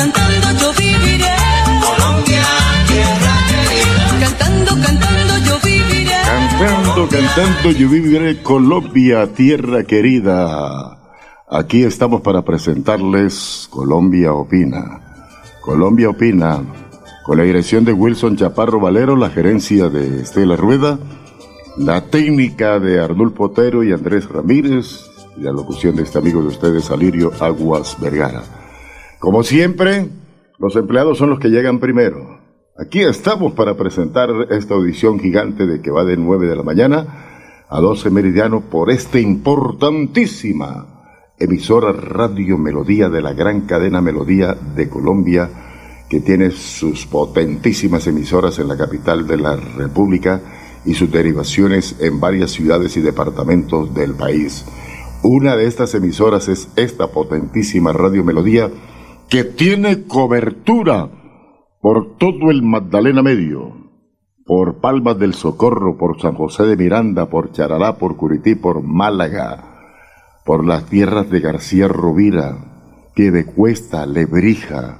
Cantando, cantando yo viviré. Colombia, tierra querida. Cantando, cantando yo viviré. Cantando, cantando, yo viviré Colombia, tierra querida. Aquí estamos para presentarles Colombia Opina. Colombia Opina, con la dirección de Wilson Chaparro Valero, la gerencia de Estela Rueda, la técnica de Arnulfo Otero y Andrés Ramírez, y la locución de este amigo de ustedes, Alirio Aguas Vergara. Como siempre, los empleados son los que llegan primero. Aquí estamos para presentar esta audición gigante de que va de 9 de la mañana a 12 meridiano por esta importantísima emisora Radio Melodía de la gran cadena Melodía de Colombia, que tiene sus potentísimas emisoras en la capital de la República y sus derivaciones en varias ciudades y departamentos del país. Una de estas emisoras es esta potentísima Radio Melodía, que tiene cobertura por todo el Magdalena Medio, por Palmas del Socorro, por San José de Miranda, por Charalá, por Curití, por Málaga, por las tierras de García Rovira, Piedecuesta, Lebrija,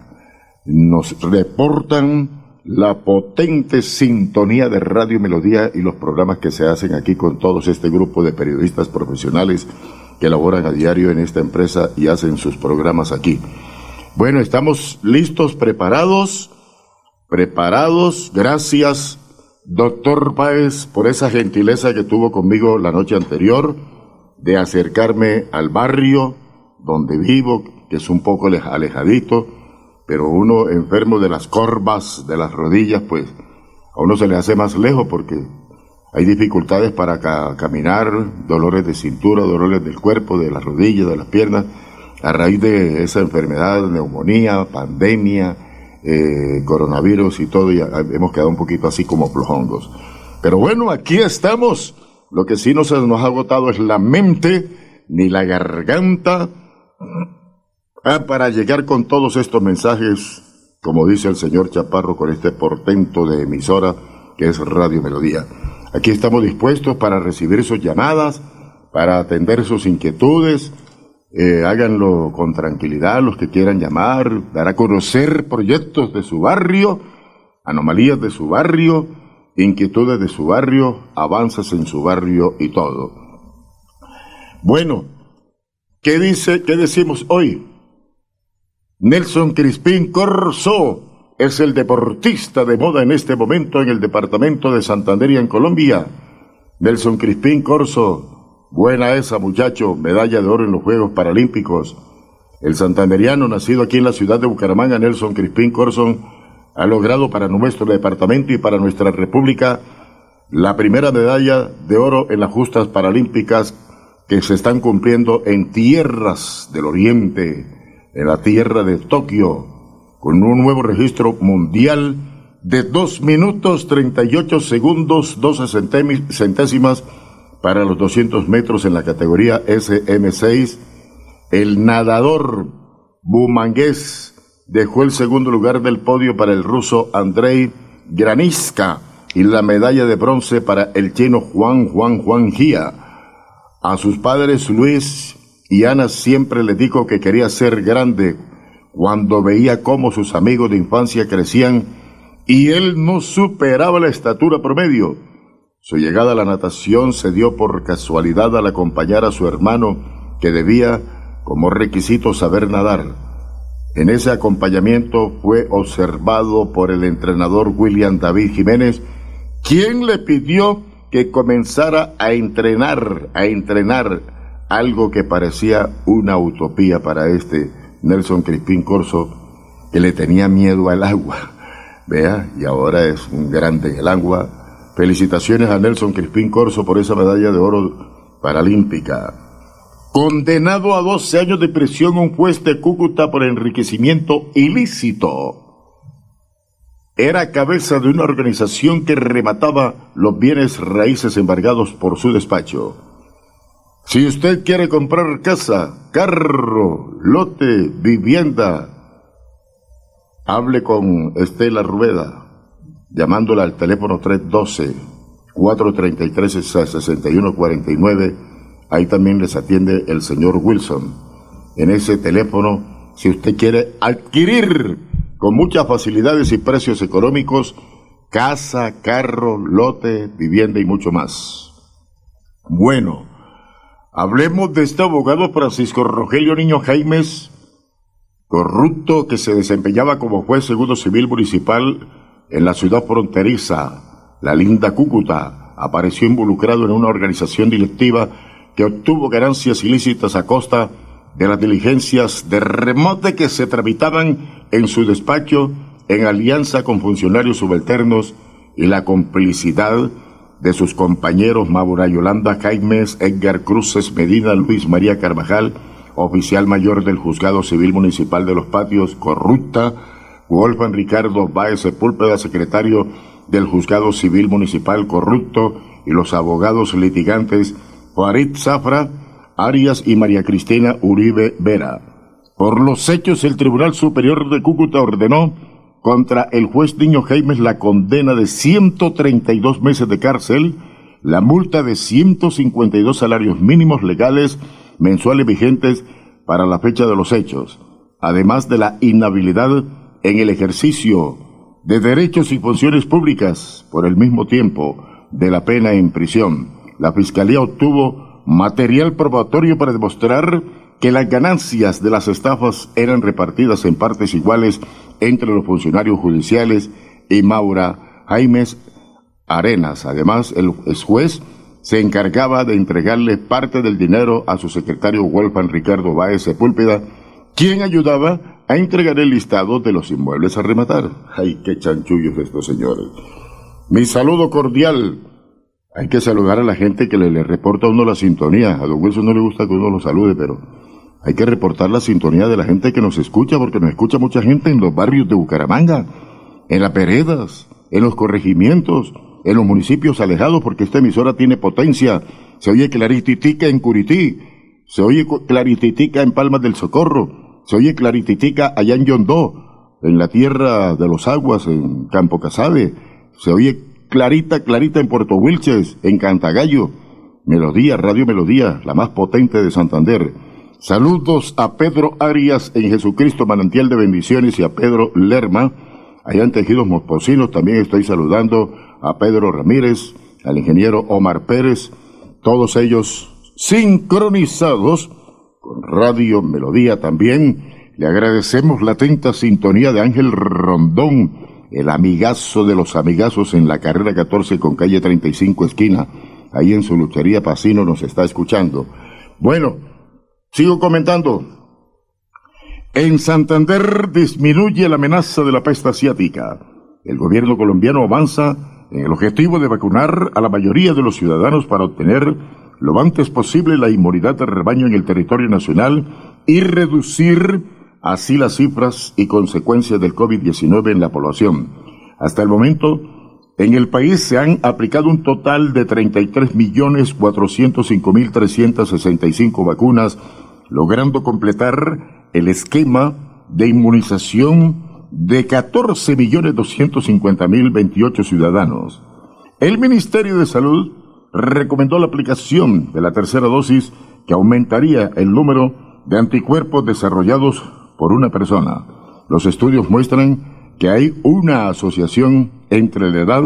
nos reportan la potente sintonía de Radio Melodía y los programas que se hacen aquí con todos este grupo de periodistas profesionales que laboran a diario en esta empresa y hacen sus programas aquí. Bueno, estamos listos, preparados, preparados. Gracias, doctor Páez, por esa gentileza que tuvo conmigo la noche anterior de acercarme al barrio donde vivo, que es un poco aleja- alejadito, pero uno enfermo de las corvas, de las rodillas, pues a uno se le hace más lejos porque hay dificultades para ca- caminar, dolores de cintura, dolores del cuerpo, de las rodillas, de las piernas, a raíz de esa enfermedad, neumonía, pandemia, eh, coronavirus y todo, hemos quedado un poquito así como flojongos. Pero bueno, aquí estamos. Lo que sí no se nos ha agotado es la mente ni la garganta ah, para llegar con todos estos mensajes, como dice el señor Chaparro, con este portento de emisora que es Radio Melodía. Aquí estamos dispuestos para recibir sus llamadas, para atender sus inquietudes. Eh, háganlo con tranquilidad los que quieran llamar, dar a conocer proyectos de su barrio, anomalías de su barrio, inquietudes de su barrio, avances en su barrio y todo. Bueno, ¿qué dice, qué decimos hoy? Nelson Crispín Corso es el deportista de moda en este momento en el departamento de Santander y en Colombia. Nelson Crispín Corso, buena esa muchacho, medalla de oro en los Juegos Paralímpicos. El santanderiano, nacido aquí en la ciudad de Bucaramanga, Nelson Crispín Corson, ha logrado para nuestro departamento y para nuestra república la primera medalla de oro en las justas paralímpicas que se están cumpliendo en tierras del oriente, en la tierra de Tokio, con un nuevo registro mundial de 2 minutos 38 segundos 12 centémi- centésimas para los 200 metros en la categoría SM6. El nadador bumangués dejó el segundo lugar del podio para el ruso Andrei Graniska y la medalla de bronce para el chino Juan Juan Juan Gia. A sus padres Luis y Ana siempre les dijo que quería ser grande cuando veía cómo sus amigos de infancia crecían y él no superaba la estatura promedio. Su llegada a la natación se dio por casualidad al acompañar a su hermano que debía como requisito saber nadar. En ese acompañamiento fue observado por el entrenador William David Jiménez, quien le pidió que comenzara a entrenar, a entrenar algo que parecía una utopía para este Nelson Crispín Corso, que le tenía miedo al agua. Vea, y ahora es un grande el agua. Felicitaciones a Nelson Crispín Corso por esa medalla de oro paralímpica. Condenado a 12 años de prisión un juez de Cúcuta por enriquecimiento ilícito. Era cabeza de una organización que remataba los bienes raíces embargados por su despacho. Si usted quiere comprar casa, carro, lote, vivienda, hable con Estela Rueda, llamándola al teléfono 312-433-6149. Ahí también les atiende el señor Wilson. En ese teléfono, si usted quiere adquirir con muchas facilidades y precios económicos, casa, carro, lote, vivienda y mucho más. Bueno, Hablemos de este abogado Francisco Rogelio Niño Jaimes, corrupto que se desempeñaba como juez segundo civil municipal en la ciudad fronteriza, la linda Cúcuta, apareció involucrado en una organización directiva que obtuvo ganancias ilícitas a costa de las diligencias de remote que se tramitaban en su despacho en alianza con funcionarios subalternos y la complicidad de sus compañeros Maura Yolanda Jaimes, Edgar Cruces Medina, Luis María Carvajal, oficial mayor del Juzgado Civil Municipal de los Patios, corrupta, Wolfgang Ricardo Baez Sepúlveda, secretario del Juzgado Civil Municipal corrupto, y los abogados litigantes Farid Zafra, Arias y María Cristina Uribe Vera. Por los hechos, el Tribunal Superior de Cúcuta ordenó contra el juez Niño Jaimes la condena de 132 meses de cárcel, la multa de 152 salarios mínimos legales mensuales vigentes para la fecha de los hechos, además de la inhabilidad en el ejercicio de derechos y funciones públicas por el mismo tiempo de la pena en prisión. La Fiscalía obtuvo material probatorio para demostrar que las ganancias de las estafas eran repartidas en partes iguales entre los funcionarios judiciales y Maura Jaimes Arenas. Además, el juez se encargaba de entregarle parte del dinero a su secretario Wolfgang Ricardo Báez Sepúlveda, quien ayudaba a entregar el listado de los inmuebles a rematar. ¡Ay, qué chanchullos estos señores! Mi saludo cordial. Hay que saludar a la gente que le, reporta a uno la sintonía. A don Wilson no le gusta que uno lo salude, pero hay que reportar la sintonía de la gente que nos escucha, porque nos escucha mucha gente en los barrios de Bucaramanga, en las veredas, en los corregimientos, en los municipios alejados, porque esta emisora tiene potencia. Se oye clarititica en Curití, se oye clarititica en Palmas del Socorro, se oye clarititica allá en Yondó, en la tierra de los aguas, en Campo Casabe, se oye clarita, clarita en Puerto Wilches, en Cantagallo. Melodía, Radio Melodía, la más potente de Santander. Saludos a Pedro Arias en Jesucristo, manantial de bendiciones, y a Pedro Lerma, allá en Tejidos Mosposinos. También estoy saludando a Pedro Ramírez, al ingeniero Omar Pérez, todos ellos sincronizados con Radio Melodía también. Le agradecemos la atenta sintonía de Ángel Rondón, el amigazo de los amigazos en la carrera 14 con calle 35 esquina. Ahí en su luchería Pacino nos está escuchando. Bueno, Sigo comentando. En Santander disminuye la amenaza de la peste asiática. El gobierno colombiano avanza en el objetivo de vacunar a la mayoría de los ciudadanos para obtener lo antes posible la inmunidad de rebaño en el territorio nacional y reducir así las cifras y consecuencias del COVID-19 en la población. Hasta el momento, en el país se han aplicado un total de 33.405.365 vacunas logrando completar el esquema de inmunización de 14.250.028 ciudadanos. El Ministerio de Salud recomendó la aplicación de la tercera dosis que aumentaría el número de anticuerpos desarrollados por una persona. Los estudios muestran que hay una asociación entre la edad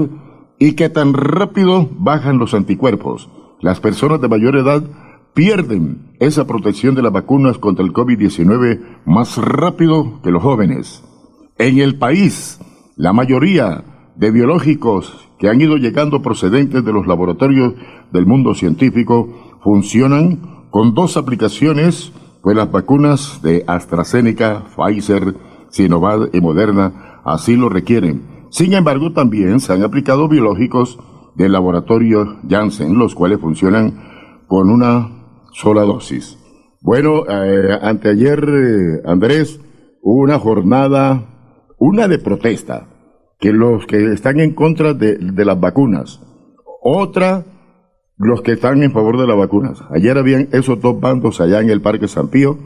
y que tan rápido bajan los anticuerpos. Las personas de mayor edad pierden esa protección de las vacunas contra el COVID-19 más rápido que los jóvenes. En el país, la mayoría de biológicos que han ido llegando procedentes de los laboratorios del mundo científico funcionan con dos aplicaciones, pues las vacunas de AstraZeneca, Pfizer, Sinovac y Moderna así lo requieren. Sin embargo, también se han aplicado biológicos del laboratorio Janssen, los cuales funcionan con una sola dosis. Bueno, eh, anteayer, eh, Andrés, una jornada, una de protesta, que los que están en contra de, de las vacunas, otra los que están en favor de las vacunas. Ayer habían esos dos bandos allá en el Parque San Pío,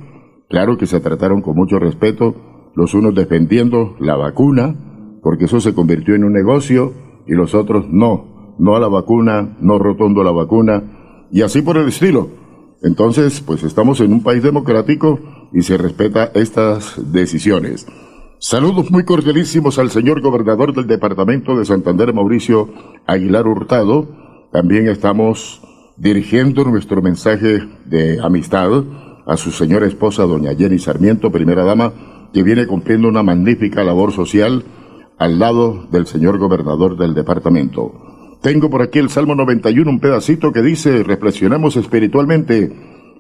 claro que se trataron con mucho respeto, los unos defendiendo la vacuna, porque eso se convirtió en un negocio, y los otros no, no a la vacuna, no rotondo a la vacuna, y así por el estilo. Entonces, pues estamos en un país democrático y se respeta estas decisiones. Saludos muy cordialísimos al señor gobernador del departamento de Santander, Mauricio Aguilar Hurtado. También estamos dirigiendo nuestro mensaje de amistad a su señora esposa, doña Jenny Sarmiento, primera dama, que viene cumpliendo una magnífica labor social al lado del señor gobernador del departamento. Tengo por aquí el Salmo 91, un pedacito que dice, reflexionemos espiritualmente,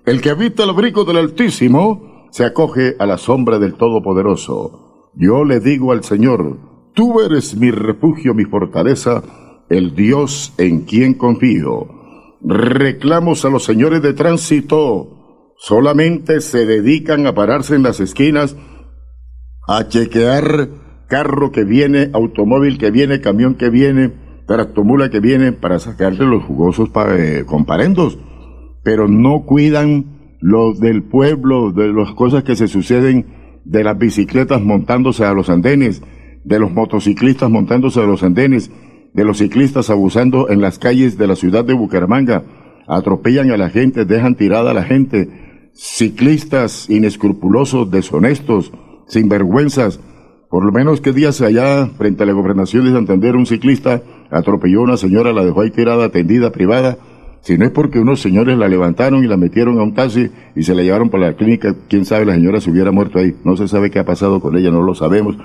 el que habita el abrigo del Altísimo se acoge a la sombra del Todopoderoso. Yo le digo al Señor, tú eres mi refugio, mi fortaleza, el Dios en quien confío. Reclamos a los señores de tránsito, solamente se dedican a pararse en las esquinas, a chequear carro que viene, automóvil que viene, camión que viene, tractomula que viene para sacarle los jugosos eh, comparendos, pero no cuidan los del pueblo, de las cosas que se suceden, de las bicicletas montándose a los andenes, de los motociclistas montándose a los andenes, de los ciclistas abusando en las calles de la ciudad de Bucaramanga, atropellan a la gente, dejan tirada a la gente, ciclistas inescrupulosos, deshonestos, sinvergüenzas, por lo menos que días allá, frente a la gobernación de Santander, un ciclista atropelló a una señora, la dejó ahí tirada, atendida, privada. Si no es porque unos señores la levantaron y la metieron a un taxi y se la llevaron para la clínica, quién sabe, la señora se hubiera muerto ahí. No se sabe qué ha pasado con ella, no lo sabemos.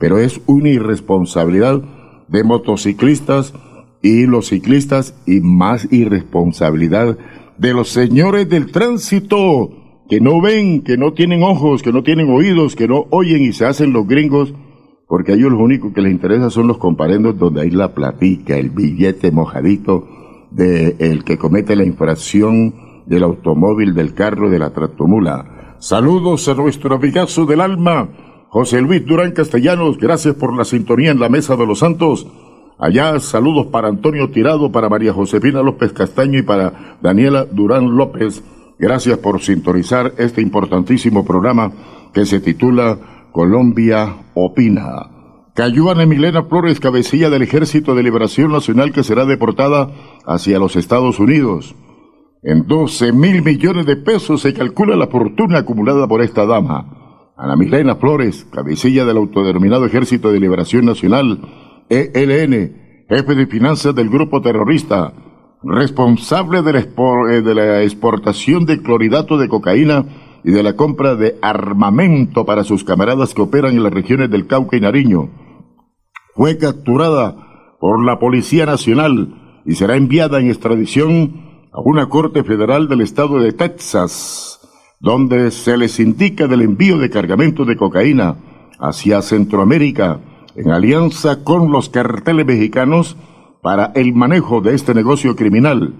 Pero es una irresponsabilidad de motociclistas y los ciclistas y más irresponsabilidad de los señores del tránsito que no ven, que no tienen ojos, que no tienen oídos, que no oyen y se hacen los gringos, porque a ellos lo único que les interesa son los comparendos donde hay la platica, el billete mojadito de el que comete la infracción del automóvil, del carro, de la tractomula. Saludos a nuestro amigazo del alma, José Luis Durán Castellanos, gracias por la sintonía en la Mesa de los Santos. Allá saludos para Antonio Tirado, para María Josefina López Castaño y para Daniela Durán López. Gracias por sintonizar este importantísimo programa que se titula Colombia Opina. Cayó Ana Milena Flores, cabecilla del Ejército de Liberación Nacional que será deportada hacia los Estados Unidos. En 12 mil millones de pesos se calcula la fortuna acumulada por esta dama. Ana Milena Flores, cabecilla del autodenominado Ejército de Liberación Nacional, ELN, jefe de finanzas del grupo terrorista, responsable eh, de la, exportación de cloridato de cocaína y de la compra de armamento para sus camaradas que operan en las regiones del Cauca y Nariño. Fue capturada por la Policía Nacional y será enviada en extradición a una corte federal del estado de Texas, donde se les indica del envío de cargamento de cocaína hacia Centroamérica en alianza con los carteles mexicanos para el manejo de este negocio criminal.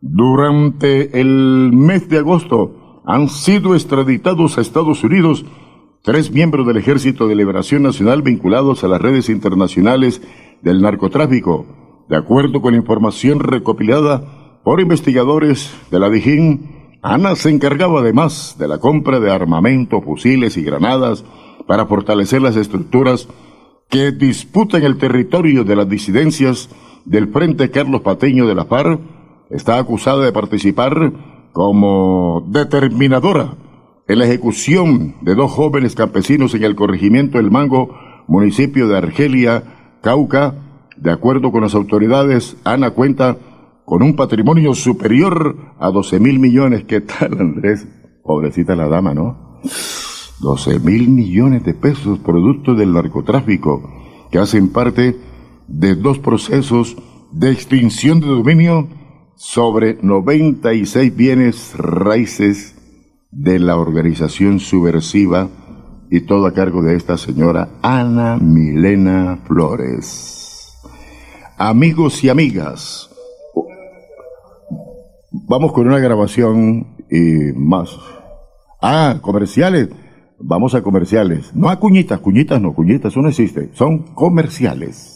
Durante el mes de agosto han sido extraditados a Estados Unidos tres miembros del Ejército de Liberación Nacional vinculados a las redes internacionales del narcotráfico, de acuerdo con información recopilada por investigadores de la Dijín. Ana se encargaba además de la compra de armamento, fusiles y granadas para fortalecer las estructuras que disputan el territorio de las disidencias del Frente Carlos Pateño de la FARC está acusada de participar como determinadora en la ejecución de dos jóvenes campesinos en el corregimiento El Mango, municipio de Argelia, Cauca. De acuerdo con las autoridades, Ana cuenta con un patrimonio superior a 12 mil millones. ¿Qué tal, Andrés? Pobrecita la dama, ¿no? 12 mil millones de pesos producto del narcotráfico que hacen parte de dos procesos de extinción de dominio sobre 96 bienes raíces de la organización subversiva y todo a cargo de esta señora Ana Milena Flores. Amigos y amigas, vamos con una grabación y más Ah, comerciales. Vamos a comerciales. No a cuñitas, cuñitas no, cuñitas eso no existe. Son comerciales.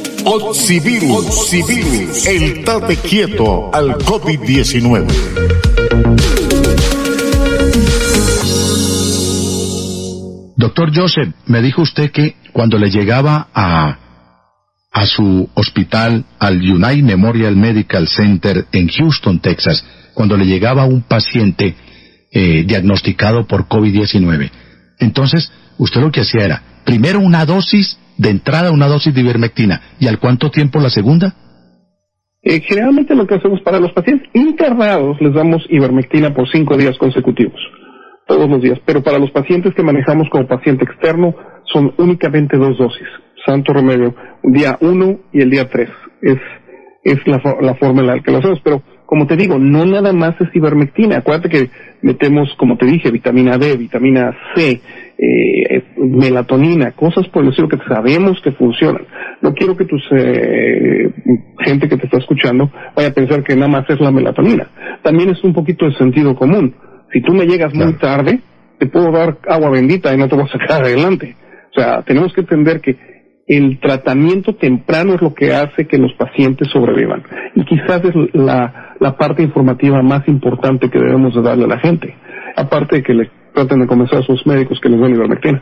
El quieto al COVID-19. Doctor Joseph, me dijo usted que cuando le llegaba a, a su hospital, al United Memorial Medical Center en Houston, Texas, cuando le llegaba un paciente eh, diagnosticado por COVID-19, entonces usted lo que hacía era, primero una dosis de entrada una dosis de ivermectina. Y al cuánto tiempo la segunda? Eh, generalmente lo que hacemos para los pacientes internados les damos ivermectina por cinco días consecutivos, todos los días, pero para los pacientes que manejamos como paciente externo son únicamente dos dosis, santo remedio, día uno y el día tres, es, es la, la forma en la que lo hacemos, pero como te digo, no nada más es ivermectina, acuérdate que metemos, como te dije, vitamina D, vitamina C, eh, melatonina, cosas por el estilo que sabemos que funcionan. No quiero que tus eh, gente que te está escuchando vaya a pensar que nada más es la melatonina. También es un poquito de sentido común. Si tú me llegas muy tarde, te puedo dar agua bendita y no te voy a sacar adelante. O sea, tenemos que entender que el tratamiento temprano es lo que hace que los pacientes sobrevivan. Y quizás es la, la parte informativa más importante que debemos de darle a la gente. Aparte de que le traten de convencer a sus médicos que les den ivermectina.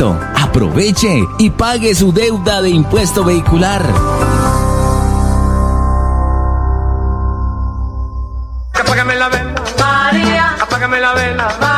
Aproveche y pague su deuda de impuesto vehicular. Apágame la vela, María. Apágame la vela, María.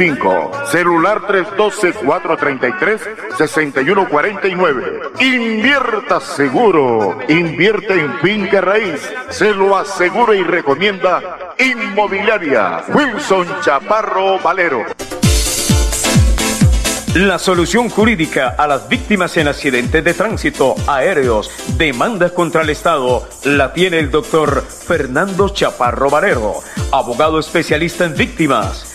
683 47 85, celular 312 433 6149. Invierta seguro, invierte en finca raíz, se lo asegura y recomienda Inmobiliaria Wilson Chaparro Valero. La solución jurídica a las víctimas en accidentes de tránsito, aéreos, demandas contra el Estado, la tiene el doctor Fernando Chaparro Valero, abogado especialista en víctimas.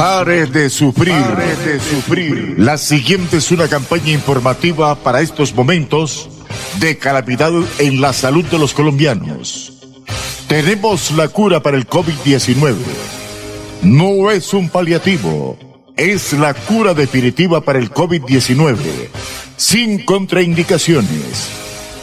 Pare de sufrir, de sufrir. La siguiente es una campaña informativa para estos momentos de calamidad en la salud de los colombianos. Tenemos la cura para el COVID-19. No es un paliativo, es la cura definitiva para el COVID-19, sin contraindicaciones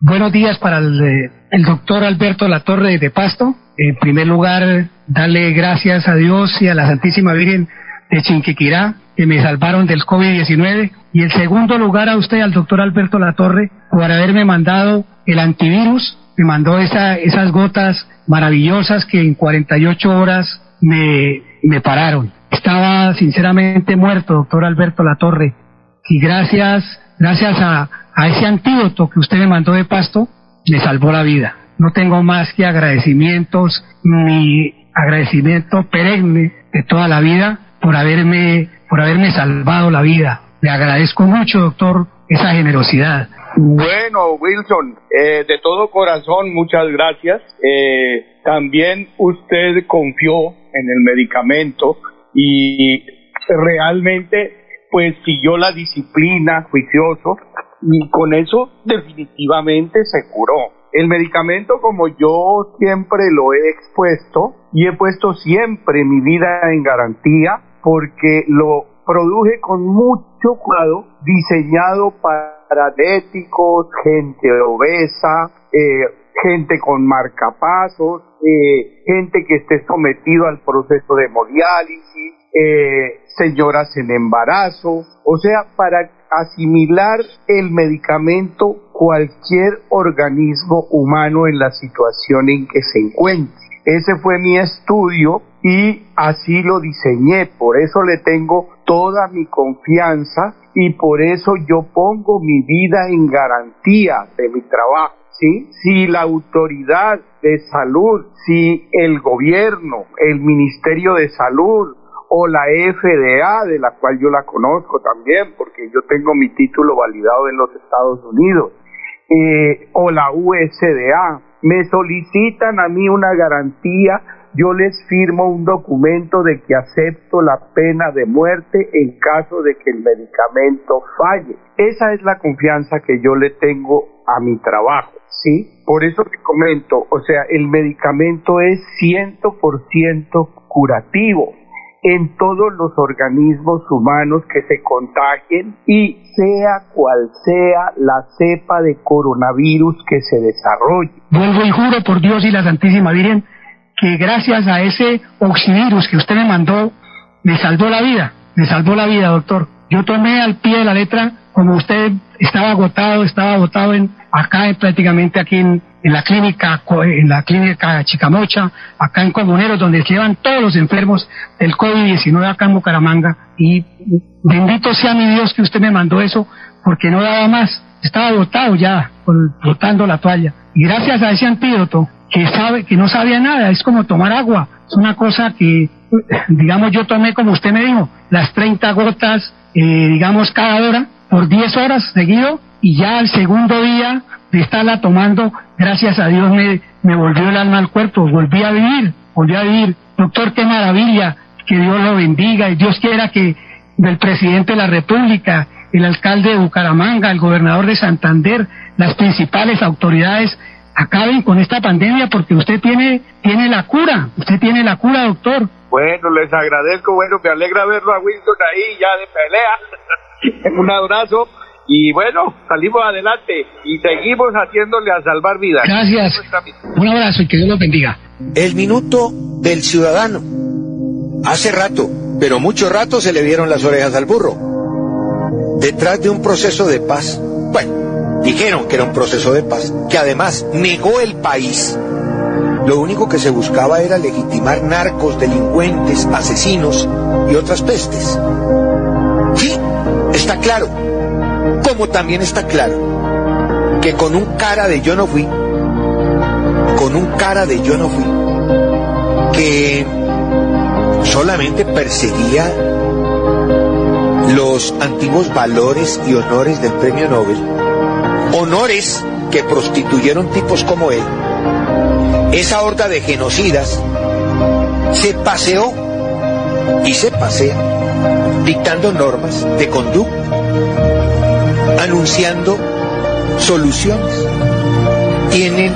Buenos días para el, eh, el, doctor Alberto Latorre de Pasto. En primer lugar, darle gracias a Dios y a la Santísima Virgen de Chinquiquirá que me salvaron del COVID-19. Y en segundo lugar a usted, al doctor Alberto Latorre, por haberme mandado el antivirus. Me mandó esa, esas gotas maravillosas que en 48 horas me, me pararon. Estaba sinceramente muerto, doctor Alberto Latorre. Y gracias, gracias a, a ese antídoto que usted me mandó de pasto, me salvó la vida. No tengo más que agradecimientos, mi agradecimiento perenne de toda la vida por haberme, por haberme salvado la vida. Le agradezco mucho, doctor, esa generosidad. Bueno, Wilson, eh, de todo corazón, muchas gracias. Eh, también usted confió en el medicamento y realmente pues siguió la disciplina, juicioso, y con eso definitivamente se curó. El medicamento, como yo siempre lo he expuesto y he puesto siempre mi vida en garantía, porque lo produje con mucho cuidado, diseñado para diabéticos, gente obesa, eh, gente con marcapasos, eh, gente que esté sometido al proceso de hemodiálisis, eh, señoras en embarazo, o sea, para asimilar el medicamento cualquier organismo humano en la situación en que se encuentre. Ese fue mi estudio y así lo diseñé, por eso le tengo toda mi confianza y por eso yo pongo mi vida en garantía de mi trabajo. ¿Sí? Si la autoridad de salud, si el gobierno, el Ministerio de Salud, o la FDA, de la cual yo la conozco también, porque yo tengo mi título validado en los Estados Unidos, eh, o la USDA, me solicitan a mí una garantía, yo les firmo un documento de que acepto la pena de muerte en caso de que el medicamento falle. Esa es la confianza que yo le tengo a mi trabajo, ¿sí? Por eso te comento, o sea, el medicamento es 100% curativo en todos los organismos humanos que se contagien y sea cual sea la cepa de coronavirus que se desarrolle. Vuelvo y juro por Dios y la Santísima Virgen que gracias a ese oxivirus que usted me mandó, me salvó la vida, me salvó la vida, doctor. Yo tomé al pie de la letra, como usted estaba agotado, estaba agotado en, acá prácticamente aquí en, en la clínica, en la clínica Chicamocha, acá en Comuneros, donde llevan todos los enfermos del COVID-19 acá en Bucaramanga. Y bendito sea mi Dios que usted me mandó eso, porque no daba más. Estaba agotado ya, botando la toalla. Y gracias a ese antídoto, que sabe, que no sabía nada, es como tomar agua. Es una cosa que, digamos, yo tomé como usted me dijo, las 30 gotas, eh, digamos, cada hora, por 10 horas seguido, y ya al segundo día de estarla tomando, gracias a Dios me, me volvió el alma al cuerpo, volví a vivir, volví a vivir. Doctor, qué maravilla, que Dios lo bendiga y Dios quiera que del presidente de la República, el alcalde de Bucaramanga, el gobernador de Santander, las principales autoridades acaben con esta pandemia porque usted tiene, tiene la cura, usted tiene la cura, doctor. Bueno, les agradezco, bueno, me alegra verlo a Winston ahí ya de pelea. Un abrazo y bueno, salimos adelante y seguimos haciéndole a salvar vidas. Gracias. Un abrazo y que Dios los bendiga. El minuto del ciudadano. Hace rato, pero mucho rato se le vieron las orejas al burro. Detrás de un proceso de paz. Bueno dijeron que era un proceso de paz, que además negó el país. Lo único que se buscaba era legitimar narcos, delincuentes, asesinos y otras pestes. Sí, está claro. Como también está claro que con un cara de yo no fui, con un cara de yo no fui, que solamente perseguía los antiguos valores y honores del premio Nobel, honores que prostituyeron tipos como él, esa horda de genocidas se paseó y se pasea dictando normas de conducta, anunciando soluciones. Tienen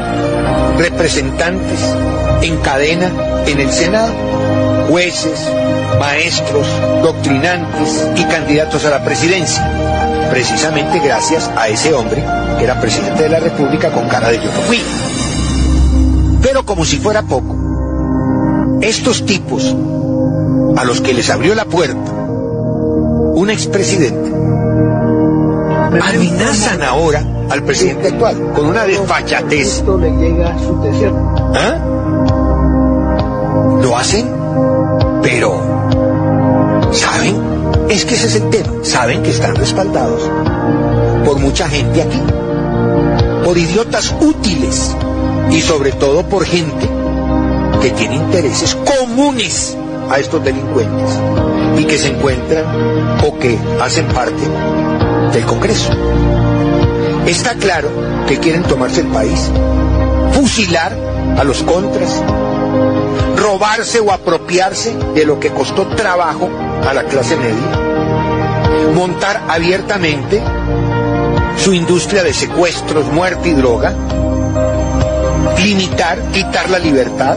representantes en cadena en el Senado, jueces, maestros, doctrinantes y candidatos a la presidencia, precisamente gracias a ese hombre que era presidente de la República con cara de yo no fui. Pero como si fuera poco, estos tipos a los que les abrió la puerta un expresidente amenazan ahora al presidente actual con una desfachatez. ¿Ah? Lo hacen, pero ¿saben? Es que ese es el tema. Saben que están respaldados por mucha gente aquí, por idiotas útiles y sobre todo por gente que tiene intereses comunes a estos delincuentes y que se encuentran o que hacen parte del Congreso. Está claro que quieren tomarse el país, fusilar a los contras, robarse o apropiarse de lo que costó trabajo a la clase media, montar abiertamente su industria de secuestros, muerte y droga, limitar, quitar la libertad,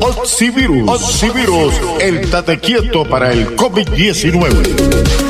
Oxivirus. Oxivirus, el tate quieto para el COVID-19.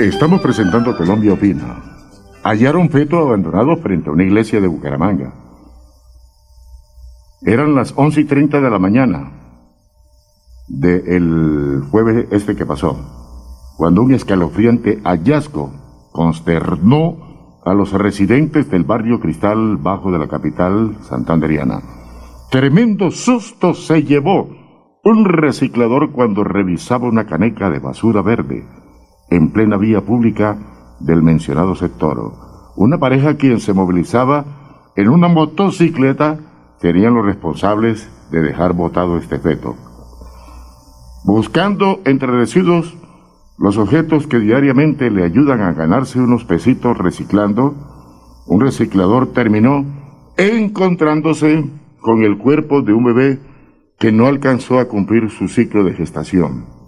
Estamos presentando Colombia Opina. Hallaron feto abandonado frente a una iglesia de Bucaramanga. Eran las once y treinta de la mañana del jueves este que pasó, cuando un escalofriante hallazgo consternó a los residentes del barrio Cristal bajo de la capital santanderiana. Tremendo susto se llevó un reciclador cuando revisaba una caneca de basura verde en plena vía pública del mencionado sector. Una pareja quien se movilizaba en una motocicleta serían los responsables de dejar botado este feto. Buscando entre residuos los objetos que diariamente le ayudan a ganarse unos pesitos reciclando, un reciclador terminó encontrándose con el cuerpo de un bebé que no alcanzó a cumplir su ciclo de gestación.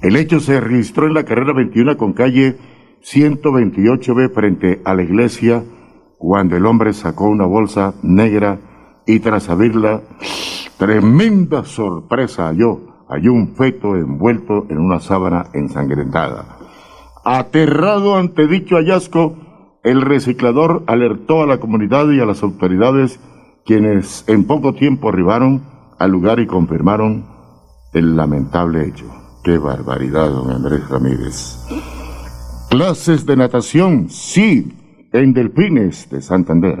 El hecho se registró en la carrera 21 con calle 128B frente a la iglesia cuando el hombre sacó una bolsa negra y tras abrirla, tremenda sorpresa halló, halló un feto envuelto en una sábana ensangrentada. Aterrado ante dicho hallazgo, el reciclador alertó a la comunidad y a las autoridades quienes en poco tiempo arribaron al lugar y confirmaron el lamentable hecho. Qué barbaridad, don Andrés Ramírez. Clases de natación, sí, en Delfines de Santander.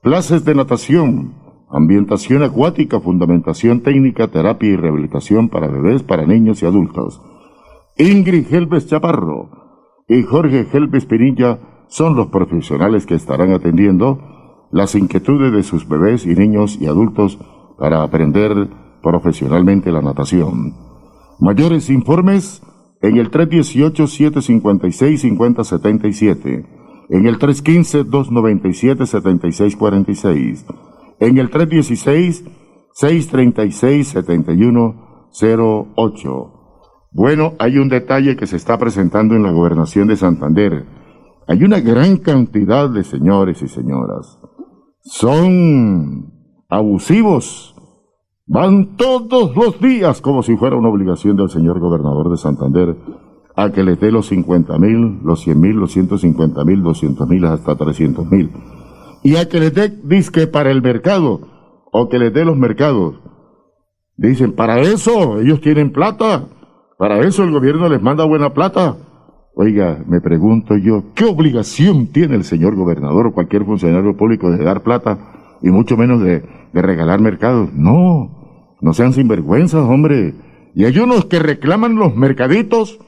Clases de natación, ambientación acuática, fundamentación técnica, terapia y rehabilitación para bebés, para niños y adultos. Ingrid Helves Chaparro y Jorge Helves Pinilla son los profesionales que estarán atendiendo las inquietudes de sus bebés y niños y adultos para aprender profesionalmente la natación. Mayores informes en el 318-756-5077, en el 315-297-7646, en el 316-636-7108. Bueno, hay un detalle que se está presentando en la gobernación de Santander. Hay una gran cantidad de señores y señoras. Son abusivos. Van todos los días como si fuera una obligación del señor gobernador de Santander a que les dé los 50 mil, los 100 mil, los 150 mil, 200 mil, hasta 300 mil. Y a que les dé disque para el mercado o que les dé los mercados. Dicen, para eso ellos tienen plata. Para eso el gobierno les manda buena plata. Oiga, me pregunto yo, ¿qué obligación tiene el señor gobernador o cualquier funcionario público de dar plata y mucho menos de, regalar mercados? No, no sean sinvergüenzas, hombre. Y hay unos que reclaman los mercaditos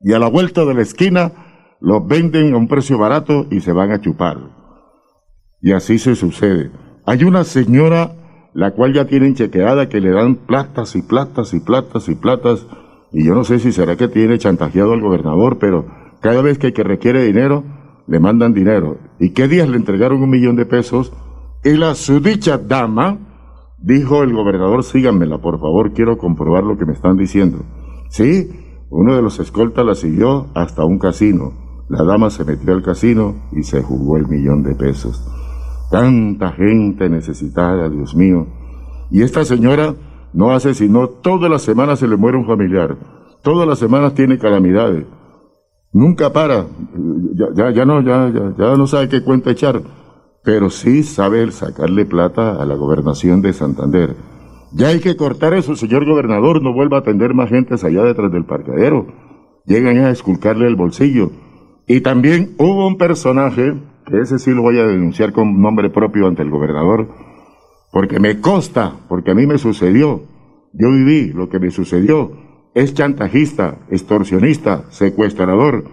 y a la vuelta de la esquina los venden a un precio barato y se van a chupar. Y así se sucede. Hay una señora la cual ya tienen chequeada que le dan platas y platas y platas y platas y yo no sé si será que tiene chantajeado al gobernador, pero cada vez que, que requiere dinero, le mandan dinero. ¿Y qué días le entregaron un millón de pesos? Y la sudicha dama dijo el gobernador, síganmela, por favor, quiero comprobar lo que me están diciendo. Sí, uno de los escoltas la siguió hasta un casino. La dama se metió al casino y se jugó el millón de pesos. Tanta gente necesitada, Dios mío. Y esta señora no hace sino todas las semanas se le muere un familiar. Todas las semanas tiene calamidades. Nunca para. Ya, ya, no, ya, ya, ya no sabe qué cuenta echar. Pero sí sabe sacarle plata a la gobernación de Santander. Ya hay que cortar eso, señor gobernador. No vuelva a atender más gentes allá detrás del parqueadero. Llegan a esculcarle el bolsillo. Y también hubo un personaje, que ese sí lo voy a denunciar con nombre propio ante el gobernador, porque me consta, porque a mí me sucedió, yo viví lo que me sucedió, es chantajista, extorsionista, secuestrador.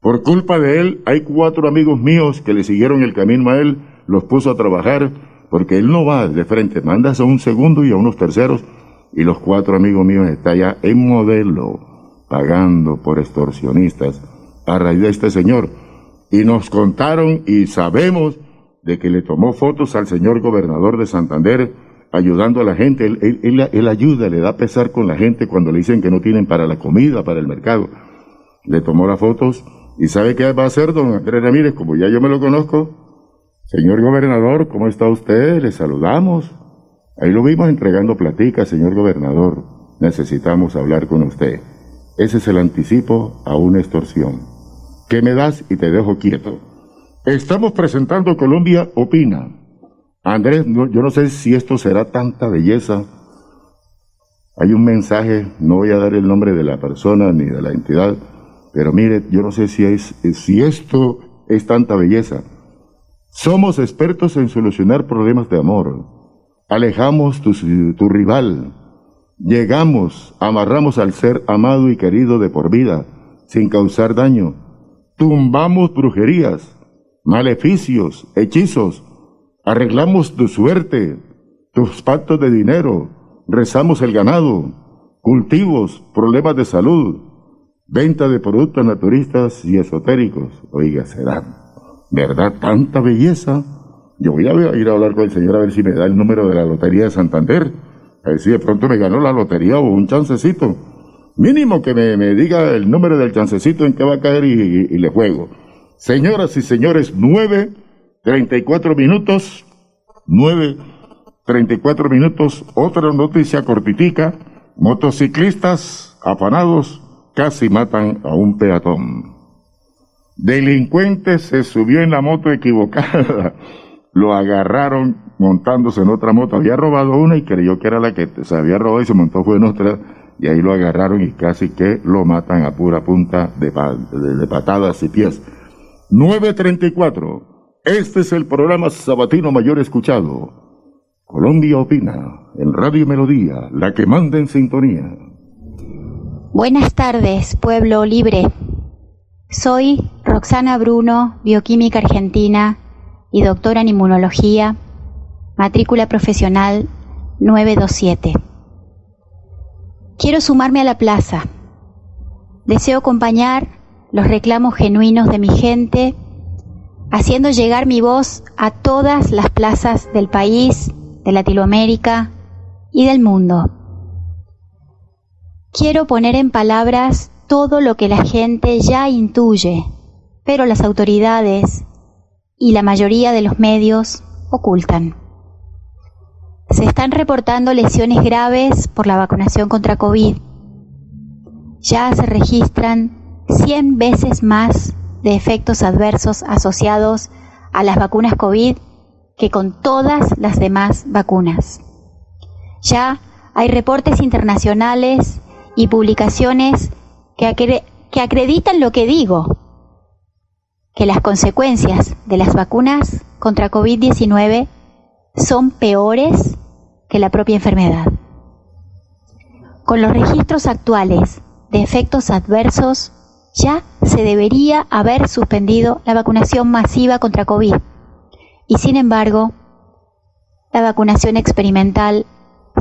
Por culpa de él, hay cuatro amigos míos que le siguieron el camino a él, los puso a trabajar, porque él no va de frente, mandas a un segundo y a unos terceros, y los cuatro amigos míos están ya en modelo, pagando por extorsionistas, a raíz de este señor. Y nos contaron y sabemos de que le tomó fotos al señor gobernador de Santander ayudando a la gente. Él, ayuda, le da pesar con la gente cuando le dicen que no tienen para la comida, para el mercado. Le tomó las fotos y ¿sabe qué va a hacer don Andrés Ramírez? Como ya yo me lo conozco. Señor gobernador, ¿cómo está usted? Le saludamos. Ahí lo vimos entregando platica, señor gobernador. Necesitamos hablar con usted. Ese es el anticipo a una extorsión. ¿Qué me das y te dejo quieto? Estamos presentando Colombia Opina. Andrés, yo no sé si esto será tanta belleza. Hay un mensaje, no voy a dar el nombre de la persona ni de la entidad, pero mire, yo no sé si, es, si esto es tanta belleza. Somos expertos en solucionar problemas de amor. Alejamos tu, tu rival. Llegamos, amarramos al ser amado y querido de por vida, sin causar daño. Tumbamos brujerías maleficios, hechizos, arreglamos tu suerte, tus pactos de dinero, rezamos el ganado, cultivos, problemas de salud, venta de productos naturistas y esotéricos. Oiga, será verdad tanta belleza. Yo voy a ir a hablar con el señor a ver si me da el número de la Lotería de Santander. A ver si de pronto me ganó la lotería o un chancecito. Mínimo que me, diga el número del chancecito en que va a caer y le juego. Señoras y señores, nueve, treinta y cuatro minutos, nueve, treinta y cuatro minutos, otra noticia cortitica, motociclistas afanados casi matan a un peatón. Delincuente se subió en la moto equivocada. lo agarraron montándose en otra moto. Había robado una y creyó que era la que se había robado y se montó fue en otra. Y ahí lo agarraron y casi que lo matan a pura punta de, de patadas y pies. 934. Este es el programa sabatino mayor escuchado. Colombia opina en Radio Melodía, la que manda en sintonía. Buenas tardes, pueblo libre. Soy Roxana Bruno, bioquímica argentina y doctora en inmunología, matrícula profesional 927. Quiero sumarme a la plaza. Deseo acompañar los reclamos genuinos de mi gente, haciendo llegar mi voz a todas las plazas del país, de Latinoamérica y del mundo. Quiero poner en palabras todo lo que la gente ya intuye, pero las autoridades y la mayoría de los medios ocultan. Se están reportando lesiones graves por la vacunación contra COVID. Ya se registran 100 veces más de efectos adversos asociados a las vacunas COVID que con todas las demás vacunas. Ya hay reportes internacionales y publicaciones que, que acreditan lo que digo, que las consecuencias de las vacunas contra COVID-19 son peores que la propia enfermedad. Con los registros actuales de efectos adversos, ya se debería haber suspendido la vacunación masiva contra COVID. Y sin embargo, la vacunación experimental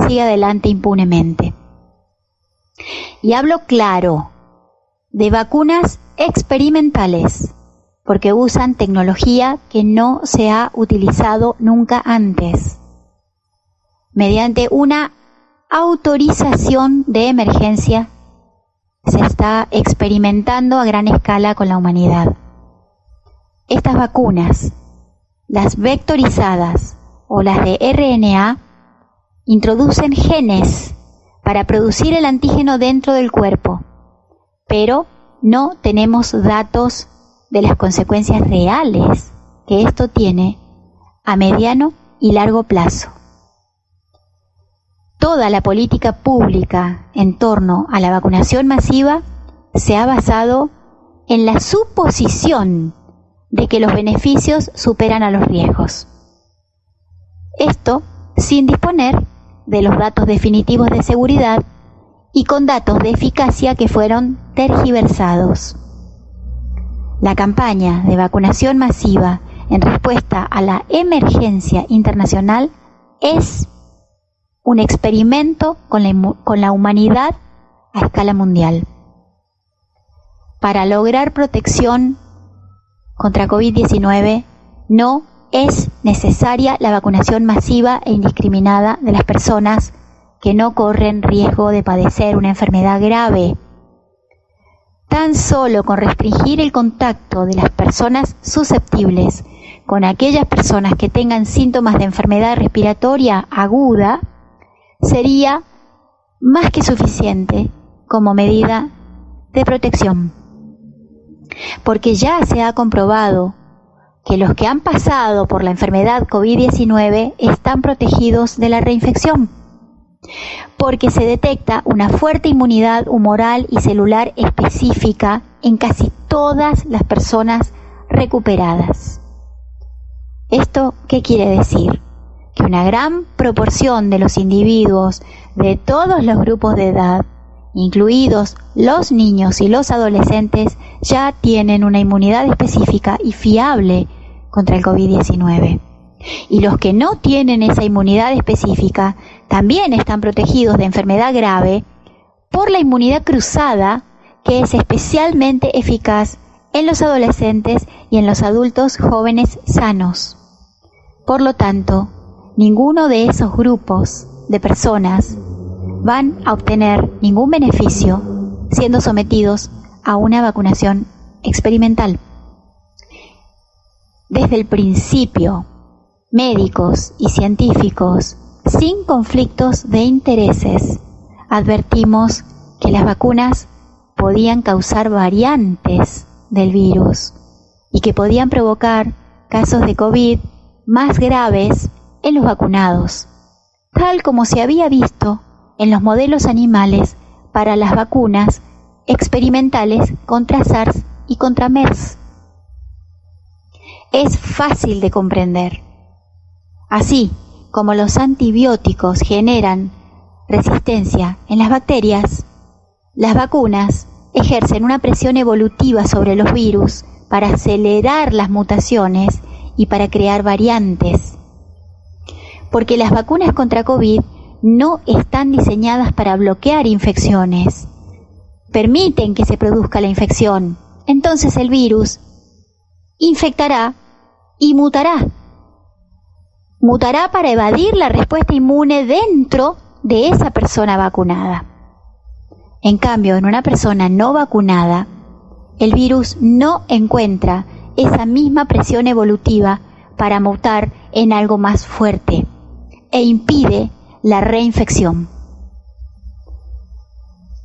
sigue adelante impunemente. Y hablo claro de vacunas experimentales, porque usan tecnología que no se ha utilizado nunca antes, mediante una autorización de emergencia se está experimentando a gran escala con la humanidad. Estas vacunas, las vectorizadas o las de RNA, introducen genes para producir el antígeno dentro del cuerpo, pero no tenemos datos de las consecuencias reales que esto tiene a mediano y largo plazo. Toda la política pública en torno a la vacunación masiva se ha basado en la suposición de que los beneficios superan a los riesgos. Esto sin disponer de los datos definitivos de seguridad y con datos de eficacia que fueron tergiversados. La campaña de vacunación masiva en respuesta a la emergencia internacional es un experimento con la, con la humanidad a escala mundial. Para lograr protección contra COVID-19 no es necesaria la vacunación masiva e indiscriminada de las personas que no corren riesgo de padecer una enfermedad grave. Tan solo con restringir el contacto de las personas susceptibles con aquellas personas que tengan síntomas de enfermedad respiratoria aguda, sería más que suficiente como medida de protección. Porque ya se ha comprobado que los que han pasado por la enfermedad COVID-19 están protegidos de la reinfección, porque se detecta una fuerte inmunidad humoral y celular específica en casi todas las personas recuperadas. ¿Esto qué quiere decir? que una gran proporción de los individuos de todos los grupos de edad, incluidos los niños y los adolescentes, ya tienen una inmunidad específica y fiable contra el COVID-19. Y los que no tienen esa inmunidad específica también están protegidos de enfermedad grave por la inmunidad cruzada que es especialmente eficaz en los adolescentes y en los adultos jóvenes sanos. Por lo tanto, ninguno de esos grupos de personas van a obtener ningún beneficio siendo sometidos a una vacunación experimental. Desde el principio, médicos y científicos, sin conflictos de intereses, advertimos que las vacunas podían causar variantes del virus y que podían provocar casos de COVID más graves en los vacunados, tal como se había visto en los modelos animales para las vacunas experimentales contra SARS y contra MERS. Es fácil de comprender. Así como los antibióticos generan resistencia en las bacterias, las vacunas ejercen una presión evolutiva sobre los virus para acelerar las mutaciones y para crear variantes. Porque las vacunas contra COVID no están diseñadas para bloquear infecciones. Permiten que se produzca la infección. Entonces el virus infectará y mutará. Mutará para evadir la respuesta inmune dentro de esa persona vacunada. En cambio, en una persona no vacunada, el virus no encuentra esa misma presión evolutiva para mutar en algo más fuerte e impide la reinfección.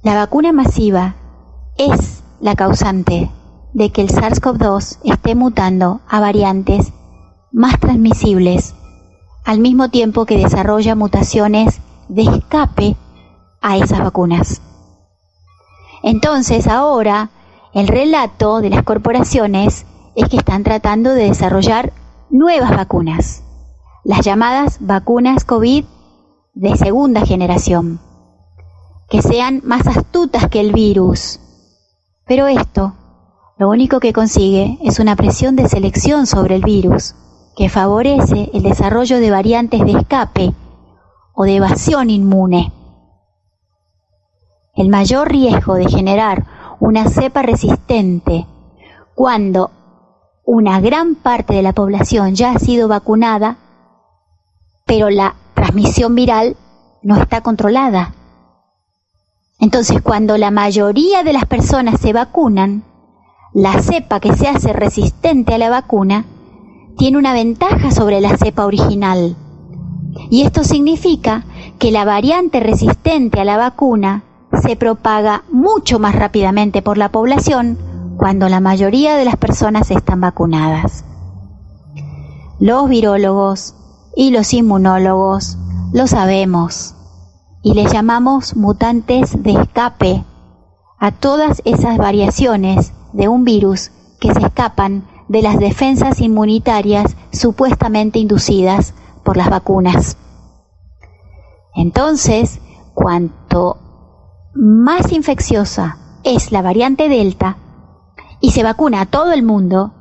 La vacuna masiva es la causante de que el SARS-CoV-2 esté mutando a variantes más transmisibles, al mismo tiempo que desarrolla mutaciones de escape a esas vacunas. Entonces ahora el relato de las corporaciones es que están tratando de desarrollar nuevas vacunas, las llamadas vacunas COVID de segunda generación, que sean más astutas que el virus. Pero esto lo único que consigue es una presión de selección sobre el virus, que favorece el desarrollo de variantes de escape o de evasión inmune. El mayor riesgo de generar una cepa resistente cuando una gran parte de la población ya ha sido vacunada, pero la transmisión viral no está controlada. Entonces, cuando la mayoría de las personas se vacunan, la cepa que se hace resistente a la vacuna tiene una ventaja sobre la cepa original. Y esto significa que la variante resistente a la vacuna se propaga mucho más rápidamente por la población cuando la mayoría de las personas están vacunadas. Los virólogos y los inmunólogos lo sabemos y les llamamos mutantes de escape a todas esas variaciones de un virus que se escapan de las defensas inmunitarias supuestamente inducidas por las vacunas. Entonces, cuanto más infecciosa es la variante Delta y se vacuna a todo el mundo,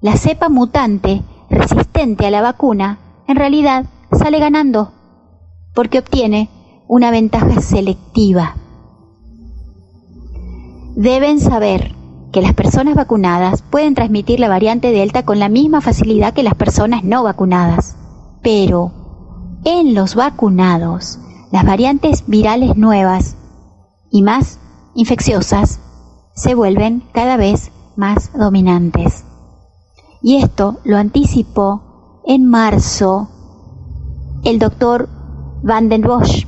la cepa mutante resistente a la vacuna en realidad sale ganando porque obtiene una ventaja selectiva. Deben saber que las personas vacunadas pueden transmitir la variante Delta con la misma facilidad que las personas no vacunadas, pero en los vacunados, las variantes virales nuevas y más infecciosas se vuelven cada vez más dominantes. Y esto lo anticipó en marzo el doctor Van den Bosch.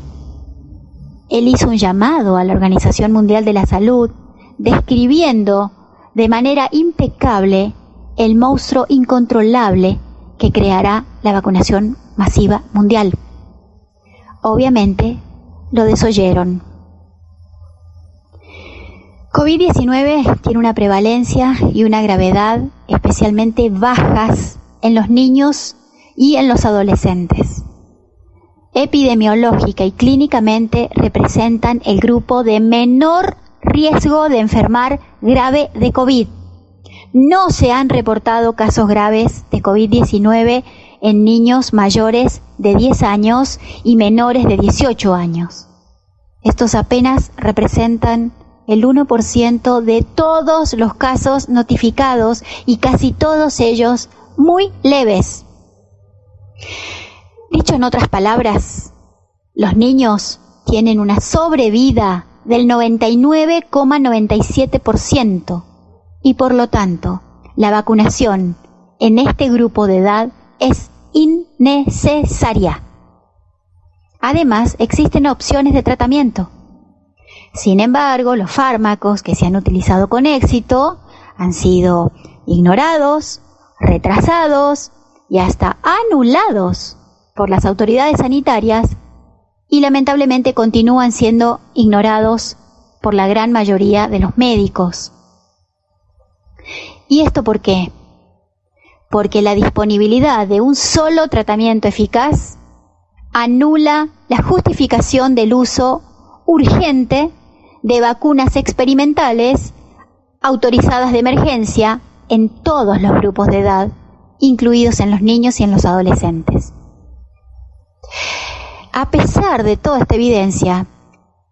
Él hizo un llamado a la Organización Mundial de la Salud describiendo de manera impecable el monstruo incontrolable que creará la vacunación masiva mundial. Obviamente lo desoyeron. COVID-19 tiene una prevalencia y una gravedad especialmente bajas en los niños y en los adolescentes. Epidemiológica y clínicamente representan el grupo de menor riesgo de enfermar grave de COVID. No se han reportado casos graves de COVID-19 en niños mayores de 10 años y menores de 18 años. Estos apenas representan el 1% de todos los casos notificados y casi todos ellos muy leves. Dicho en otras palabras, los niños tienen una sobrevida del 99,97% y por lo tanto la vacunación en este grupo de edad es innecesaria. Además, existen opciones de tratamiento sin embargo, los fármacos que se han utilizado con éxito han sido ignorados, retrasados, y hasta anulados por las autoridades sanitarias y lamentablemente continúan siendo ignorados por la gran mayoría de los médicos. ¿Y esto por qué? Porque la disponibilidad de un solo tratamiento eficaz anula la justificación del uso urgente de vacunas experimentales autorizadas de emergencia en todos los grupos de edad, incluidos en los niños y en los adolescentes. A pesar de toda esta evidencia,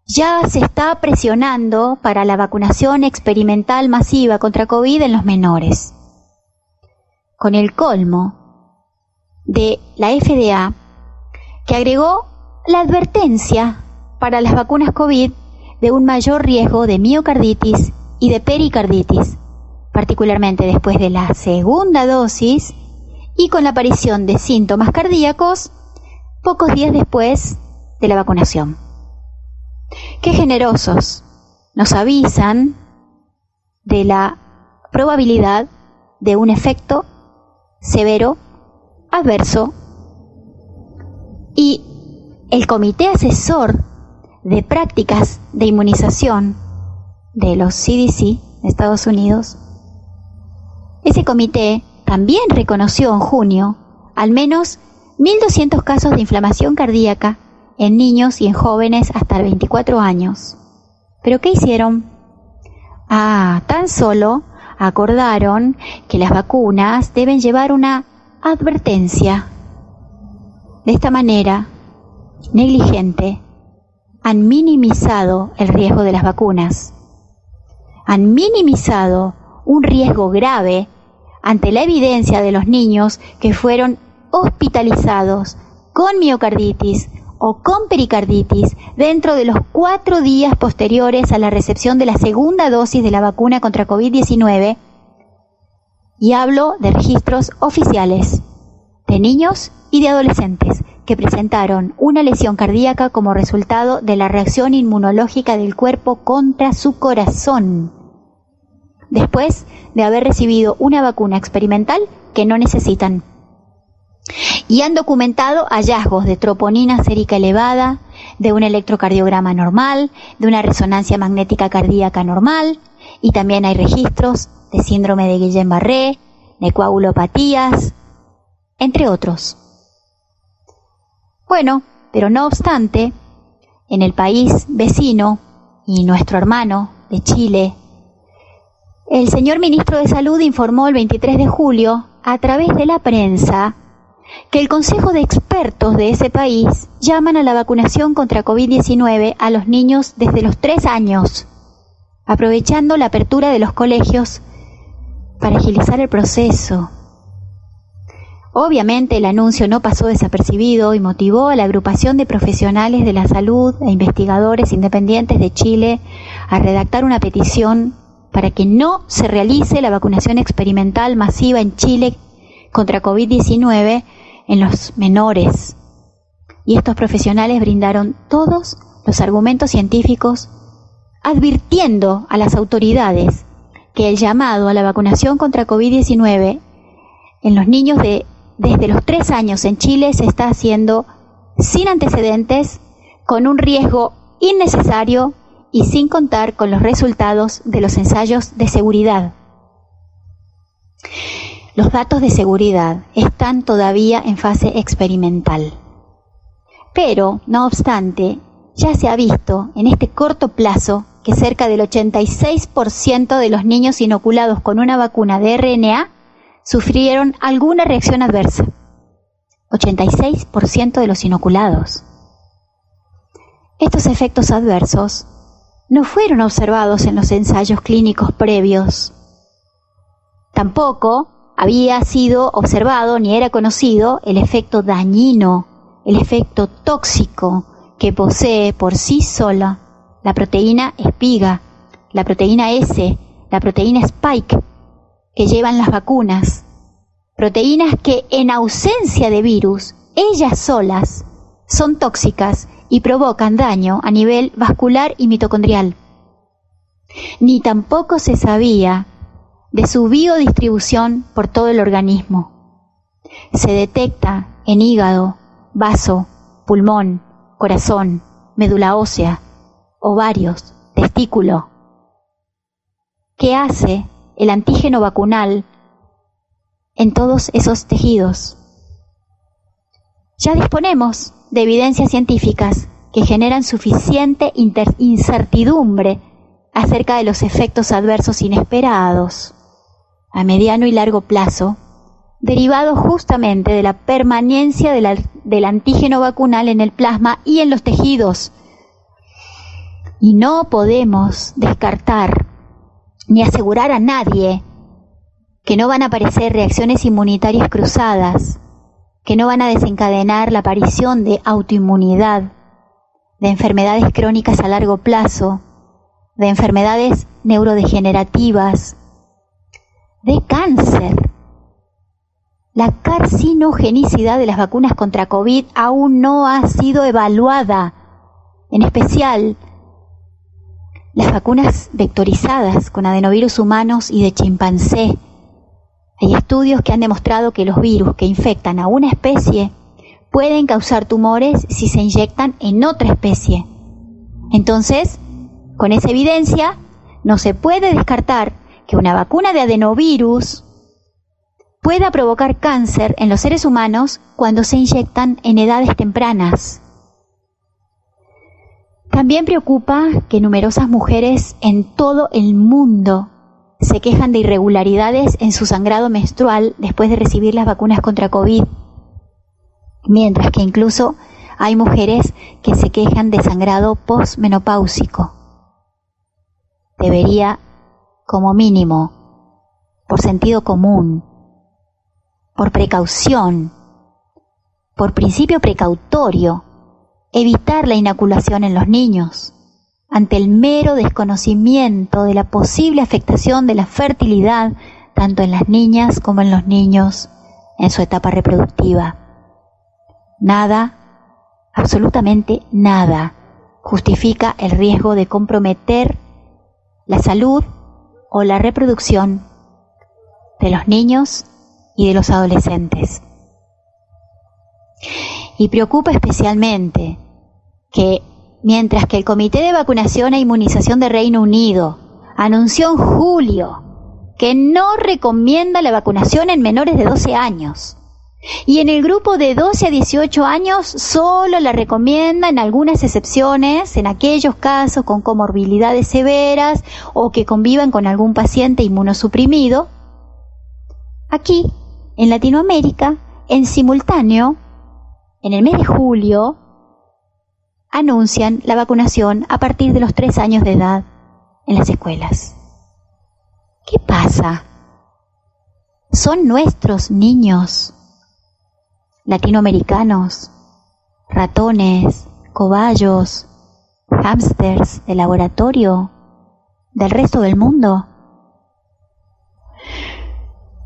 ya se está presionando para la vacunación experimental masiva contra COVID en los menores. Con el colmo de la FDA, que agregó la advertencia para las vacunas COVID de un mayor riesgo de miocarditis y de pericarditis, particularmente después de la segunda dosis y con la aparición de síntomas cardíacos pocos días después de la vacunación. Qué generosos. Nos avisan de la probabilidad de un efecto severo, adverso, y el Comité Asesor de Prácticas de Inmunización de los CDC de Estados Unidos, ese comité también reconoció en junio al menos 1.200 casos de inflamación cardíaca en niños y en jóvenes hasta 24 años. ¿Pero qué hicieron? Ah, tan solo acordaron que las vacunas deben llevar una advertencia. De esta manera, negligente, han minimizado el riesgo de las vacunas. Han minimizado un riesgo grave ante la evidencia de los niños que fueron hospitalizados con miocarditis o con pericarditis dentro de los cuatro días posteriores a la recepción de la segunda dosis de la vacuna contra COVID-19 y hablo de registros oficiales de niños y de adolescentes que presentaron una lesión cardíaca como resultado de la reacción inmunológica del cuerpo contra su corazón, después de haber recibido una vacuna experimental que no necesitan y han documentado hallazgos de troponina sérica elevada, de un electrocardiograma normal, de una resonancia magnética cardíaca normal, y también hay registros de síndrome de Guillain-Barré, de coagulopatías, entre otros. Bueno, pero no obstante, en el país vecino y nuestro hermano de Chile, el señor ministro de Salud informó el 23 de julio a través de la prensa que el Consejo de Expertos de ese país llaman a la vacunación contra COVID-19 a los niños desde los 3 años, aprovechando la apertura de los colegios para agilizar el proceso. Obviamente el anuncio no pasó desapercibido y motivó a la agrupación de profesionales de la salud e investigadores independientes de Chile a redactar una petición para que no se realice la vacunación experimental masiva en Chile contra COVID-19 en los menores. Y estos profesionales brindaron todos los argumentos científicos advirtiendo a las autoridades que el llamado a la vacunación contra COVID-19 en los niños de desde los tres años en Chile se está haciendo sin antecedentes, con un riesgo innecesario y sin contar con los resultados de los ensayos de seguridad. Los datos de seguridad están todavía en fase experimental. Pero, no obstante, ya se ha visto en este corto plazo que cerca del 86% de los niños inoculados con una vacuna de RNA sufrieron alguna reacción adversa. 86% de los inoculados. Estos efectos adversos no fueron observados en los ensayos clínicos previos. Tampoco había sido observado ni era conocido el efecto dañino, el efecto tóxico que posee por sí sola la proteína espiga, la proteína S, la proteína spike que llevan las vacunas, proteínas que en ausencia de virus, ellas solas, son tóxicas y provocan daño a nivel vascular y mitocondrial. Ni tampoco se sabía de su biodistribución por todo el organismo. Se detecta en hígado, vaso, pulmón, corazón, médula ósea, ovarios, testículo. ¿Qué hace el antígeno vacunal en todos esos tejidos? Ya disponemos de evidencias científicas que generan suficiente incertidumbre acerca de los efectos adversos inesperados a mediano y largo plazo, derivados justamente de la permanencia del antígeno vacunal en el plasma y en los tejidos. Y no podemos descartar ni asegurar a nadie que no van a aparecer reacciones inmunitarias cruzadas, que no van a desencadenar la aparición de autoinmunidad, de enfermedades crónicas a largo plazo, de enfermedades neurodegenerativas, de cáncer. La carcinogenicidad de las vacunas contra COVID aún no ha sido evaluada, en especial las vacunas vectorizadas con adenovirus humanos y de chimpancé. Hay estudios que han demostrado que los virus que infectan a una especie pueden causar tumores si se inyectan en otra especie. Entonces, con esa evidencia, no se puede descartar que una vacuna de adenovirus pueda provocar cáncer en los seres humanos cuando se inyectan en edades tempranas. También preocupa que numerosas mujeres en todo el mundo se quejan de irregularidades en su sangrado menstrual después de recibir las vacunas contra COVID, mientras que incluso hay mujeres que se quejan de sangrado postmenopáusico debería, como mínimo, por sentido común, por precaución, por principio precautorio, evitar la inoculación en los niños ante el mero desconocimiento de la posible afectación de la fertilidad tanto en las niñas como en los niños en su etapa reproductiva. Nada, absolutamente nada, justifica el riesgo de comprometer la salud o la reproducción de los niños y de los adolescentes. Y preocupa especialmente que mientras que el Comité de Vacunación e Inmunización de Reino Unido anunció en julio que no recomienda la vacunación en menores de 12 años, y en el grupo de 12 a 18 años solo la recomienda en algunas excepciones, en aquellos casos con comorbilidades severas o que convivan con algún paciente inmunosuprimido. Aquí, en Latinoamérica, en simultáneo, en el mes de julio, anuncian la vacunación a partir de los 3 años de edad en las escuelas. ¿Qué pasa? Son nuestros niños latinoamericanos, ratones, cobayos, hámsters de laboratorio del resto del mundo.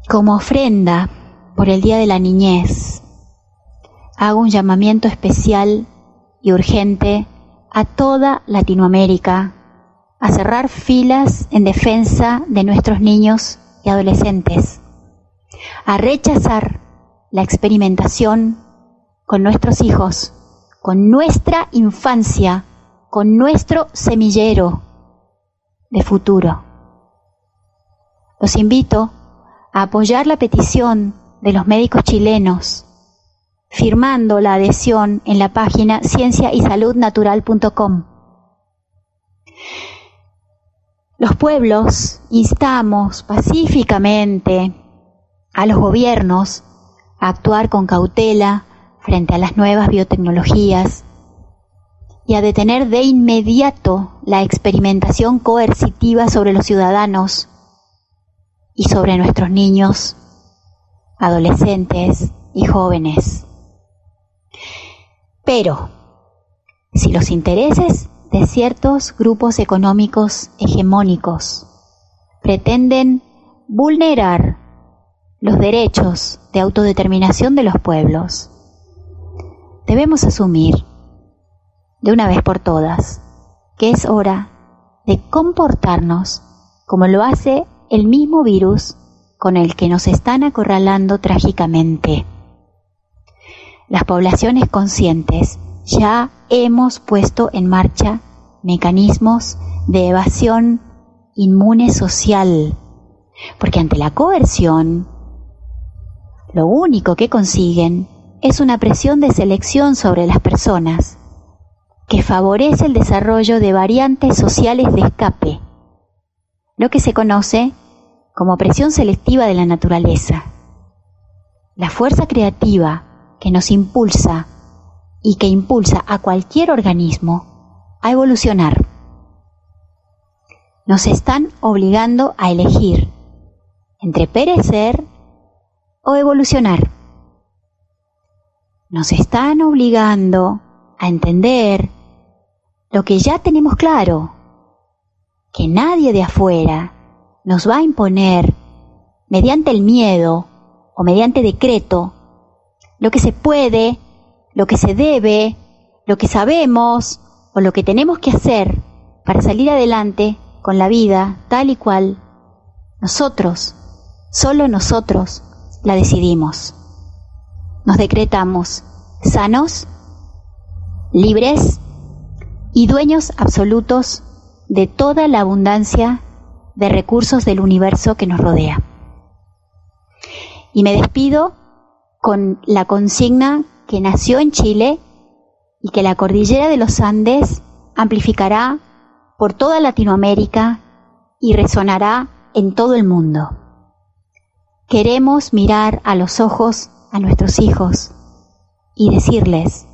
Como ofrenda por el Día de la Niñez, hago un llamamiento especial y urgente a toda Latinoamérica a cerrar filas en defensa de nuestros niños y adolescentes, a rechazar la experimentación con nuestros hijos, con nuestra infancia, con nuestro semillero de futuro. Los invito a apoyar la petición de los médicos chilenos, firmando la adhesión en la página cienciaysaludnatural.com. Los pueblos instamos pacíficamente a los gobiernos actuar con cautela frente a las nuevas biotecnologías y a detener de inmediato la experimentación coercitiva sobre los ciudadanos y sobre nuestros niños, adolescentes y jóvenes. Pero, si los intereses de ciertos grupos económicos hegemónicos pretenden vulnerar los derechos de autodeterminación de los pueblos. Debemos asumir, de una vez por todas, que es hora de comportarnos como lo hace el mismo virus con el que nos están acorralando trágicamente. las poblaciones conscientes ya hemos puesto en marcha mecanismos de evasión inmune social, porque ante la coerción, lo único que consiguen es una presión de selección sobre las personas que favorece el desarrollo de variantes sociales de escape, lo que se conoce como presión selectiva de la naturaleza. La fuerza creativa que nos impulsa y que impulsa a cualquier organismo a evolucionar. Nos están obligando a elegir entre perecer o evolucionar. Nos están obligando a entender lo que ya tenemos claro, que nadie de afuera nos va a imponer mediante el miedo o mediante decreto lo que se puede, lo que se debe, lo que sabemos o lo que tenemos que hacer para salir adelante con la vida tal y cual nosotros, solo nosotros, la decidimos. Nos decretamos sanos, libres y dueños absolutos de toda la abundancia de recursos del universo que nos rodea. Y me despido con la consigna que nació en Chile y que la cordillera de los Andes amplificará por toda Latinoamérica y resonará en todo el mundo. Queremos mirar a los ojos a nuestros hijos y decirles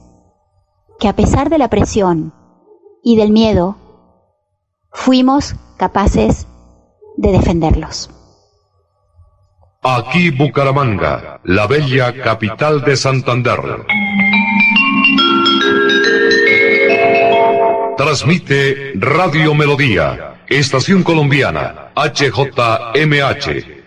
que a pesar de la presión y del miedo, fuimos capaces de defenderlos. Aquí Bucaramanga, la bella capital de Santander. Transmite Radio Melodía, Estación Colombiana, HJMH,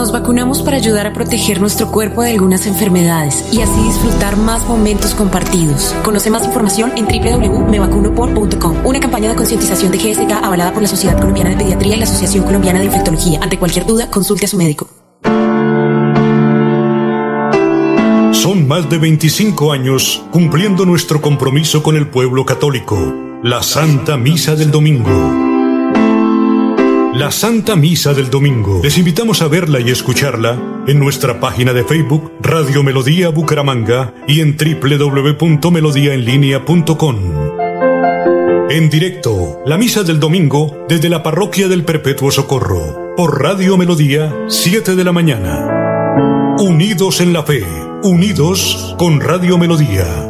Nos vacunamos para ayudar a proteger nuestro cuerpo de algunas enfermedades y así disfrutar más momentos compartidos. Conoce más información en www.mevacunopor.com. Una campaña de concientización de GSK avalada por la Sociedad Colombiana de Pediatría y la Asociación Colombiana de Infectología. Ante cualquier duda, consulte a su médico. Son más de 25 años cumpliendo nuestro compromiso con el pueblo católico. La Santa Misa del Domingo. La Santa Misa del Domingo. Les invitamos a verla y escucharla en nuestra página de Facebook Radio Melodía Bucaramanga y en www.melodiaenlinea.com. En directo, la Misa del Domingo desde la Parroquia del Perpetuo Socorro, por Radio Melodía, 7 de la mañana. Unidos en la fe, unidos con Radio Melodía.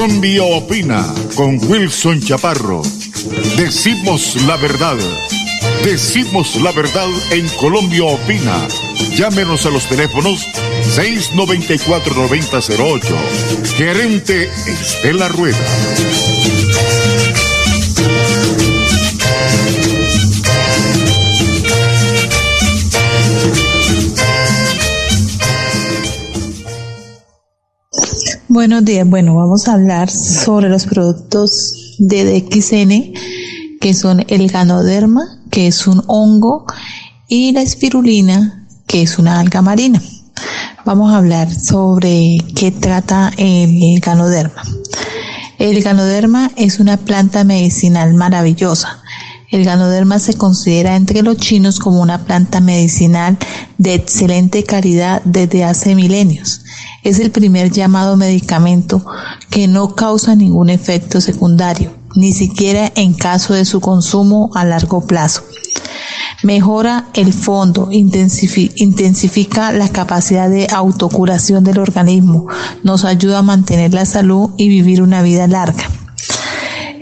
Colombia Opina con Wilson Chaparro. Decimos la verdad. Decimos la verdad en Colombia Opina. Llámenos a los teléfonos 694-9008. Gerente Estela Rueda. Buenos días. Bueno, vamos a hablar sobre los productos de DXN, que son el ganoderma, que es un hongo, y la espirulina, que es una alga marina. Vamos a hablar sobre qué trata el ganoderma. El ganoderma es una planta medicinal maravillosa. El ganoderma se considera entre los chinos como una planta medicinal de excelente calidad desde hace milenios. Es el primer llamado medicamento que no causa ningún efecto secundario, ni siquiera en caso de su consumo a largo plazo. Mejora el fondo, intensifica la capacidad de autocuración del organismo, nos ayuda a mantener la salud y vivir una vida larga.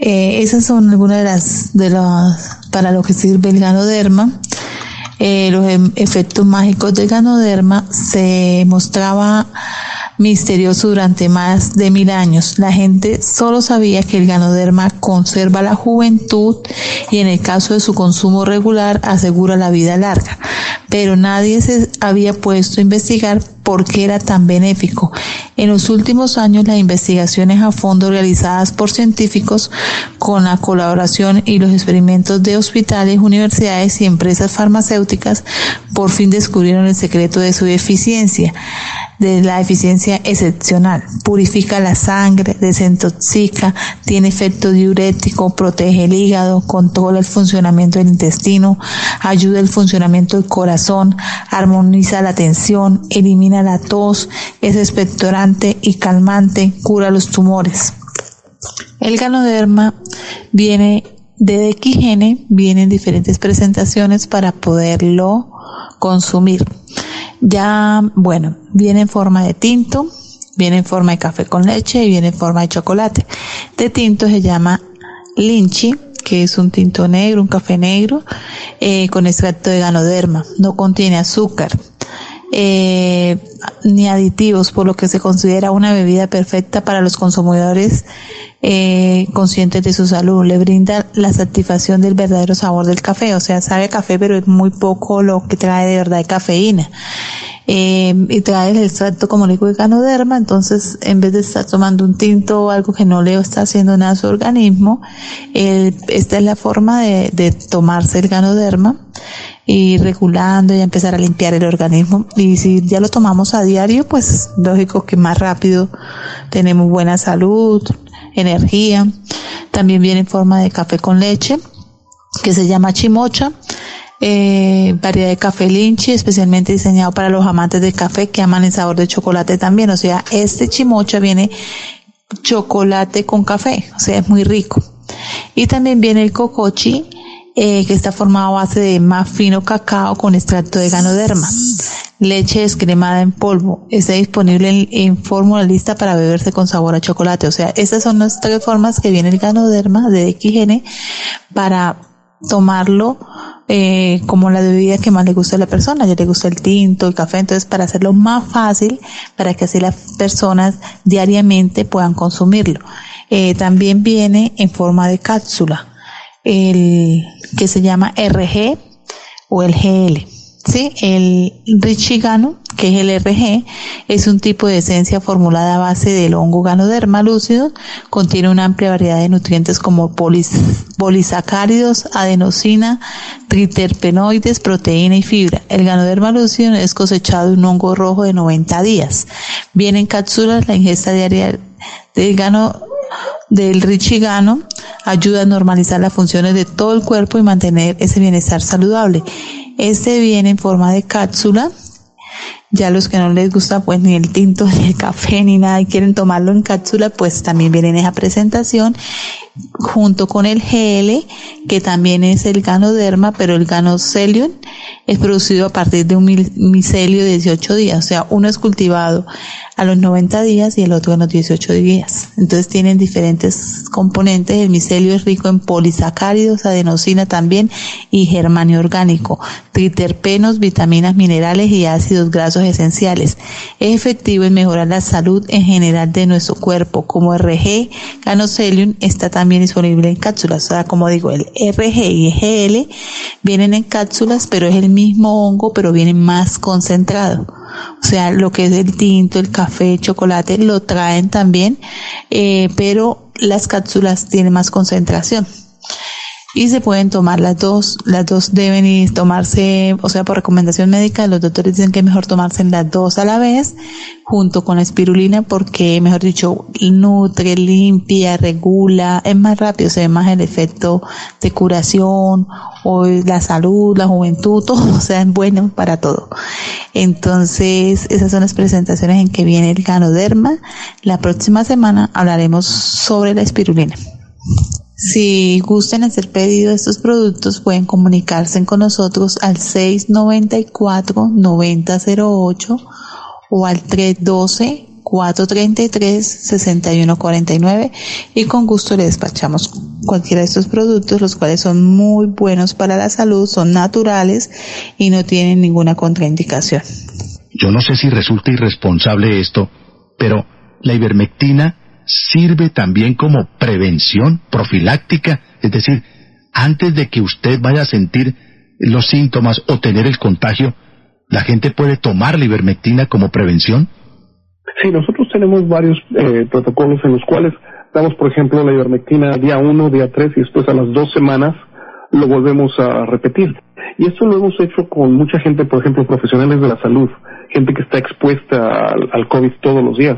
Eh, esas son algunas de las, de las, para lo que sirve el ganoderma. Eh, los em, efectos mágicos del ganoderma se mostraba misterioso durante más de mil años. La gente solo sabía que el ganoderma conserva la juventud y en el caso de su consumo regular asegura la vida larga. Pero nadie se había puesto a investigar por qué era tan benéfico. En los últimos años, las investigaciones a fondo realizadas por científicos con la colaboración y los experimentos de hospitales, universidades y empresas farmacéuticas por fin descubrieron el secreto de su eficiencia de la eficiencia excepcional. Purifica la sangre, desintoxica, tiene efecto diurético, protege el hígado, controla el funcionamiento del intestino, ayuda el funcionamiento del corazón, armoniza la tensión, elimina la tos, es expectorante y calmante, cura los tumores. El ganoderma viene de DXN, viene en diferentes presentaciones para poderlo consumir. Ya, bueno, viene en forma de tinto, viene en forma de café con leche y viene en forma de chocolate. De tinto se llama linchi, que es un tinto negro, un café negro, eh, con extracto de ganoderma. No contiene azúcar. Eh, ni aditivos, por lo que se considera una bebida perfecta para los consumidores eh, conscientes de su salud. Le brinda la satisfacción del verdadero sabor del café, o sea, sabe café, pero es muy poco lo que trae de verdad de cafeína. Eh, y trae el extracto, como digo, de ganoderma, entonces en vez de estar tomando un tinto o algo que no le está haciendo nada a su organismo, esta es la forma de, de tomarse el ganoderma y regulando y empezar a limpiar el organismo. Y si ya lo tomamos a diario, pues lógico que más rápido tenemos buena salud, energía. También viene en forma de café con leche, que se llama chimocha. Eh, variedad de café linchi, especialmente diseñado para los amantes del café que aman el sabor de chocolate también. O sea, este chimocha viene chocolate con café, o sea, es muy rico. Y también viene el cocochi, eh, que está formado a base de más fino cacao con extracto de ganoderma. Leche descremada en polvo. Está disponible en, fórmula lista para beberse con sabor a chocolate. O sea, estas son las tres formas que viene el ganoderma de XGN para tomarlo eh, como la bebida que más le gusta a la persona. Ya le gusta el tinto, el café, entonces para hacerlo más fácil, para que así las personas diariamente puedan consumirlo. Eh, también viene en forma de cápsula el que se llama RG o el GL. ¿sí? El Richigano, que es el RG, es un tipo de esencia formulada a base del hongo ganoderma lúcido, contiene una amplia variedad de nutrientes como polisacáridos, adenosina, triterpenoides, proteína y fibra. El ganoderma lúcido es cosechado de un hongo rojo de 90 días. Viene en cápsulas la ingesta diaria del gano del richigano ayuda a normalizar las funciones de todo el cuerpo y mantener ese bienestar saludable. Este viene en forma de cápsula. Ya los que no les gusta pues ni el tinto, ni el café, ni nada y quieren tomarlo en cápsula, pues también viene en esa presentación junto con el GL, que también es el ganoderma, pero el ganocelium es producido a partir de un micelio de 18 días, o sea, uno es cultivado a los 90 días y el otro a los 18 días. Entonces tienen diferentes componentes. El micelio es rico en polisacáridos, adenosina también y germanio orgánico, triterpenos, vitaminas, minerales y ácidos grasos esenciales. Es efectivo en mejorar la salud en general de nuestro cuerpo. Como RG, Ganocelium está también disponible en cápsulas. O sea, como digo, el RG y GL vienen en cápsulas, pero es el mismo hongo, pero viene más concentrado. O sea, lo que es el tinto, el café, el chocolate, lo traen también, eh, pero las cápsulas tienen más concentración y se pueden tomar las dos. Las dos deben tomarse, o sea, por recomendación médica, los doctores dicen que es mejor tomarse las dos a la vez, junto con la espirulina, porque, mejor dicho, nutre, limpia, regula, es más rápido, se ve más el efecto de curación, o la salud, la juventud, todo, o sea, es bueno para todo. Entonces, esas son las presentaciones en que viene el ganoderma. La próxima semana hablaremos sobre la espirulina. Si gusten hacer pedido de estos productos, pueden comunicarse con nosotros al 694-9008 o al 312-433-6149 y con gusto le despachamos cualquiera de estos productos, los cuales son muy buenos para la salud, son naturales y no tienen ninguna contraindicación. Yo no sé si resulta irresponsable esto, pero la ivermectina sirve también como prevención profiláctica, es decir, antes de que usted vaya a sentir los síntomas o tener el contagio, ¿la gente puede tomar la ivermectina como prevención? Sí, nosotros tenemos varios eh, protocolos en los cuales damos, por ejemplo, la ivermectina día 1, día 3 y después a las dos semanas lo volvemos a repetir. Y esto lo hemos hecho con mucha gente, por ejemplo, profesionales de la salud, gente que está expuesta al, al COVID todos los días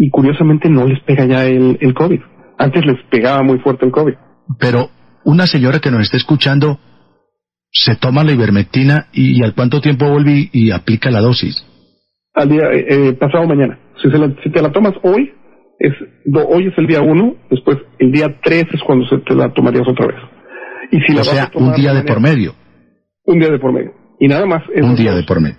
y curiosamente no les pega ya el, el COVID. Antes les pegaba muy fuerte el COVID. Pero una señora que nos está escuchando se toma la ivermectina y, al cuánto tiempo vuelve y, aplica la dosis. Al día eh, eh, pasado mañana. Si, si, te la tomas hoy, es hoy es el día uno, después el día tres es cuando se te la tomarías otra vez. Y si o sea, un día de por medio. Un día de por medio. Y nada más. Un día de por medio.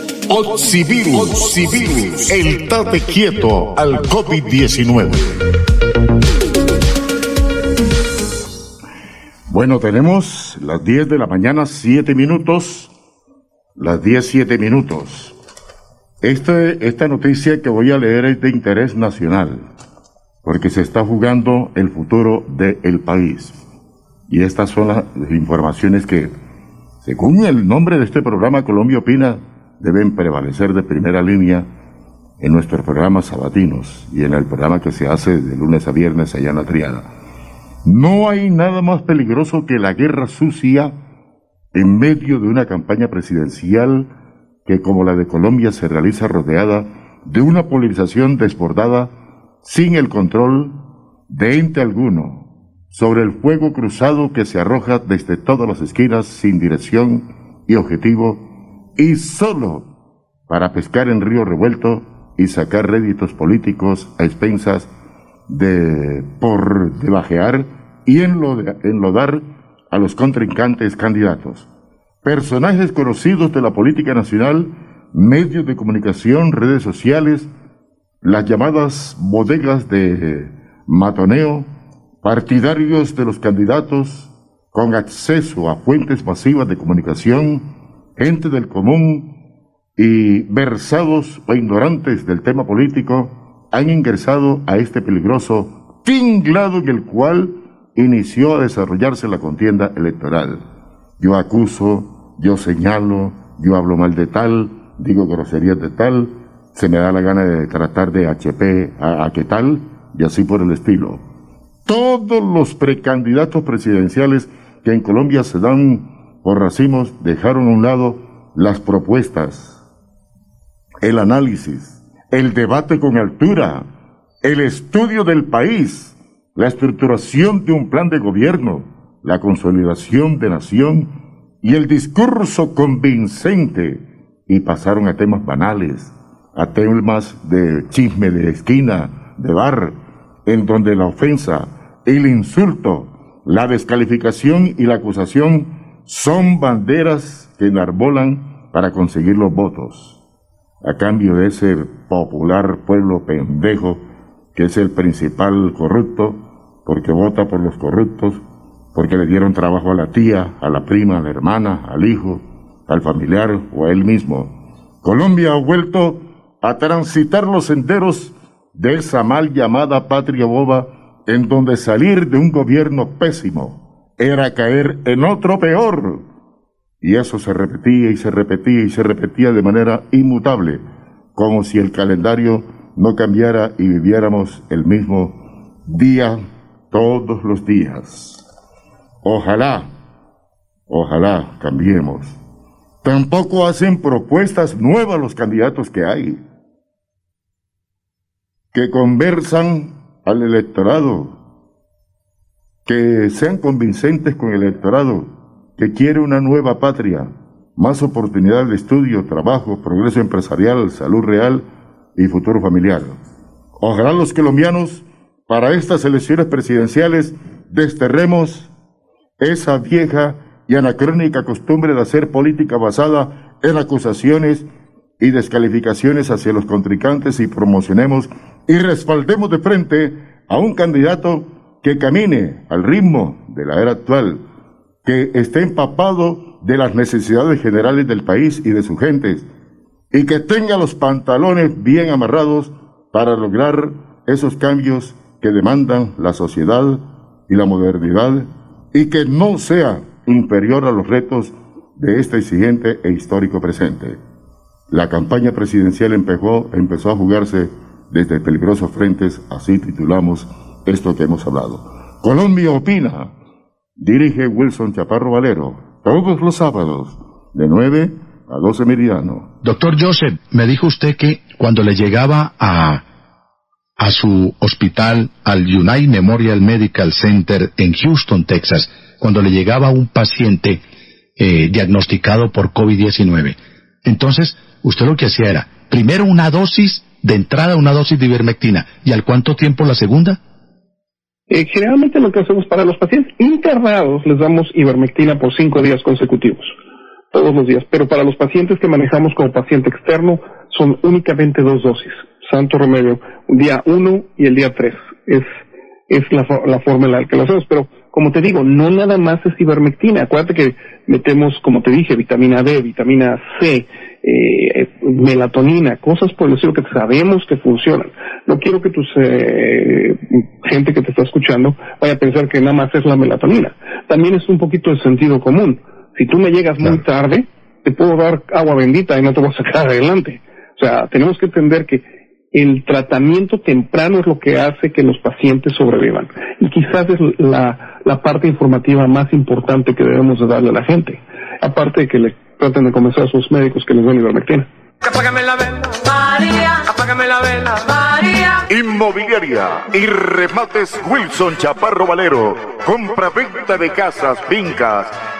Oxivirus, el tate quieto al COVID-19. Bueno, tenemos las 10 de la mañana, 7 minutos. Las 10, 7 minutos. Este, esta noticia que voy a leer es de interés nacional, porque se está jugando el futuro del país. Y estas son las informaciones que, según el nombre de este programa, Colombia Opina, deben prevalecer de primera línea en nuestros programas sabatinos y en el programa que se hace de lunes a viernes allá en la Triada. No hay nada más peligroso que la guerra sucia en medio de una campaña presidencial que como la de Colombia se realiza rodeada de una polarización desbordada sin el control de ente alguno sobre el fuego cruzado que se arroja desde todas las esquinas sin dirección y objetivo y solo para pescar en río revuelto y sacar réditos políticos a expensas de por debajear y enlodar a los contrincantes candidatos. Personajes conocidos de la política nacional, medios de comunicación, redes sociales, las llamadas bodegas de matoneo, partidarios de los candidatos con acceso a fuentes masivas de comunicación, gente del común y versados o ignorantes del tema político, han ingresado a este peligroso tinglado en el cual inició a desarrollarse la contienda electoral. Yo acuso, yo señalo, yo hablo mal de tal, digo groserías de tal, se me da la gana de tratar de HP a, a qué tal, y así por el estilo. Todos los precandidatos presidenciales que en Colombia se dan por racimos dejaron a un lado las propuestas, el análisis, el debate con altura, el estudio del país, la estructuración de un plan de gobierno, la consolidación de nación y el discurso convincente. Y pasaron a temas banales, a temas de chisme de esquina, de bar, en donde la ofensa, el insulto, la descalificación y la acusación son banderas que enarbolan para conseguir los votos. A cambio de ese popular pueblo pendejo que es el principal corrupto, porque vota por los corruptos, porque le dieron trabajo a la tía, a la prima, a la hermana, al hijo, al familiar o a él mismo. Colombia ha vuelto a transitar los senderos de esa mal llamada patria boba en donde salir de un gobierno pésimo era caer en otro peor. Y eso se repetía y se repetía y se repetía de manera inmutable, como si el calendario no cambiara y viviéramos el mismo día todos los días. Ojalá, ojalá cambiemos. Tampoco hacen propuestas nuevas los candidatos que hay, que conversan al electorado, que sean convincentes con el electorado, que quiere una nueva patria, más oportunidad de estudio, trabajo, progreso empresarial, salud real, y futuro familiar. Ojalá los colombianos, para estas elecciones presidenciales, desterremos esa vieja y anacrónica costumbre de hacer política basada en acusaciones y descalificaciones hacia los contrincantes y promocionemos y respaldemos de frente a un candidato que camine al ritmo de la era actual, que esté empapado de las necesidades generales del país y de sus gentes, y que tenga los pantalones bien amarrados para lograr esos cambios que demandan la sociedad y la modernidad y que no sea inferior a los retos de este exigente e histórico presente. La campaña presidencial empezó, empezó a jugarse desde peligrosos frentes, así titulamos esto que hemos hablado. Colombia opina, dirige Wilson Chaparro Valero, todos los sábados, de 9 a 12 meridiano. Doctor Joseph, me dijo usted que cuando le llegaba a, a su hospital, al United Memorial Medical Center en Houston, Texas, cuando le llegaba un paciente eh, diagnosticado por COVID-19, entonces usted lo que hacía era, primero una dosis de entrada, una dosis de ivermectina, ¿y al cuánto tiempo la segunda? Eh, generalmente lo que hacemos para los pacientes internados les damos ivermectina por cinco días consecutivos todos los días, pero para los pacientes que manejamos como paciente externo son únicamente dos dosis. Santo remedio, día uno y el día tres. Es, es la, la forma en la que lo hacemos, pero como te digo, no nada más es ivermectina. Acuérdate que metemos, como te dije, vitamina D, vitamina C, eh, melatonina, cosas por el estilo que sabemos que funcionan. No quiero que tu eh, gente que te está escuchando vaya a pensar que nada más es la melatonina. También es un poquito de sentido común si tú me llegas muy tarde, te puedo dar agua bendita y no te voy a sacar adelante. O sea, tenemos que entender que el tratamiento temprano es lo que hace que los pacientes sobrevivan. Y quizás es la, la parte informativa más importante que debemos de darle a la gente. Aparte de que le traten de convencer a sus médicos que les den ivermectina. Apágame la vela, María. Apágame la vela, María. Inmobiliaria y remates Wilson Chaparro Valero. Compra-venta de casas, fincas,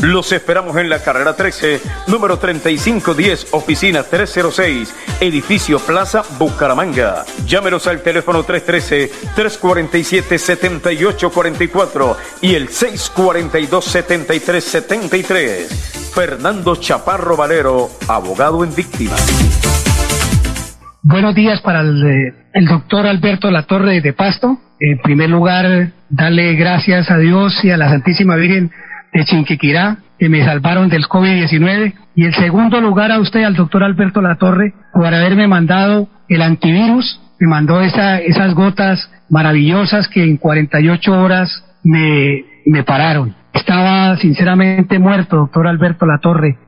Los esperamos en la carrera 13, número 3510, oficina 306, edificio Plaza Bucaramanga. Llámenos al teléfono 313-347-7844 y el 642-7373. Fernando Chaparro Valero, abogado en víctimas. Buenos días para el, eh, doctor Alberto Latorre de Pasto. En primer lugar, darle gracias a Dios y a la Santísima Virgen de Chinquiquirá que me salvaron del COVID-19. Y en segundo lugar a usted, al doctor Alberto Latorre, por haberme mandado el antivirus. Me mandó esa, esas gotas maravillosas que en 48 horas me, me pararon. Estaba sinceramente muerto, doctor Alberto Latorre.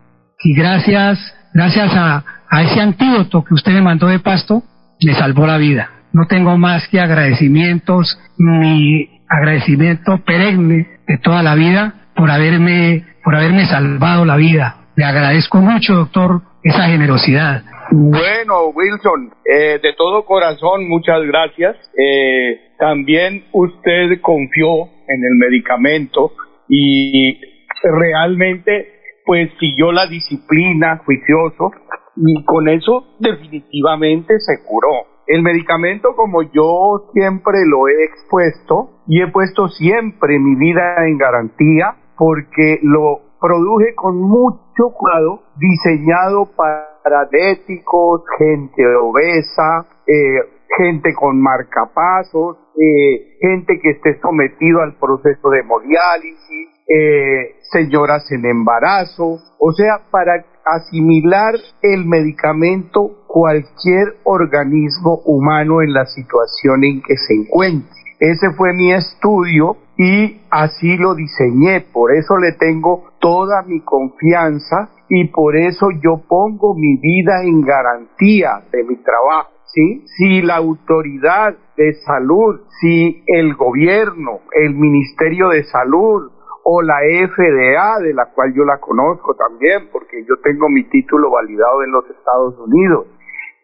Y gracias, gracias a, a ese antídoto que usted me mandó de pasto, me salvó la vida. No tengo más que agradecimientos, mi agradecimiento perenne de toda la vida por haberme, por haberme salvado la vida. Le agradezco mucho, doctor, esa generosidad. Bueno, Wilson, eh, de todo corazón, muchas gracias. Eh, también usted confió en el medicamento y realmente pues siguió la disciplina juicioso y con eso definitivamente se curó. El medicamento como yo siempre lo he expuesto y he puesto siempre mi vida en garantía porque lo produje con mucho cuidado, diseñado para diabéticos, gente obesa, eh, gente con marcapasos, eh, gente que esté sometido al proceso de hemodiálisis, eh, señoras en embarazo, o sea, para asimilar el medicamento cualquier organismo humano en la situación en que se encuentre. Ese fue mi estudio y así lo diseñé, por eso le tengo toda mi confianza y por eso yo pongo mi vida en garantía de mi trabajo. ¿sí? Si la autoridad de salud, si el gobierno, el Ministerio de Salud o la FDA, de la cual yo la conozco también, porque yo tengo mi título validado en los Estados Unidos,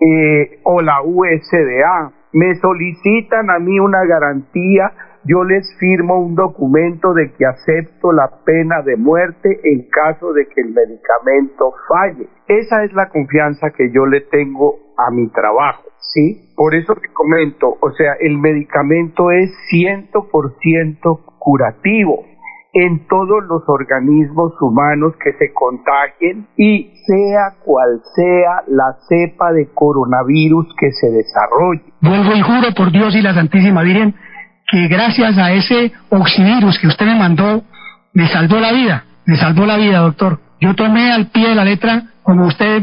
eh, o la USDA, me solicitan a mí una garantía, yo les firmo un documento de que acepto la pena de muerte en caso de que el medicamento falle. Esa es la confianza que yo le tengo a mi trabajo. ¿sí? Por eso te comento, o sea, el medicamento es 100% curativo en todos los organismos humanos que se contagien y sea cual sea la cepa de coronavirus que se desarrolle. Vuelvo y juro por Dios y la Santísima Virgen que gracias a ese oxivirus que usted me mandó, me salvó la vida, me salvó la vida, doctor. Yo tomé al pie de la letra, como usted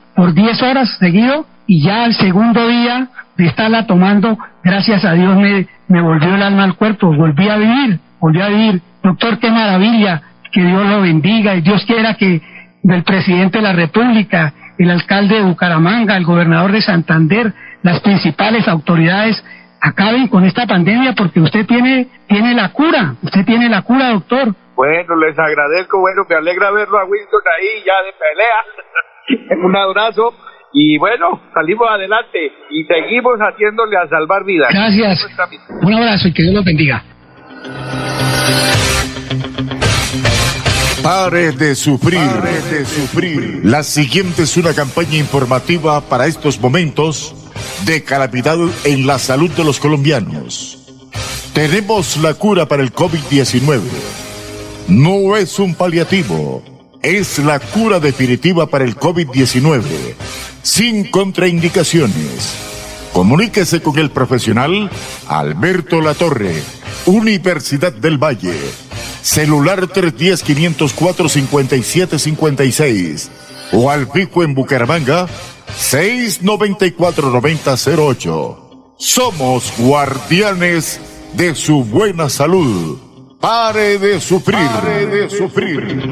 por 10 horas seguido, y ya al segundo día de estarla tomando, gracias a Dios me, me volvió el alma al cuerpo, volví a vivir, volví a vivir. Doctor, qué maravilla, que Dios lo bendiga y Dios quiera que del presidente de la República, el alcalde de Bucaramanga, el gobernador de Santander, las principales autoridades acaben con esta pandemia porque usted tiene, tiene la cura, usted tiene la cura, doctor. Bueno, les agradezco, bueno, me alegra verlo a Wilson ahí ya de pelea. Un abrazo y bueno, salimos adelante y seguimos haciéndole a salvar vidas. Gracias. Un abrazo y que Dios los bendiga. Pare de sufrir, Pare de sufrir. La siguiente es una campaña informativa para estos momentos de calamidad en la salud de los colombianos. Tenemos la cura para el COVID-19. No es un paliativo, es la cura definitiva para el COVID-19, sin contraindicaciones. Comuníquese con el profesional Alberto Latorre, Universidad del Valle. Celular 310-504-5756 o al pico en Bucaramanga 694-9008. Somos guardianes de su buena salud. Pare de sufrir. Pare de sufrir.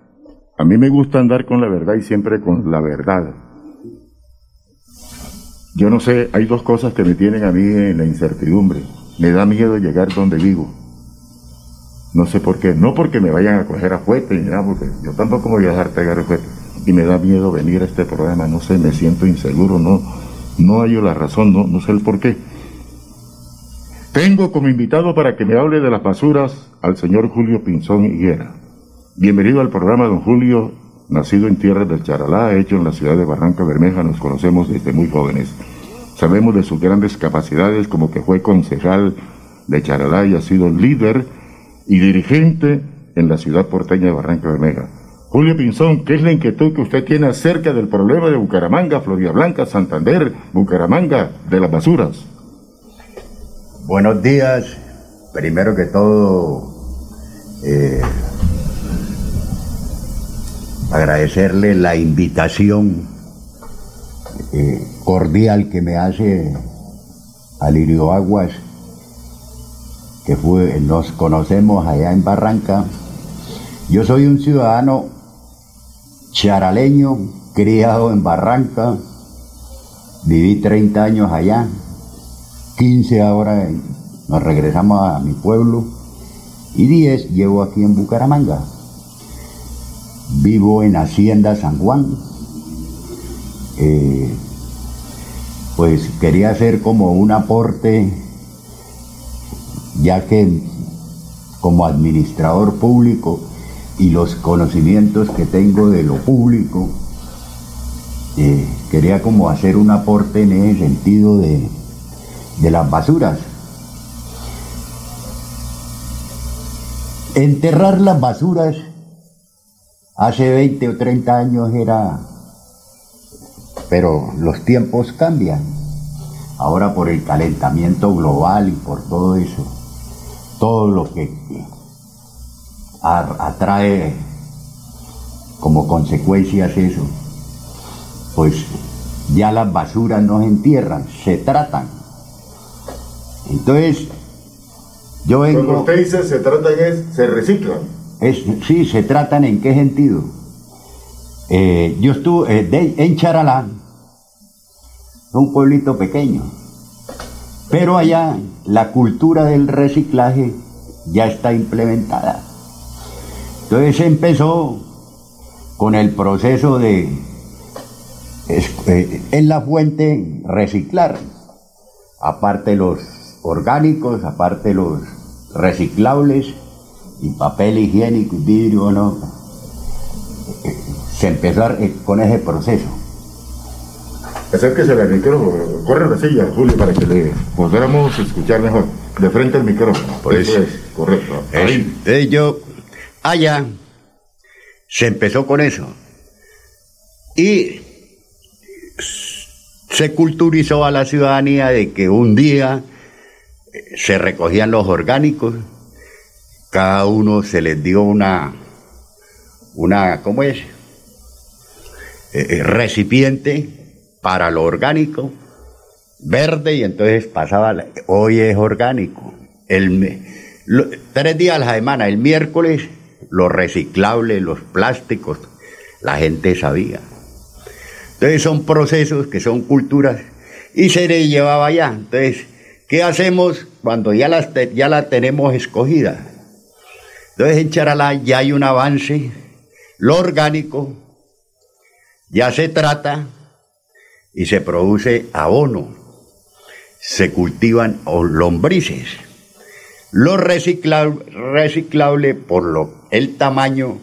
A mí me gusta andar con la verdad y siempre con la verdad. Yo no sé, hay dos cosas que me tienen a mí en la incertidumbre. Me da miedo llegar donde vivo. No sé por qué. No porque me vayan a coger a fuete ni nada, porque yo tampoco me voy a dejar pegar a fuete. Y me da miedo venir a este programa. No sé, me siento inseguro. No, no hallo la razón, no, no sé el por qué. Tengo como invitado para que me hable de las basuras al señor Julio Pinzón Higuera. Bienvenido al programa, don Julio, nacido en tierras del Charalá, hecho en la ciudad de Barranca Bermeja, nos conocemos desde muy jóvenes. Sabemos de sus grandes capacidades como que fue concejal de Charalá y ha sido líder y dirigente en la ciudad porteña de Barranca Bermeja. Julio Pinzón, ¿qué es la inquietud que usted tiene acerca del problema de Bucaramanga, Florida Blanca, Santander, Bucaramanga, de las basuras? Buenos días. Primero que todo, eh, agradecerle la invitación eh, cordial que me hace a Lirio Aguas, que fue, nos conocemos allá en Barranca. Yo soy un ciudadano charaleño, criado en Barranca, viví 30 años allá, 15 ahora nos regresamos a mi pueblo y 10 llevo aquí en Bucaramanga. Vivo en Hacienda San Juan. Eh, pues quería hacer como un aporte, ya que como administrador público y los conocimientos que tengo de lo público, eh, quería como hacer un aporte en ese sentido de, de las basuras. Enterrar las basuras hace 20 o 30 años era, pero los tiempos cambian. Ahora por el calentamiento global y por todo eso, todo lo que atrae como consecuencias eso, pues ya las basuras no se entierran, se tratan. Entonces, yo vengo... Cuando usted dice se tratan es, se reciclan. Es, sí, se tratan en qué sentido. Eh, yo estuve eh, en Charalá, un pueblito pequeño, pero allá la cultura del reciclaje ya está implementada. Entonces empezó con el proceso de eh, en la fuente reciclar, aparte los orgánicos, aparte los reciclables y papel higiénico y vidrio, ¿no? Se empezó con ese proceso. Acérquese al micrófono, corre la silla, Julio, para que le podamos escuchar mejor. De frente al micrófono. Pues, Eso es, correcto. Ahí. Entonces yo, allá, se empezó con eso. Y se culturizó a la ciudadanía de que un día se recogían los orgánicos, cada uno se les dio una, una, ¿cómo es? Eh, recipiente para lo orgánico, verde, y entonces pasaba, hoy es orgánico. El, tres días a la semana, el miércoles, los reciclables, los plásticos, la gente sabía. Entonces son procesos que son culturas y se le llevaba allá. Entonces, ¿qué hacemos cuando ya, las ya la tenemos escogida? Entonces en Charalá ya hay un avance, lo orgánico ya se trata y se produce abono. se cultivan lombrices. Lo reciclable, reciclable por lo, el tamaño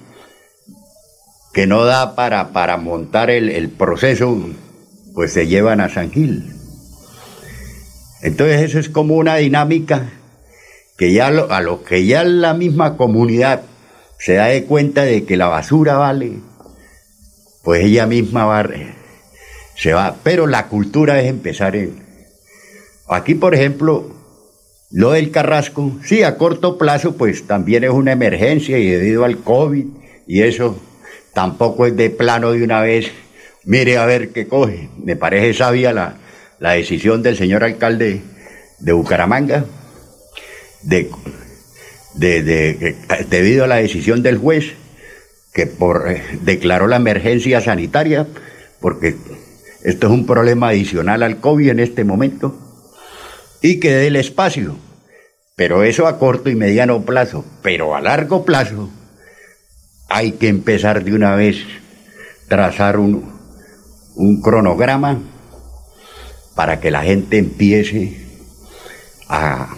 que no da para, para montar el, el proceso, pues se llevan a San Gil. Entonces eso es como una dinámica que ya lo- a lo que ya la misma comunidad se da de cuenta de que la basura vale, pues ella misma a- se va. Pero la cultura es empezar en... Aquí, por ejemplo, lo del Carrasco, sí, a corto plazo, pues también es una emergencia y debido al COVID y eso tampoco es de plano de una vez, mire a ver qué coge. Me parece sabia la, la decisión del señor alcalde de Bucaramanga, de, de- de- debido a la decisión del juez que por, eh, declaró la emergencia sanitaria, porque esto es un problema adicional al COVID en este momento, y que dé el espacio. Pero eso a corto y mediano plazo, pero a largo plazo hay que empezar de una vez, trazar un, un cronograma para que la gente empiece a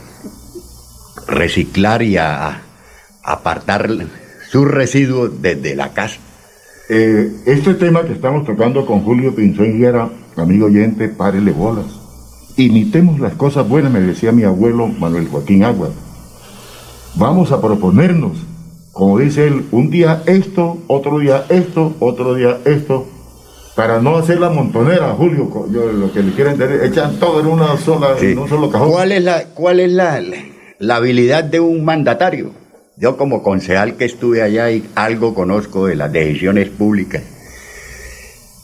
reciclar y a, a apartar sus residuos desde la casa. Eh, este tema que estamos tocando con Julio Pinzón Higuera, amigo oyente, párele bolas. Imitemos las cosas buenas, me decía mi abuelo Manuel Joaquín Agua. Vamos a proponernos, como dice él, un día esto, otro día esto, otro día esto, para no hacer la montonera, Julio. Yo lo que le quiero entender, echan todo en una sola, en un solo cajón. ¿Cuál es la, cuál es la, la habilidad de un mandatario? Yo como concejal que estuve allá y algo conozco de las decisiones públicas.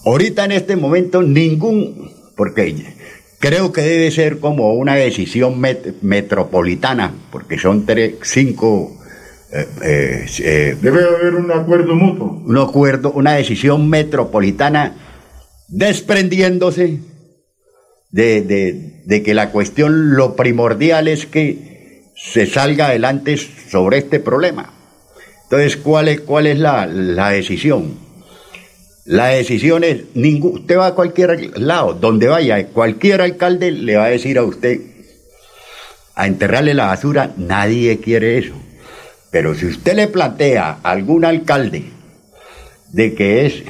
Ahorita en este momento ningún, porque creo que debe ser como una decisión met- metropolitana, porque son tres, cinco... eh, eh, eh, Debe haber un acuerdo mutuo. un acuerdo, una decisión metropolitana desprendiéndose de, de- de que la cuestión, lo primordial es que se salga adelante sobre este problema. Entonces, ¿cuál es, cuál es la, la decisión? La decisión es, ningún, usted va a cualquier lado, donde vaya, cualquier alcalde le va a decir a usted, a enterrarle la basura, nadie quiere eso. Pero si usted le plantea a algún alcalde de que es,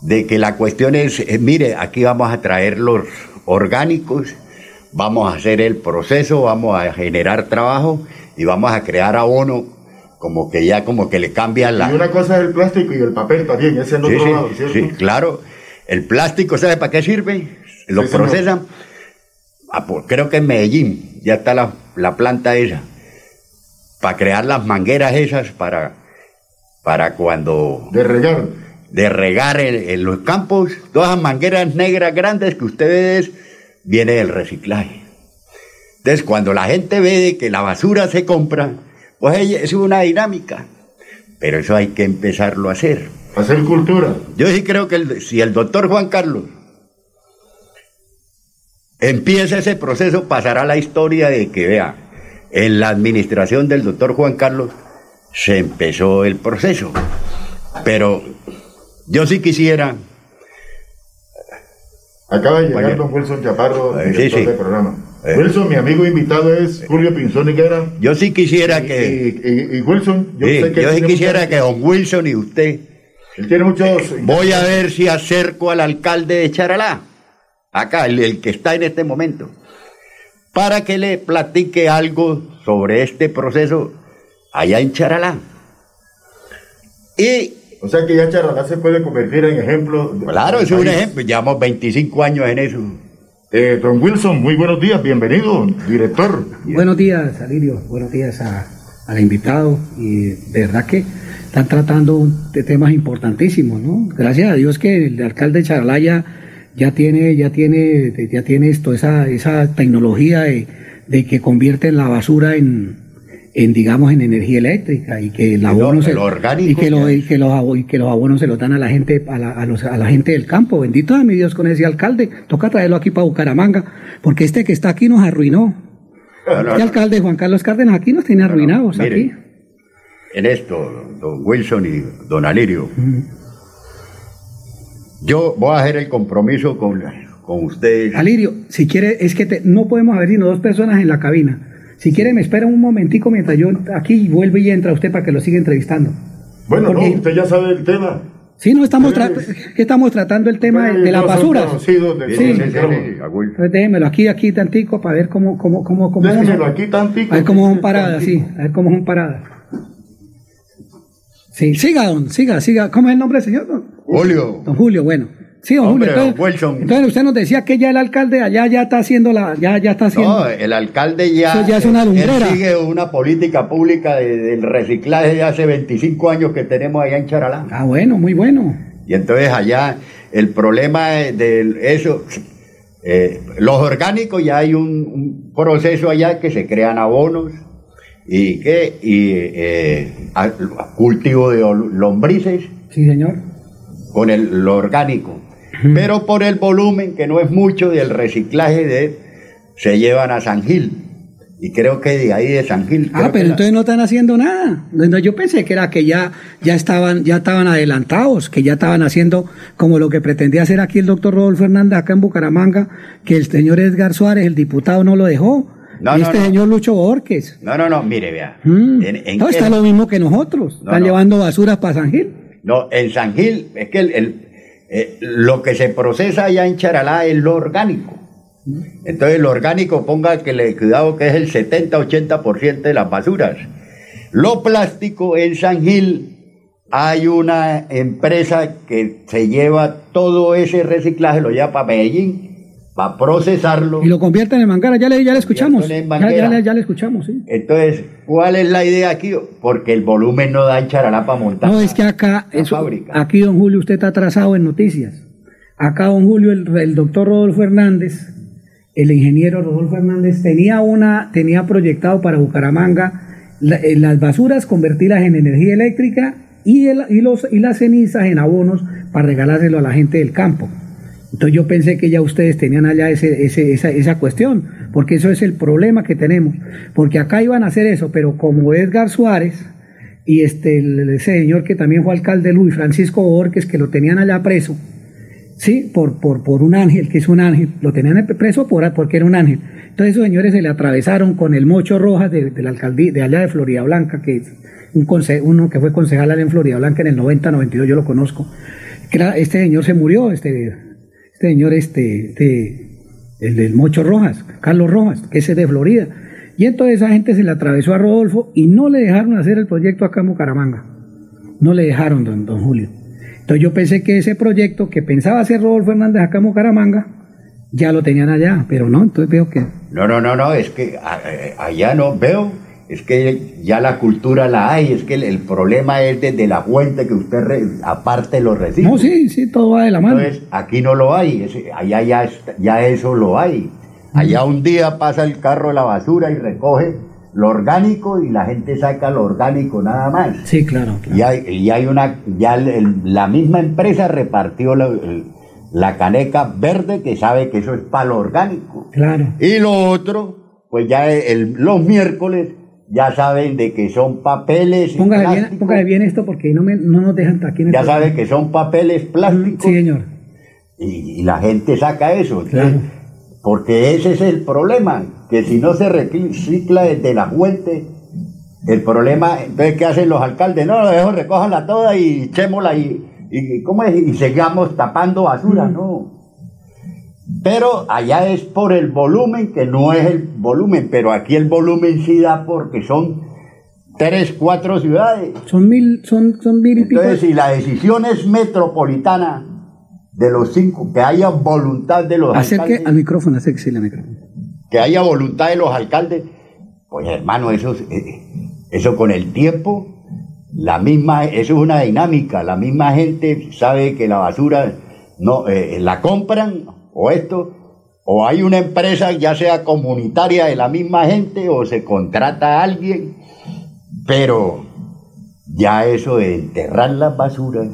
de que la cuestión es, eh, mire, aquí vamos a traer los orgánicos, vamos a hacer el proceso, vamos a generar trabajo y vamos a crear abono, como que ya como que le cambia la... Y una cosa es el plástico y el papel también, ese en Sí, otro sí, lado, ¿cierto? sí, claro. El plástico, ¿sabe para qué sirve? Lo Sí, procesan. Ah, pues, creo que en Medellín ya está la, la planta esa. Para crear las mangueras esas para, para cuando... De regar. De regar en, en los campos. Todas las mangueras negras grandes que ustedes viene del reciclaje. Entonces, cuando la gente ve que la basura se compra, pues es una dinámica. Pero eso hay que empezarlo a hacer. Hacer cultura. Yo sí creo que el- si el doctor Juan Carlos empieza ese proceso, pasará la historia de que, vea, en la administración del doctor Juan Carlos se empezó el proceso. Pero yo sí quisiera... Acaba de llegar don Wilson Chaparro, Eh, sí, director sí. del programa. Eh. Wilson, mi amigo invitado es Julio Pinzón Higuera. Yo sí quisiera Y- que... Y, y- y Wilson, yo Sí, sé que yo sí quisiera muchas- que don Wilson y usted... Él tiene muchos... Voy a ver si acerco al alcalde de Charalá, acá, el, el que está en este momento, para que le platique algo sobre este proceso allá en Charalá. Y... O sea que ya Charalá se puede convertir en ejemplo. de- Claro, es un ejemplo. Llevamos 25 años en eso. Eh, don Wilson, muy buenos días, bienvenido, director. Buenos días, Alirio. Buenos días a- al invitado. Y de verdad que están tratando de temas importantísimos, ¿no? Gracias a Dios que el alcalde de Charalaya ya tiene, ya tiene, ya tiene esto, esa, esa tecnología de, de que convierte la basura en, en, digamos, en energía eléctrica y que el lo- abono se, lo orgánico y que, lo- ya y que los, y que los abonos se los dan a la gente, a la, a los- a la gente del campo. Bendito sea mi Dios con ese alcalde. Toca traerlo aquí para Bucaramanga, porque este que está aquí nos arruinó. Este alcalde Juan Carlos Cárdenas aquí nos tiene arruinados aquí. En esto, don Wilson y don Alirio, yo voy a hacer el compromiso con, con ustedes. Alirio, si quiere, es que te- no podemos haber sino dos personas en la cabina. Si quiere, me espera un momentico mientras yo aquí vuelvo y entra usted para que lo siga entrevistando. Bueno, Porque- no, usted ya sabe el tema. Sí, no estamos, tra- que estamos tratando el tema de, de las basuras. Sí. Entonces, déjemelo aquí, aquí tantico para ver cómo, cómo, cómo, cómo Déjemelo aquí tantico. A ver cómo son paradas, sí. A ver cómo son paradas. Sí, siga, don, siga, siga. ¿Cómo es el nombre del señor? Don, Julio. don Julio, bueno. Sí, don Hombre, Julio. Entonces, usted nos decía que ya el alcalde allá ya está haciendo la, ya, ya está haciendo. No, el alcalde ya, Eso ya es una él lumbrera. sigue una política pública de- del reciclaje de hace 25 años que tenemos allá en Charalá. Ah, bueno, muy bueno. Y entonces allá el problema de eso, eh, los orgánicos ya hay un, un proceso allá que se crean abonos y que y eh, cultivo de lombrices Sí, señor. con el, lo orgánico. Pero por el volumen, que no es mucho del reciclaje de se llevan a San Gil. Y creo que de ahí de San Gil. Ah, pero la- entonces no están haciendo nada. No, Yo pensé que era que ya, ya estaban, ya estaban adelantados, que ya estaban haciendo como lo que pretendía hacer aquí el doctor Rodolfo Hernández acá en Bucaramanga, que el señor Edgar Suárez, el diputado, no lo dejó. No, y no, este no. señor Lucho Borges. No, no, no, mire, vea. Mm. En- en No, qué- está lo mismo que nosotros. No, están no. llevando basuras para San Gil. No, en San Gil, es que el, el- eh, lo que se procesa allá en Charalá es lo orgánico. Entonces, lo orgánico, ponga que le cuidado que es el 70-80% de las basuras. Lo plástico en San Gil hay una empresa que se lleva todo ese reciclaje, lo lleva para Medellín, para procesarlo. Y lo convierten en mangara. Ya le, ya le escuchamos. Ya, ya le, ya le escuchamos, sí. Entonces, ¿cuál es la idea aquí? Porque el volumen no da en Charalá para montar. No, es que acá, eso- fábrica. aquí don Julio, usted está atrasado en noticias. Acá don Julio, el, el doctor Rodolfo Hernández, el ingeniero Rodolfo Hernández, tenía una, tenía proyectado para Bucaramanga la- eh, las basuras convertirlas en energía eléctrica y, el- y, los, y las cenizas en abonos para regalárselo a la gente del campo. Entonces yo pensé que ya ustedes tenían allá ese, esa, esa cuestión, porque eso es el problema que tenemos. Porque acá iban a hacer eso, pero como Edgar Suárez y este ese señor que también fue alcalde de Luis, Francisco Borges, que lo tenían allá preso, sí, por, por, por un ángel, que es un ángel, lo tenían preso por, porque era un ángel. Entonces esos señores se le atravesaron con el mocho rojas de, la alcaldía, de allá de Florida Blanca, que un conse- uno que fue concejal en Florida Blanca en el 90-92, yo lo conozco. Este señor se murió, este, este señor, este, este, el del Mocho Rojas, Carlos Rojas, que ese es de Florida. Y entonces esa gente se le atravesó a Rodolfo y no le dejaron hacer el proyecto acá en Bucaramanga. No le dejaron, don, don Julio. Entonces yo pensé que ese proyecto que pensaba hacer Rodolfo Hernández acá en Bucaramanga, ya lo tenían allá, pero no, entonces veo que... No, no, no, no, es que a- eh, allá no veo, es que ya la cultura la hay, es que el, el problema es desde la fuente que usted re- aparte los recibe. No, sí, sí, todo va de la mano. Entonces, aquí no lo hay, allá ya, ya eso lo hay. Allá un día pasa el carro de la basura y recoge lo orgánico y la gente saca lo orgánico nada más. Sí, claro. Y hay, y hay una, ya el- la misma empresa repartió la caneca verde que sabe que eso es para lo orgánico. Claro. Y lo otro, pues ya el- los miércoles ya saben de que son papeles Póngase bien, póngase bien esto porque no, me, no nos dejan aquí en el ya programa. saben que son papeles plásticos. Sí, señor. Y, y la gente saca eso. Porque ese es el problema, que si no se recicla desde la fuente, el problema, entonces, ¿qué hacen los alcaldes? No, lo dejo, recójanla toda y echémosla y, y, ¿cómo es? y sigamos tapando basura, no. Pero allá es por el volumen, que no es el volumen, pero aquí el volumen sí da porque son tres, cuatro ciudades. Son mil, son, son mil y pico. Entonces, si la decisión es metropolitana de los cinco, que haya voluntad de los Acerque alcaldes, al micrófono, acérquese al micrófono. que haya voluntad de los alcaldes, pues hermano, eso, es- eh, eso con el tiempo, la misma, eso es una dinámica, la misma gente sabe que la basura no eh, la compran o esto, o hay una empresa ya sea comunitaria de la misma gente o se contrata a alguien, pero ya eso de enterrar las basuras,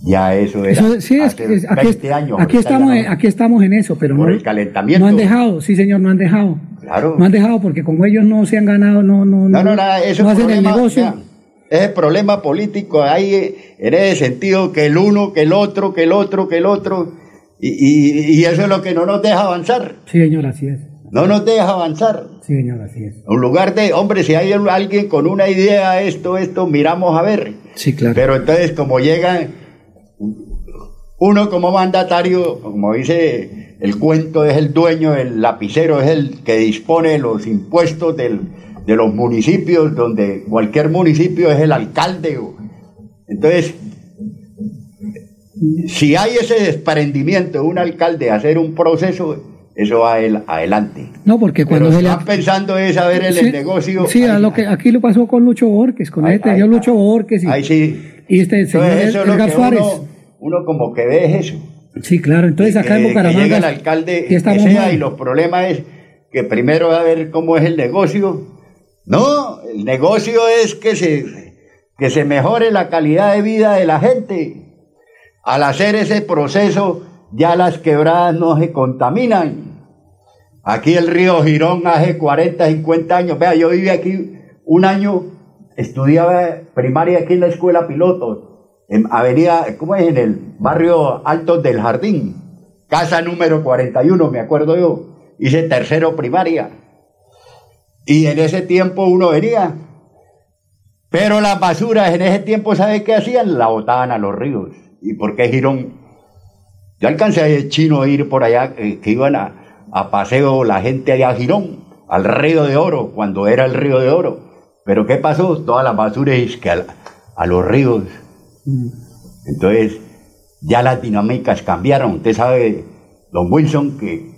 ya eso era Eso, sí, es, hace es- aquí, 20 años. aquí estamos, no. aquí estamos en eso, pero Por no, el calentamiento. no han dejado, sí señor, no han dejado. Claro. No han dejado porque como ellos no se han ganado, no, no, No, no, nada, eso no es hacen el negocio. es el problema político ahí eh, en ese sentido que el uno, que el otro, que el otro, que el otro. Y, y- y eso es lo que no nos deja avanzar. Sí, señor, así es. No nos deja avanzar. Sí, señor, así es. En lugar de, hombre, si hay alguien con una idea, esto, esto, miramos a ver. Sí, claro. Pero entonces, como llega uno como mandatario, como dice el cuento, es el dueño, el lapicero es el que dispone de los impuestos del- de los municipios, donde cualquier municipio es el alcalde. Entonces, si hay ese desprendimiento de un alcalde de hacer un proceso, eso va el- adelante. No, porque cuando Pero se le... están pensando es saber el, el negocio. Sí, a lo que aquí lo pasó con Lucho Borges, con este señor Lucho Borges y, Ahí sí. y este señor eso es Suárez. uno, uno como que ve es eso. Sí, claro, entonces acá en que llega el Bucaramanga alcalde que sea mal. y los problemas es que primero va a ver cómo es el negocio. No, el negocio es que se, que se mejore la calidad de vida de la gente. Al hacer ese proceso, ya las quebradas no se contaminan. Aquí el río Girón hace 40, 50 años. Vea, yo viví aquí un año, estudiaba primaria aquí en la escuela piloto, en Avenida, ¿cómo es? En el barrio Altos del Jardín, casa número 41, me acuerdo yo. Hice tercero primaria. Y en ese tiempo uno venía. Pero las basuras en ese tiempo, ¿sabe qué hacían? La botaban a los ríos. ¿Y por qué Girón? Yo alcancé a ir chino a ir por allá, eh, que iban a, a paseo la gente allá a Girón, al río de oro, cuando era el río de oro. Pero ¿qué pasó? Todas las basuras que al- a, los ríos. Entonces, ya las dinámicas cambiaron. Usted sabe, don Wilson, que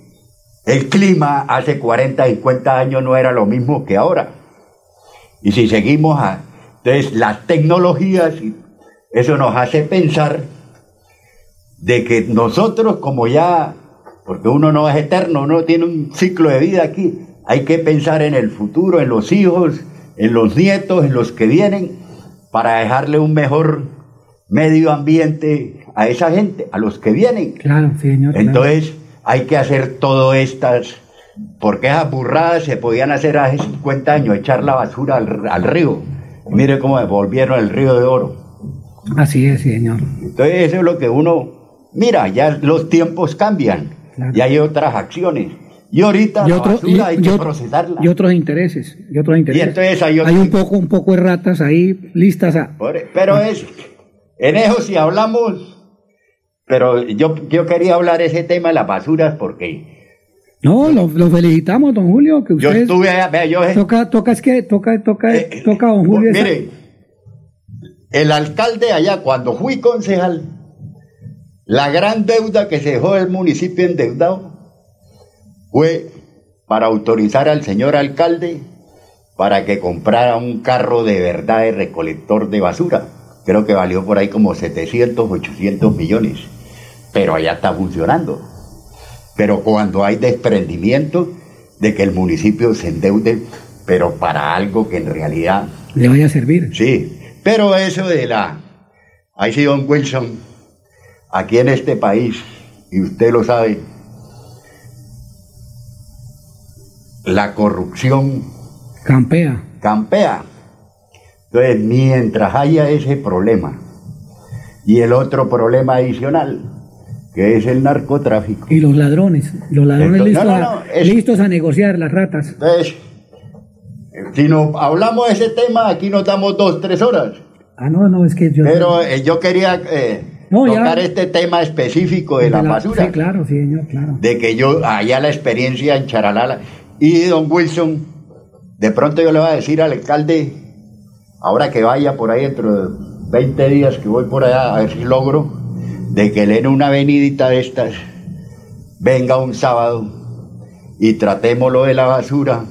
el clima hace 40, 50 años no era lo mismo que ahora. Y si seguimos a... Entonces, las tecnologías, eso nos hace pensar de que nosotros como ya, porque uno no es eterno, uno tiene un ciclo de vida aquí, hay que pensar en el futuro, en los hijos, en los nietos, en los que vienen, para dejarle un mejor medio ambiente a esa gente, a los que vienen. Claro, señor. claro. Entonces hay que hacer todo estas, porque esas burradas se podían hacer hace 50 años, echar la basura al, al río. Mire cómo devolvieron el río de oro. Así es, señor. Entonces eso es lo que uno, mira, ya los tiempos cambian, ya hay otras acciones. Y ahorita Y, la otro- basura y- hay y que otro- procesarla. y otros intereses, y otros intereses. entonces hay otro- un poco, un poco de ratas ahí listas a, Por- Pero es, en eso si hablamos, pero yo, yo quería hablar ese tema de las basuras porque No, lo, lo felicitamos, don Julio, que yo usted estuve allá, vea, yo toca, toca, es que toca, toca, toca, don Julio. esa- Mire, el alcalde allá, cuando fui concejal, la gran deuda que se dejó el municipio endeudado fue para autorizar al señor alcalde para que comprara un carro de verdad de recolector de basura. Creo que valió por ahí como 700, 800 millones. Pero allá está funcionando. Pero cuando hay desprendimiento de que el municipio se endeude, pero para algo que en realidad le vaya a servir. Sí, pero eso de la... Ahí sí, don Wilson, aquí en este país, y usted lo sabe, la corrupción Campea. campea. Entonces, mientras haya ese problema y el otro problema adicional, que es el narcotráfico, Y los ladrones, los ladrones Entonces, listos, no, no, a, no, es- listos a negociar las ratas. entonces, si no hablamos de ese tema, aquí nos damos dos, tres horas. Ah, no, no, es que yo... Pero eh, yo quería eh, No, ya. tocar este tema específico de, la, basura. Sí, claro, sí, señor, claro. de que yo allá la experiencia en Charalala y don Wilson, de pronto yo le voy a decir al alcalde, ahora que vaya por ahí dentro de 20 días que voy por allá a ver si logro, de que le den una venidita de estas, venga un sábado y tratemos lo de la basura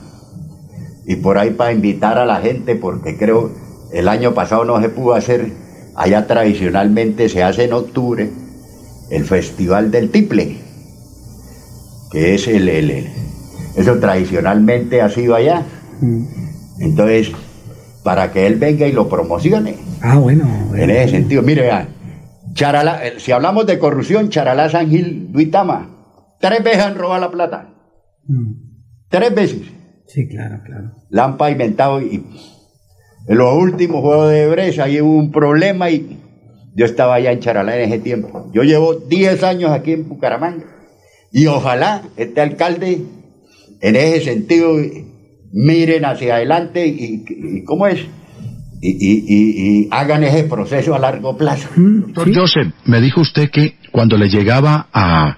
y por ahí para invitar a la gente, porque creo el año pasado no se pudo hacer, allá tradicionalmente se hace en octubre el Festival del Tiple que es el, el- el- eso tradicionalmente ha sido allá. Entonces, para que él venga y lo promocione. Ah, bueno. En ese sentido, mire, vea, Charalá, eh, si hablamos de corrupción, Charalá, San Gil, Duitama, tres veces han robado la plata. Tres veces. Sí, claro, claro. La han pavimentado y en los últimos juegos de Brecha ahí hubo un problema y Yo estaba allá en Charalá en ese tiempo. Yo llevo 10 años aquí en Bucaramanga. Y ojalá este alcalde, en ese sentido, miren hacia adelante y, ¿cómo es? Y, hagan ese proceso a largo plazo. Doctor Joseph, me dijo usted que cuando le llegaba a,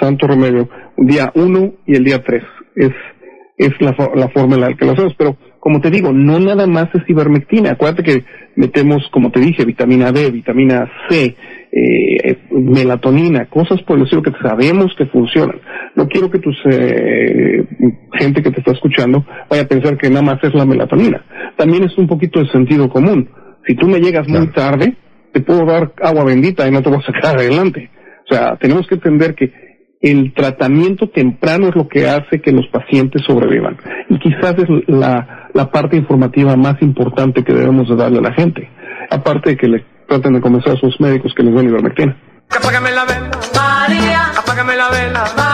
santo remedio, día uno y el día tres, es, es la, la forma en la que lo hacemos, pero como te digo, no nada más es ivermectina, acuérdate que metemos, como te dije, vitamina D, vitamina C, eh, melatonina, cosas por el estilo que sabemos que funcionan. No quiero que tus eh, gente que te está escuchando vaya a pensar que nada más es la melatonina. También es un poquito de sentido común. Si tú me llegas muy tarde, te puedo dar agua bendita y no te voy a sacar adelante. O sea, tenemos que entender que el tratamiento temprano es lo que hace que los pacientes sobrevivan. Y quizás es la, parte informativa más importante que debemos de darle a la gente. Aparte de que le traten de convencer a sus médicos que les den ivermectina. Apágame la vela, María. Apágame la vela, María.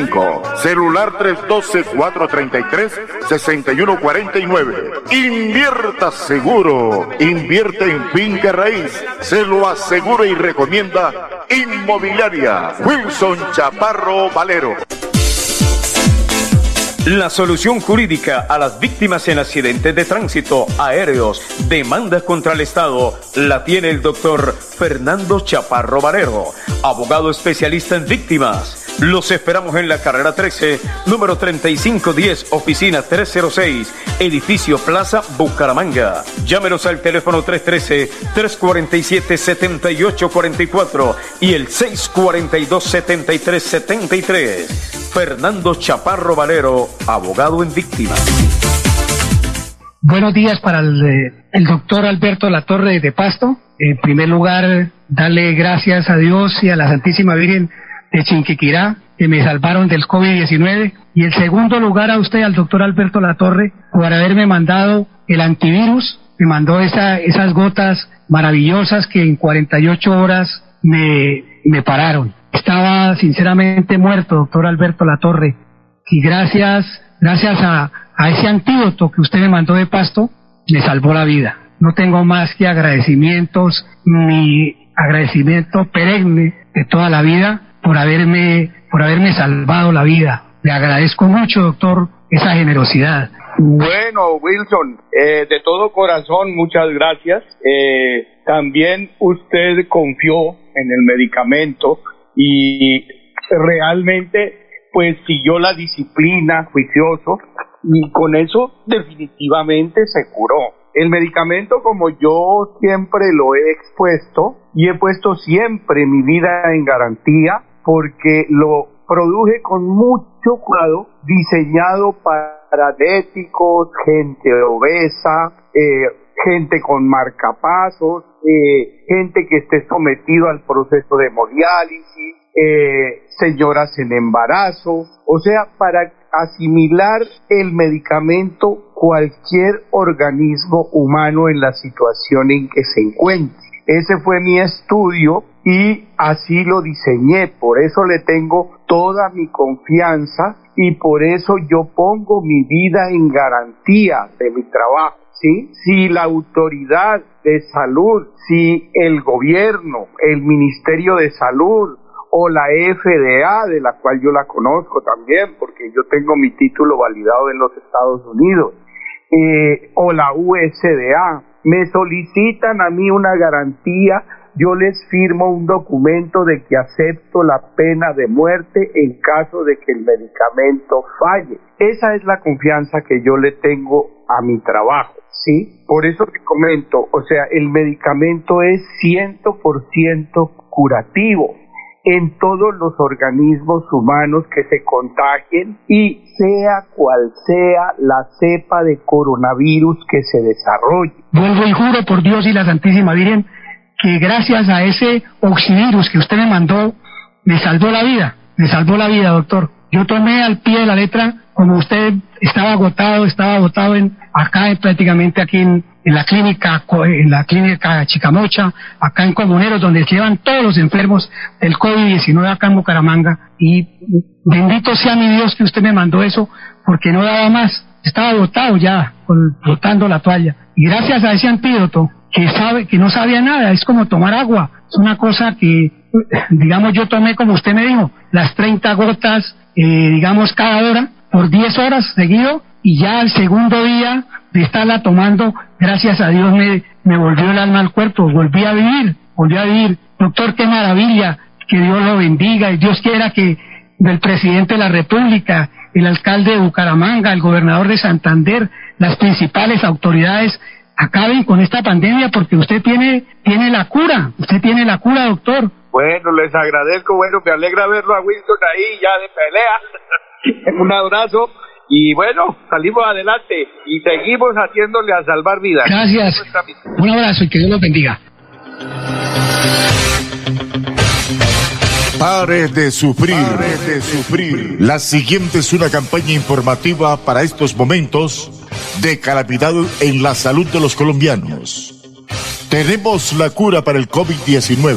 683 47 85, celular 312 433 6149. Invierta seguro, invierte en finca raíz, se lo asegura y recomienda Inmobiliaria Wilson Chaparro Valero. La solución jurídica a las víctimas en accidentes de tránsito, aéreos, demandas contra el Estado, la tiene el doctor Fernando Chaparro Valero, abogado especialista en víctimas. Los esperamos en la carrera 13, número 3510, oficina 306, edificio Plaza Bucaramanga. Llámenos al teléfono 313-347-7844 y el 642-7373. Fernando Chaparro Valero, abogado en víctimas. Buenos días para el, eh, doctor Alberto Latorre de Pasto. En primer lugar, darle gracias a Dios y a la Santísima Virgen de Chinquiquirá, que me salvaron del COVID-19. Y en segundo lugar a usted, al doctor Alberto Latorre, por haberme mandado el antivirus, me mandó esa, esas gotas maravillosas que en 48 horas me, me pararon. Estaba sinceramente muerto, doctor Alberto Latorre. Y gracias, gracias a, a ese antídoto que usted me mandó de pasto, me salvó la vida. No tengo más que agradecimientos, mi agradecimiento perenne de toda la vida por haberme, por haberme salvado la vida. Le agradezco mucho, doctor, esa generosidad. Bueno, Wilson, eh, de todo corazón, muchas gracias. Eh, también usted confió en el medicamento y realmente pues siguió la disciplina juicioso y con eso definitivamente se curó. El medicamento, como yo siempre lo he expuesto y he puesto siempre mi vida en garantía, porque lo produje con mucho cuidado, diseñado para diabéticos, gente obesa, eh, gente con marcapasos, eh, gente que esté sometido al proceso de hemodiálisis, eh, señoras en embarazo, o sea, para asimilar el medicamento cualquier organismo humano en la situación en que se encuentre. Ese fue mi estudio y así lo diseñé, por eso le tengo toda mi confianza y por eso yo pongo mi vida en garantía de mi trabajo. ¿Sí? Si la autoridad de salud, si el gobierno, el Ministerio de Salud o la FDA, de la cual yo la conozco también, porque yo tengo mi título validado en los Estados Unidos, eh, o la USDA, me solicitan a mí una garantía yo les firmo un documento de que acepto la pena de muerte en caso de que el medicamento falle. Esa es la confianza que yo le tengo a mi trabajo, ¿sí? Por eso te comento, o sea, el medicamento es 100% curativo en todos los organismos humanos que se contagien y sea cual sea la cepa de coronavirus que se desarrolle. Vuelvo y juro por Dios y la Santísima Virgen que gracias a ese oxivirus que usted me mandó, me salvó la vida, me salvó la vida, doctor. Yo tomé al pie de la letra, como usted estaba agotado, estaba agotado en, acá prácticamente aquí en, la clínica, en la clínica Chicamocha, acá en Comuneros, donde llevan todos los enfermos del COVID-19 acá en Bucaramanga. Y bendito sea mi Dios que usted me mandó eso, porque no daba más. Estaba agotado ya, botando la toalla. Y gracias a ese antídoto, que sabe, que no sabía nada, es como tomar agua, es una cosa que, digamos, yo tomé como usted me dijo, las 30 gotas, eh, digamos, cada hora, por 10 horas seguido, y ya al segundo día de estarla tomando, gracias a Dios me, me volvió el alma al cuerpo, volví a vivir, volví a vivir. Doctor, qué maravilla, que Dios lo bendiga, y Dios quiera que del presidente de la República, el alcalde de Bucaramanga, el gobernador de Santander, las principales autoridades acaben con esta pandemia porque usted tiene, tiene la cura, usted tiene la cura, doctor. Bueno, les agradezco, bueno, me alegra verlo a Winston ahí ya de pelea. Un abrazo y bueno, salimos adelante y seguimos haciéndole a salvar vidas. Gracias. Un abrazo y que Dios los bendiga. Pare de sufrir, Pare de sufrir. La siguiente es una campaña informativa para estos momentos de calamidad en la salud de los colombianos. Tenemos la cura para el COVID-19.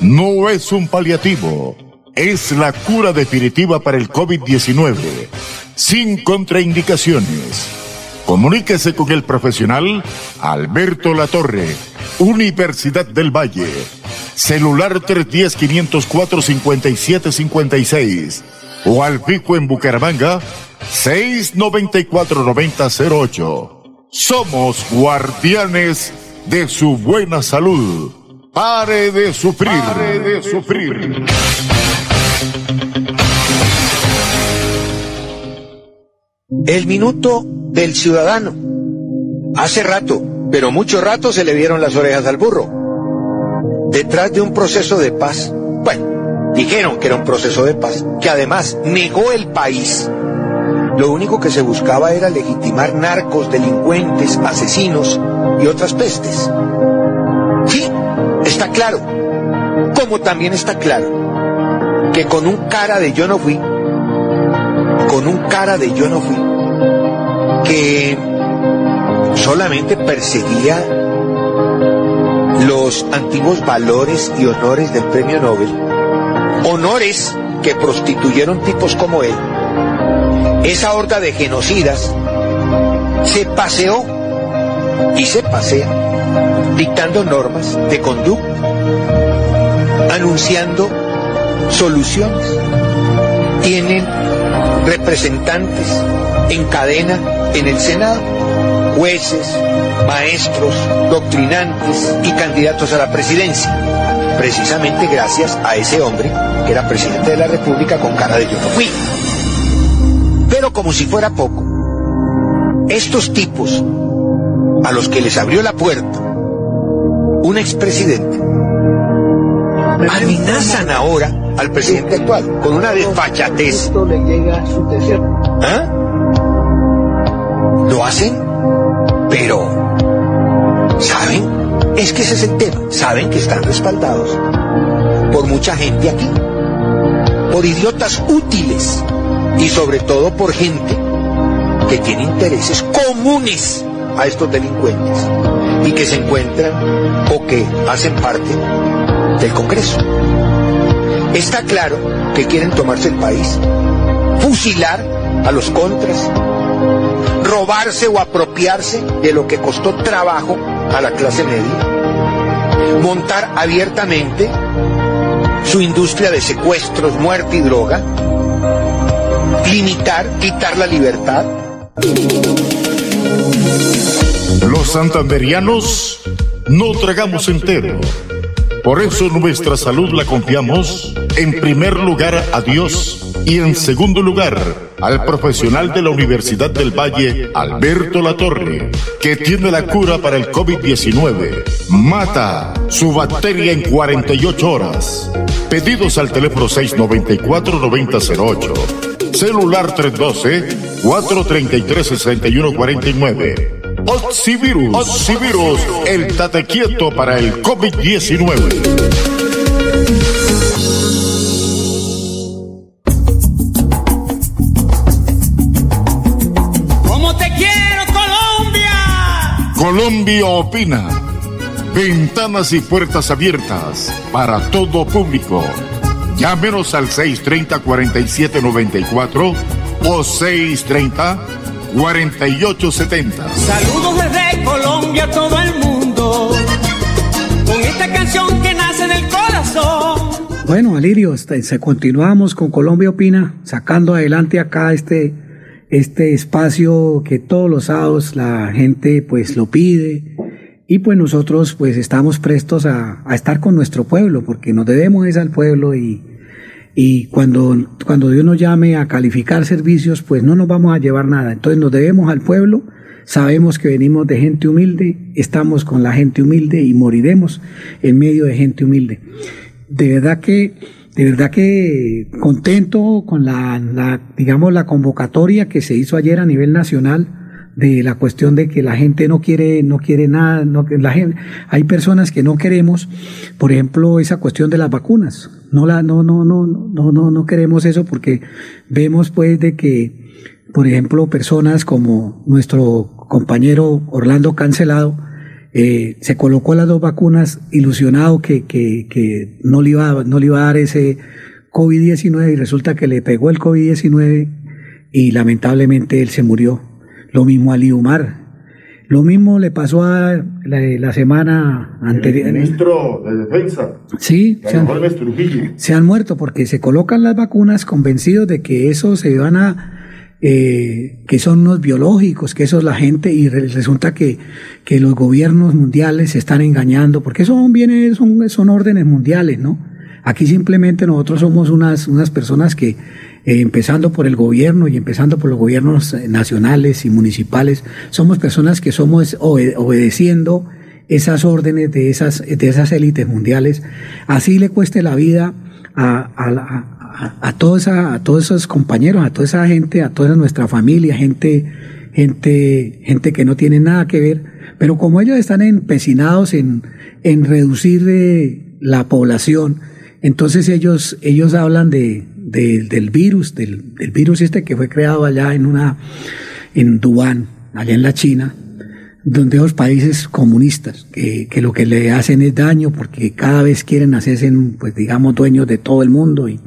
No es un paliativo, es la cura definitiva para el COVID-19, sin contraindicaciones. Comuníquese con el profesional Alberto Latorre, Universidad del Valle. Celular 310-504-5756 o al pico en Bucaramanga 694-9008. Somos guardianes de su buena salud. Pare de sufrir. Pare de sufrir. El minuto del ciudadano. Hace rato, pero mucho rato se le vieron las orejas al burro. Detrás de un proceso de paz. Bueno, dijeron que era un proceso de paz, que además negó el país lo único que se buscaba era legitimar narcos, delincuentes, asesinos y otras pestes. Sí, está claro. Como también está claro que con un cara de yo no fui, con un cara de yo no fui, que solamente perseguía los antiguos valores y honores del premio Nobel, honores que prostituyeron tipos como él, esa horda de genocidas se paseó y se pasea dictando normas de conducta, anunciando soluciones. Tienen representantes en cadena en el Senado, jueces, maestros, doctrinantes y candidatos a la presidencia, precisamente gracias a ese hombre que era presidente de la República con cara de yo no fui. Pero como si fuera poco, estos tipos a los que les abrió la puerta un expresidente amenazan ahora al presidente actual con una desfachatez. ¿Ah? Lo hacen, pero ¿saben? Es que ese es el tema. Saben que están respaldados por mucha gente aquí, por idiotas útiles y sobre todo por gente que tiene intereses comunes a estos delincuentes y que se encuentran o que hacen parte del Congreso. Está claro que quieren tomarse el país, fusilar a los contras, robarse o apropiarse de lo que costó trabajo a la clase media, montar abiertamente su industria de secuestros, muerte y droga, limitar, quitar la libertad. Los santanderianos no tragamos entero. Por eso nuestra salud la confiamos en primer lugar a Dios y en segundo lugar al profesional de la Universidad del Valle, Alberto Latorre, que tiene la cura para el COVID-19. Mata su bacteria en 48 horas. Pedidos al teléfono 694-9008. Celular 312-433-6149. Oxivirus. Oxivirus, el tate quieto para el COVID-19. Colombia opina. Ventanas y puertas abiertas para todo público. Llámenos al 630-4794 o 630-4870. Saludos desde Colombia a todo el mundo. Con esta canción que nace del corazón. Bueno, Alirio, este, se continuamos con Colombia Opina, sacando adelante acá este este espacio que todos los sábados la gente pues lo pide. Y pues nosotros pues estamos prestos a, estar con nuestro pueblo porque nos debemos es al pueblo y, y cuando, cuando Dios nos llame a calificar servicios pues no nos vamos a llevar nada, entonces nos debemos al pueblo, sabemos que venimos de gente humilde, estamos con la gente humilde y moriremos en medio de gente humilde. De verdad que de verdad que contento con la, digamos, la convocatoria que se hizo ayer a nivel nacional de la cuestión de que la gente no quiere, no quiere nada, no, la gente, hay personas que no queremos, por ejemplo, esa cuestión de las vacunas. No la, no, no, no, no, no, no queremos eso porque vemos pues de que, por ejemplo, personas como nuestro compañero Orlando Cancelado, eh, se colocó las dos vacunas ilusionado que, que, que no, le iba, no le iba a dar ese COVID-19 y resulta que le pegó el COVID-19 y lamentablemente él se murió. Lo mismo a Liumar. Lo mismo le pasó a la, semana anterior. El ministro de Defensa. Sí, se han, se han, muerto porque se colocan las vacunas convencidos de que eso se van a eh, que son unos biológicos, que eso es la gente, y resulta que, que los gobiernos mundiales se están engañando, porque son bienes, son, son órdenes mundiales, ¿no? Aquí simplemente nosotros somos unas, unas personas que, eh, empezando por el gobierno y empezando por los gobiernos nacionales y municipales, somos personas que somos obedeciendo esas órdenes de esas, de esas élites mundiales. Así le cueste la vida a, a, a, todos a todos esos compañeros, a toda esa gente, a toda nuestra familia, gente, gente, gente que no tiene nada que ver, pero como ellos están empecinados en, en reducir eh, la población, entonces ellos, ellos hablan de, del virus, del, del, virus este que fue creado allá en una, en Dubán, allá en la China, donde los países comunistas, que, que, lo que le hacen es daño porque cada vez quieren hacerse, pues digamos, dueños de todo el mundo y,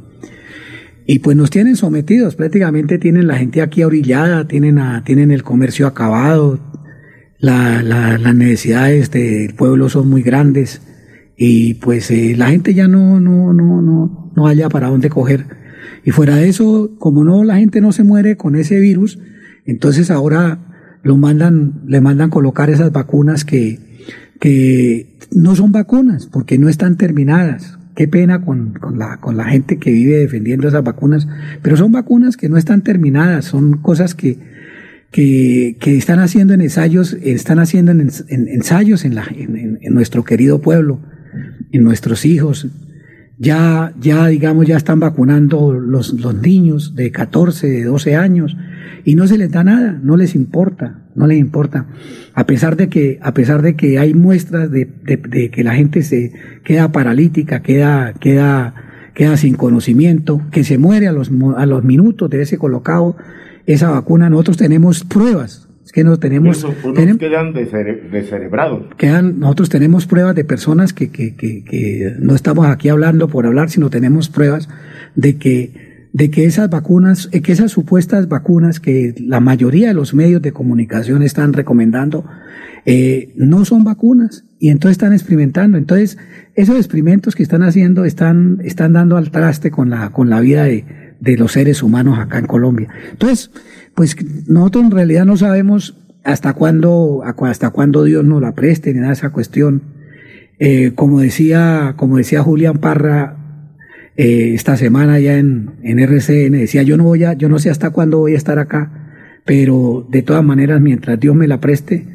y pues nos tienen sometidos, prácticamente tienen la gente aquí orillada, tienen, a, tienen el comercio acabado, la, las necesidades del pueblo son muy grandes y pues eh, la gente ya no, no, no, no, no haya para dónde coger. Y fuera de eso, como no, la gente no se muere con ese virus, entonces ahora lo mandan, le mandan colocar esas vacunas que, que no son vacunas, porque no están terminadas qué pena con, con, la, con la gente que vive defendiendo esas vacunas, pero son vacunas que no están terminadas, son cosas que, que, que están haciendo en ensayos, están haciendo en, ensayos en, la, en, en, nuestro querido pueblo, en nuestros hijos. Ya, ya, digamos, ya están vacunando los, los niños de 14, de 12 años, y no se les da nada, no les importa, no les importa. A pesar de que, a pesar de que hay muestras de, de, que la gente se queda paralítica, queda, queda, queda sin conocimiento, que se muere a los, a los minutos de ese colocado esa vacuna, nosotros tenemos pruebas. Es que no tenemos, tenemos quedan descerebrados. Quedan, nosotros tenemos pruebas de personas que, que, que, que no estamos aquí hablando por hablar, sino tenemos pruebas de que de que esas vacunas, eh, que esas supuestas vacunas que la mayoría de los medios de comunicación están recomendando, eh, no son vacunas y entonces están experimentando. Entonces, esos experimentos que están haciendo están, están dando al traste con la, con la vida de, de los seres humanos acá en Colombia. Entonces, pues nosotros en realidad no sabemos hasta cuándo, hasta cuándo Dios nos la preste ni nada de esa cuestión. Eh, como decía, como decía Julián Parra eh, esta semana ya en, en RCN, decía yo no voy a, yo no sé hasta cuándo voy a estar acá, pero de todas maneras, mientras Dios me la preste,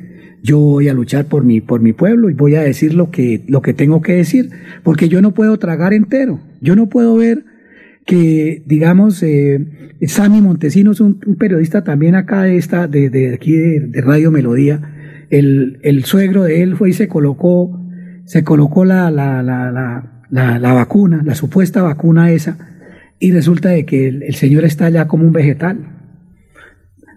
yo voy a luchar por mi, por mi pueblo y voy a decir lo que, lo que tengo que decir, porque yo no puedo tragar entero, yo no puedo ver que, digamos, eh, Sammy Montesinos, un, un, periodista también acá de esta, de, de aquí de, Radio Melodía, el, el, suegro de él fue y se colocó, se colocó la, la, la, la, vacuna, la supuesta vacuna esa, y resulta de que el, el, señor está allá como un vegetal.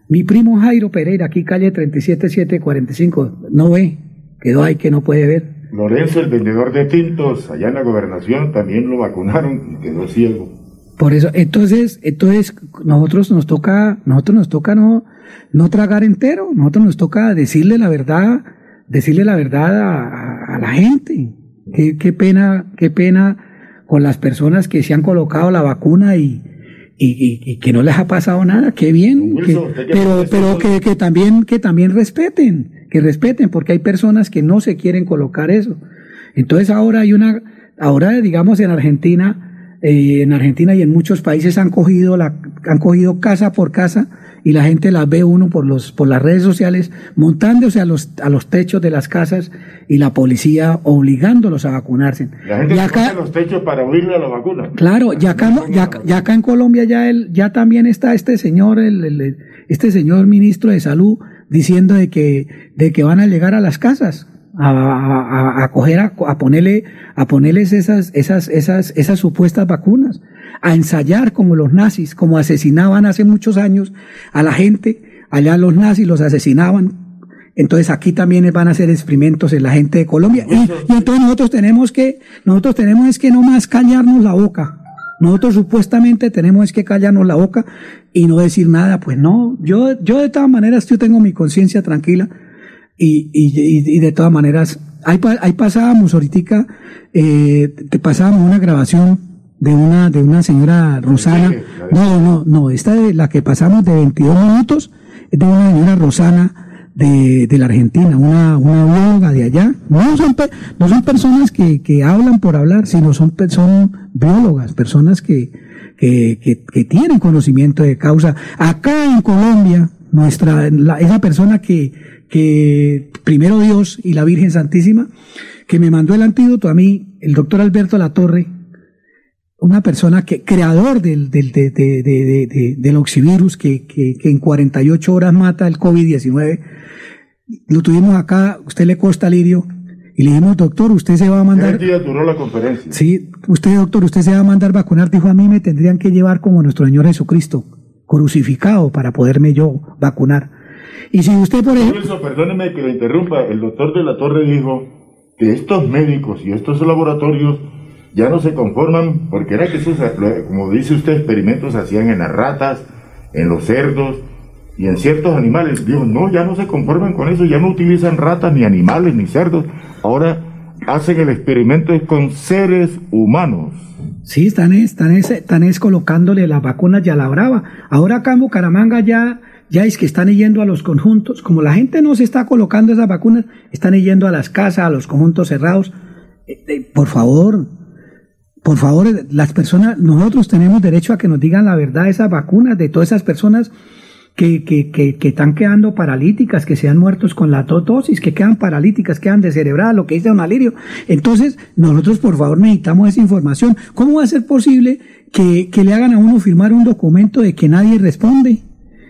Mi primo Jairo Pereira, aquí calle 37745, no ve, quedó ahí que no puede ver. Lorenzo, el vendedor de tintos, allá en la gobernación, también lo vacunaron y quedó ciego. Por eso, entonces, entonces nosotros nos toca, nosotros nos toca no, no tragar entero, nosotros nos toca decirle la verdad, decirle la verdad a, a la gente. Qué, qué, pena, qué pena con las personas que se han colocado la vacuna y, y, y, que no les ha pasado nada, qué bien, que, pero, pero que, que también, que también respeten, que respeten, porque hay personas que no se quieren colocar eso. Entonces ahora hay una, ahora digamos en Argentina, eh, en Argentina y en muchos países han cogido la, han cogido casa por casa y la gente las ve uno por los, por las redes sociales montándose a los, a los techos de las casas y la policía obligándolos a vacunarse. La gente y acá, los techos para huirle a la vacuna. Claro, ya acá, ya, ya acá en Colombia ya el, ya también está este señor, el, el, este señor ministro de salud diciendo de que, de que van a llegar a las casas a, a, a coger, a, a, ponerle, a ponerles esas, esas, esas, esas supuestas vacunas, a ensayar como los nazis, como asesinaban hace muchos años a la gente, allá los nazis los asesinaban. Entonces aquí también van a hacer experimentos en la gente de Colombia. Y, entonces nosotros tenemos que, nosotros tenemos es que no más callarnos la boca. Nosotros supuestamente tenemos que callarnos la boca y no decir nada. Pues no, yo, yo de todas maneras yo tengo mi conciencia tranquila y, y, y, de todas maneras, ahí, ahí pasábamos ahorita, eh, te pasábamos una grabación de una, de una señora Rosana. No, no, no, esta de la que pasamos de 22 minutos es de una señora Rosana de, de la Argentina, una, una bióloga de allá. No son, no son personas que, que hablan por hablar, sino son, son biólogas, personas que, que, que, que tienen conocimiento de causa. Acá en Colombia, nuestra, la, esa persona que, que primero Dios y la Virgen Santísima, que me mandó el antídoto a mí, el doctor Alberto Latorre, una persona que, creador del, del, de, de, de, del oxivirus que, que, que, en 48 horas mata el COVID-19, lo tuvimos acá, usted le costa lirio, y le dijimos, doctor, usted se va a mandar... día duró la conferencia. Sí, usted, doctor, usted se va a mandar vacunar. Dijo, a mí me tendrían que llevar como nuestro Señor Jesucristo, crucificado para poderme yo vacunar. Y si usted, por ejemplo... Eso, perdóneme que le interrumpa, el doctor de la Torre dijo que estos médicos y estos laboratorios ya no se conforman, porque era que esos, como dice usted, experimentos hacían en las ratas, en los cerdos y en ciertos animales. Dijo, no, ya no se conforman con eso, ya no utilizan ratas, ni animales, ni cerdos. Ahora hacen el experimento con seres humanos. Sí, están, están, están es colocándole las vacunas ya la brava. Ahora acá en Bucaramanga ya ya es que están yendo a los conjuntos, como la gente no se está colocando esas vacunas, están yendo a las casas, a los conjuntos cerrados. Eh, eh, por favor, por favor, las personas, nosotros tenemos derecho a que nos digan la verdad de esas vacunas, de todas esas personas que, que, que, que están quedando paralíticas, que se han muertos con la dosis, que quedan paralíticas, quedan descerebradas, lo que dice don Alirio. Entonces, nosotros por favor necesitamos esa información. ¿Cómo va a ser posible que, que le hagan a uno firmar un documento de que nadie responde?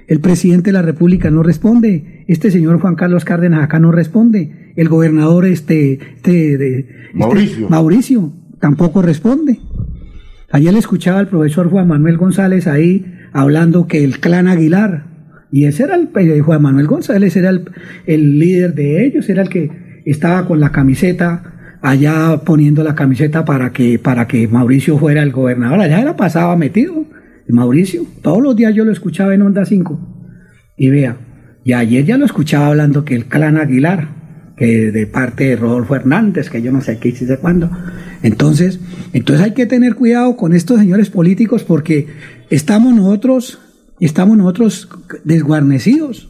El presidente de la República no responde. Este señor Juan Carlos Cárdenas acá no responde. El gobernador este, este, de, Mauricio. Este, Mauricio tampoco responde. Ayer le escuchaba al profesor Juan Manuel González ahí hablando que el clan Aguilar, y ese era el eh, Juan Manuel González, era el, el líder de ellos, era el que estaba con la camiseta allá poniendo la camiseta para que, para que Mauricio fuera el gobernador. Allá era pasaba metido. Mauricio, todos los días yo lo escuchaba en Onda 5. Y vea, y ayer ya lo escuchaba hablando que el clan Aguilar, que de parte de Rodolfo Hernández, que yo no sé qué hice cuándo. Entonces, entonces hay que tener cuidado con estos señores políticos porque estamos nosotros, estamos nosotros desguarnecidos.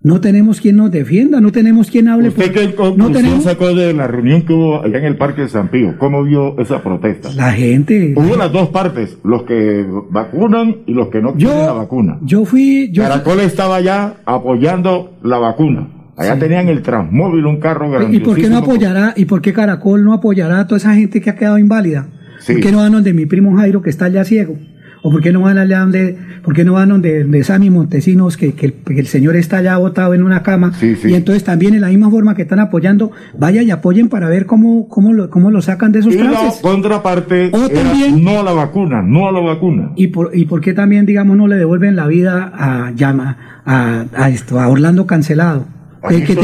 No tenemos quien nos defienda, no tenemos quien hable. ¿Usted qué conclusión tenemos... sacó de la reunión que hubo allá en el Parque de San Pío? ¿Cómo vio esa protesta? La gente... Hubo las dos partes, los que vacunan y los que no quieren la vacuna. Yo fui... Yo Caracol estaba allá apoyando la vacuna. Allá tenían el Transmóvil, un carro. ¿Y por qué no apoyará, y por qué Caracol no apoyará a toda esa gente que ha quedado inválida? ¿Por qué no van donde mi primo Jairo que está allá ciego? ¿O por qué no van allá donde, por qué no van donde, de Sammy Montesinos, que, que, el, señor está allá botado en una cama? Y entonces también en la misma forma que están apoyando, vaya y apoyen para ver cómo, cómo, lo, cómo lo sacan de esos y La contraparte, o también, no a la vacuna, no a la vacuna. ¿Y por, y por qué también, digamos, no le devuelven la vida a, llama, a, a, esto, a Orlando Cancelado? que, que,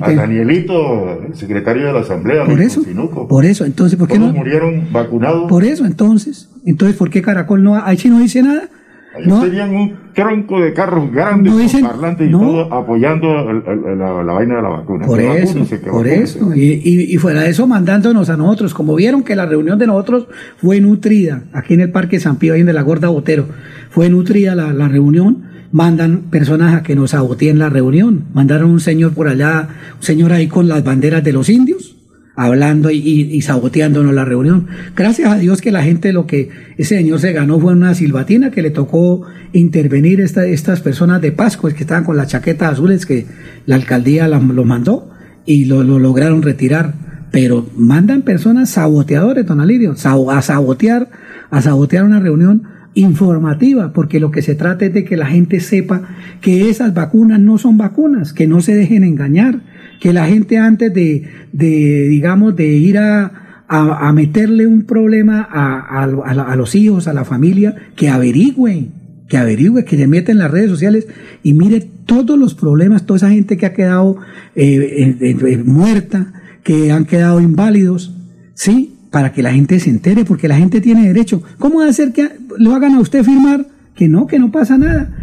a Danielito, el secretario de la Asamblea. Por eso, por eso, entonces, ¿por qué no? murieron vacunados. Por eso, entonces, entonces, ¿por qué Caracol no, ahí sí no dice nada? Ahí no, tenían un tronco de carros grandes con parlantes y todo apoyando la, vaina de la vacuna. Por eso, por eso. Y, y, fuera de eso, mandándonos a nosotros, como vieron que la reunión de nosotros fue nutrida, aquí en el Parque San Pío, ahí en de la Gorda Botero, fue nutrida la, la reunión mandan personas a que nos saboteen la reunión. Mandaron un señor por allá, un señor ahí con las banderas de los indios, hablando y, y, saboteándonos la reunión. Gracias a Dios que la gente lo que ese señor se ganó fue una silbatina que le tocó intervenir esta, estas personas de Pascua que estaban con las chaquetas azules que la alcaldía lo mandó y lo, lograron retirar. Pero mandan personas saboteadores, don Alirio, a sabotear, a sabotear una reunión informativa, porque lo que se trata es de que la gente sepa que esas vacunas no son vacunas, que no se dejen engañar, que la gente antes de, de digamos, de ir a, a, meterle un problema a, a, los hijos, a la familia, que averigüen, que averigüe, que se meta en las redes sociales y mire todos los problemas, toda esa gente que ha quedado eh, muerta, que han quedado inválidos, ¿sí? Para que la gente se entere, porque la gente tiene derecho. ¿Cómo va a ser que lo hagan a usted firmar? Que no, que no pasa nada.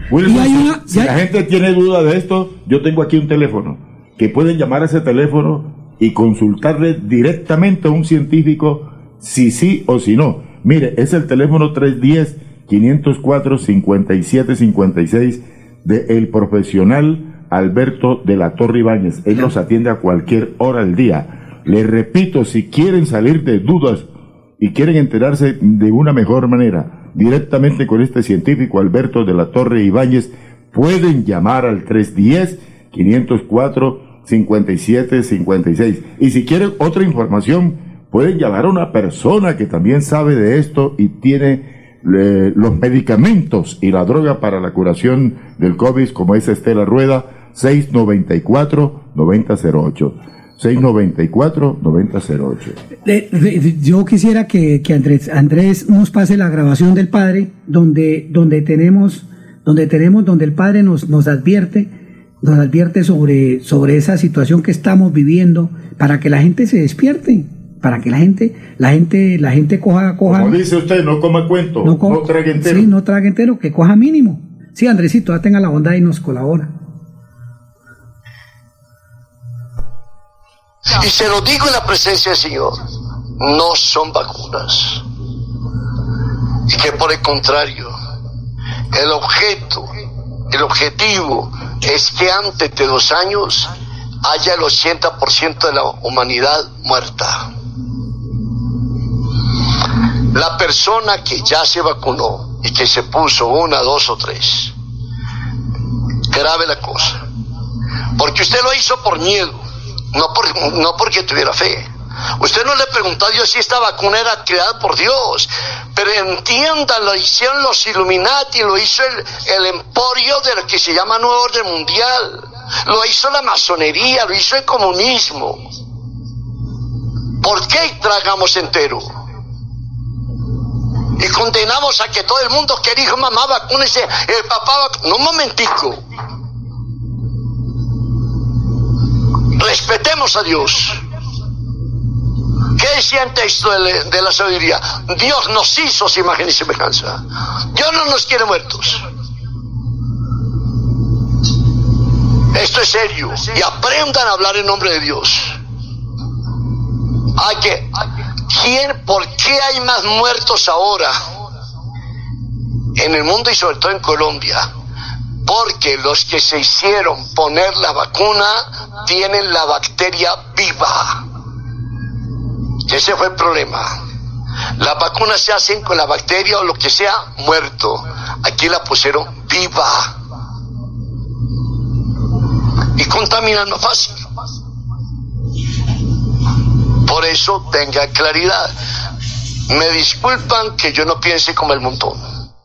si la gente tiene duda de esto, yo tengo aquí un teléfono, que pueden llamar a ese teléfono y consultarle directamente a un científico si sí o si no. Mire, es el teléfono 310-504-5756 de el profesional Alberto de la Torre Ibáñez. Él nos atiende a cualquier hora del día les repito, si quieren salir de dudas y quieren enterarse de una mejor manera, directamente con este científico Alberto de la Torre Ibáñez, pueden llamar al 310-504-5756. Y si quieren otra información, pueden llamar a una persona que también sabe de esto y tiene los medicamentos y la droga para la curación del COVID, como es Estela Rueda, 694-9008. 694-9008. Yo quisiera que, Andrés, Andrés nos pase la grabación del padre, donde, donde tenemos, donde tenemos, donde el padre nos, nos advierte, nos advierte sobre, sobre esa situación que estamos viviendo, para que la gente se despierte, para que la gente, la gente, la gente coja, coja. Como dice usted, no coma cuento, no, no trague entero. Sí, no trague entero, que coja mínimo. Sí, Andresito, ya tenga la bondad y nos colabora. Y se lo digo en la presencia del Señor, no son vacunas. Y que por el contrario, el objeto, el objetivo es que antes de dos años haya el 80% de la humanidad muerta. La persona que ya se vacunó y que se puso una, dos o tres, grave la cosa. Porque usted lo hizo por miedo no, por, no porque tuviera fe. Usted no le preguntó a Dios si esta vacuna era creada por Dios, pero entiendan, lo hicieron los Illuminati, lo hizo el, el emporio de lo que se llama Nuevo Orden Mundial, lo hizo la masonería, lo hizo el comunismo. ¿Por qué tragamos entero? Y condenamos a que todo el mundo que dijo mamá vacúnese, el papá No, un momentico. Respetemos a Dios. ¿Qué decía el texto de, la sabiduría? Dios nos hizo su imagen y semejanza. Dios no nos quiere muertos. Esto es serio. Y aprendan a hablar en nombre de Dios. Hay que, ¿quién, ¿Por qué hay más muertos ahora en el mundo y sobre todo en Colombia? Porque los que se hicieron poner la vacuna tienen la bacteria viva. Ese fue el problema. Las vacunas se hacen con la bacteria o lo que sea muerto. Aquí la pusieron viva. Y contaminan más fácil. Por eso tenga claridad. Me disculpan que yo no piense como el montón.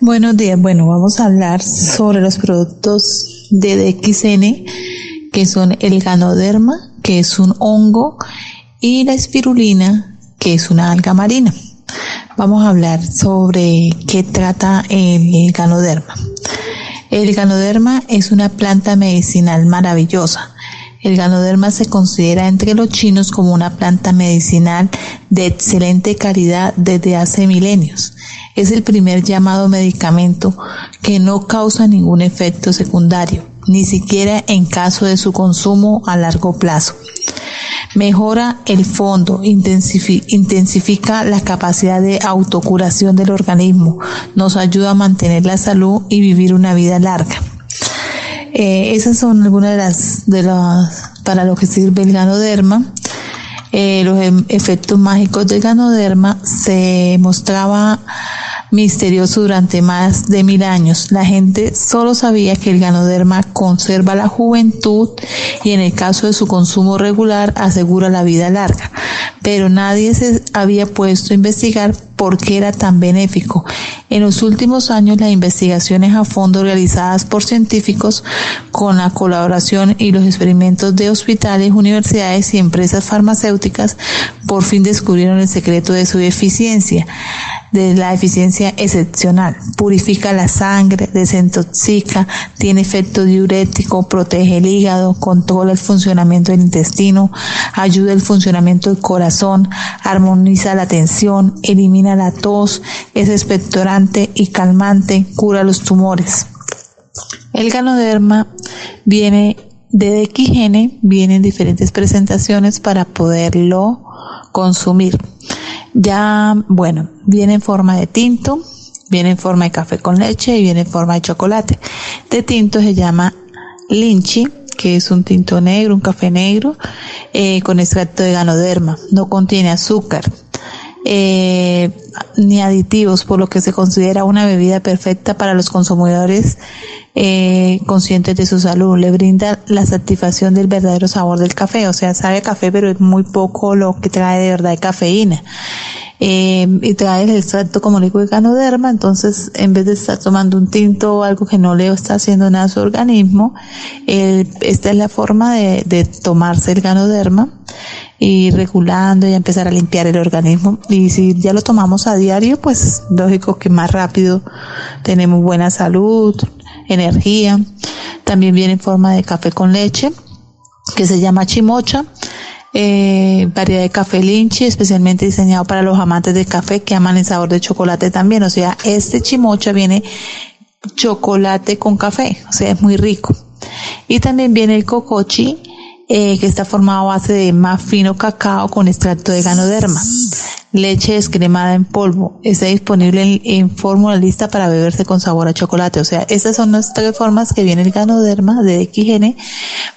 Buenos días. Bueno, vamos a hablar sobre los productos de DXN, que son el ganoderma, que es un hongo, y la espirulina, que es una alga marina. Vamos a hablar sobre qué trata el ganoderma. El ganoderma es una planta medicinal maravillosa. El ganoderma se considera entre los chinos como una planta medicinal de excelente calidad desde hace milenios es el primer llamado medicamento que no causa ningún efecto secundario, ni siquiera en caso de su consumo a largo plazo. Mejora el fondo, intensifica la capacidad de autocuración del organismo, nos ayuda a mantener la salud y vivir una vida larga. Eh, esas son algunas de las, de las, para lo que sirve el ganoderma. Eh, los em, efectos mágicos del ganoderma se mostraba misterioso durante más de mil años. La gente solo sabía que el ganoderma conserva la juventud y en el caso de su consumo regular asegura la vida larga, pero nadie se había puesto a investigar por qué era tan benéfico. En los últimos años, las investigaciones a fondo realizadas por científicos con la colaboración y los experimentos de hospitales, universidades y empresas farmacéuticas por fin descubrieron el secreto de su eficiencia de la eficiencia excepcional. Purifica la sangre, desintoxica, tiene efecto diurético, protege el hígado, controla el funcionamiento del intestino, ayuda el funcionamiento del corazón, armoniza la tensión, elimina la tos, es expectorante y calmante, cura los tumores. El ganoderma viene de DXN, viene en diferentes presentaciones para poderlo consumir. Ya, bueno, viene en forma de tinto, viene en forma de café con leche y viene en forma de chocolate. De tinto se llama linchi, que es un tinto negro, un café negro, eh, con extracto de ganoderma. No contiene azúcar. Eh, ni aditivos, por lo que se considera una bebida perfecta para los consumidores eh, conscientes de su salud. Le brinda la satisfacción del verdadero sabor del café, o sea, sabe café, pero es muy poco lo que trae de verdad de cafeína. Eh, y trae el extracto como líquido de ganoderma, entonces en vez de estar tomando un tinto o algo que no le está haciendo nada a su organismo, esta es la forma de, de tomarse el ganoderma y regulando y empezar a limpiar el organismo. Y si ya lo tomamos a diario, pues lógico que más rápido tenemos buena salud, energía. También viene en forma de café con leche, que se llama chimocha. Eh, variedad de café linchi, especialmente diseñado para los amantes de café que aman el sabor de chocolate también. O sea, este chimocha viene chocolate con café, o sea, es muy rico. Y también viene el cocochi, eh, que está formado a base de más fino cacao con extracto de ganoderma. Leche descremada en polvo. Está disponible en, fórmula lista para beberse con sabor a chocolate. O sea, estas son las tres formas que viene el ganoderma de XN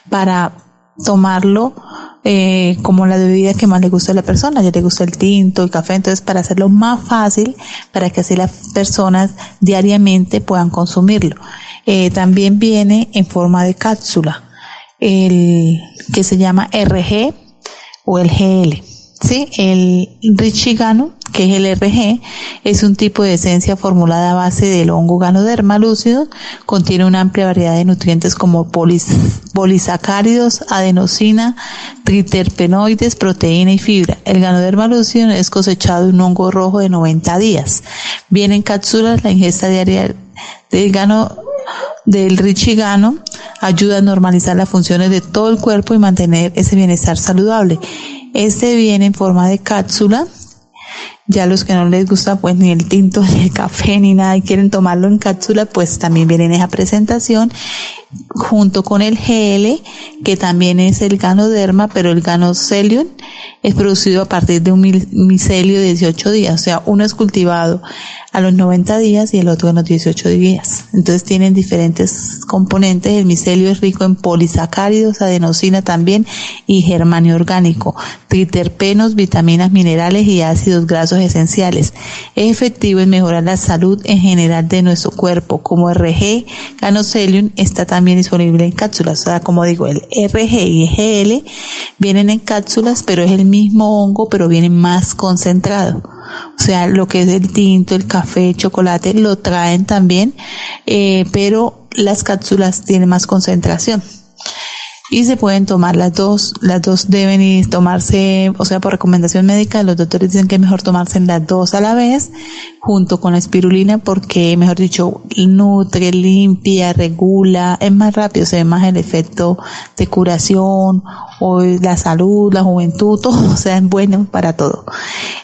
para tomarlo eh, como la bebida que más le gusta a la persona, ya le gusta el tinto, el café, entonces para hacerlo más fácil, para que así las personas diariamente puedan consumirlo. Eh, también viene en forma de cápsula, el que se llama RG o el GL. ¿Sí? El Richigano, que es el RG, es un tipo de esencia formulada a base del hongo ganoderma lúcido, contiene una amplia variedad de nutrientes como polisacáridos, adenosina, triterpenoides, proteína y fibra. El ganoderma lúcido es cosechado de un hongo rojo de 90 días. Viene en cápsulas la ingesta diaria del gano del richigano ayuda a normalizar las funciones de todo el cuerpo y mantener ese bienestar saludable. Este viene en forma de cápsula. Ya los que no les gusta pues ni el tinto, ni el café, ni nada y quieren tomarlo en cápsula, pues también viene en esa presentación junto con el GL, que también es el ganoderma, pero el ganocelium es producido a partir de un micelio de 18 días, o sea, uno es cultivado a los 90 días y el otro a los 18 días. Entonces tienen diferentes componentes. El micelio es rico en polisacáridos, adenosina también y germanio orgánico, triterpenos, vitaminas, minerales y ácidos grasos esenciales. Es efectivo en mejorar la salud en general de nuestro cuerpo. Como RG, Ganocelium está también disponible en cápsulas. O sea, como digo, el RG y GL vienen en cápsulas, pero es el mismo hongo, pero viene más concentrado. O sea, lo que es el tinto, el café, el chocolate, lo traen también, eh, pero las cápsulas tienen más concentración y se pueden tomar las dos. Las dos deben tomarse, o sea, por recomendación médica, los doctores dicen que es mejor tomarse las dos a la vez, junto con la espirulina, porque, mejor dicho, nutre, limpia, regula, es más rápido, se ve más el efecto de curación, o la salud, la juventud, todo, o sea, es bueno para todo.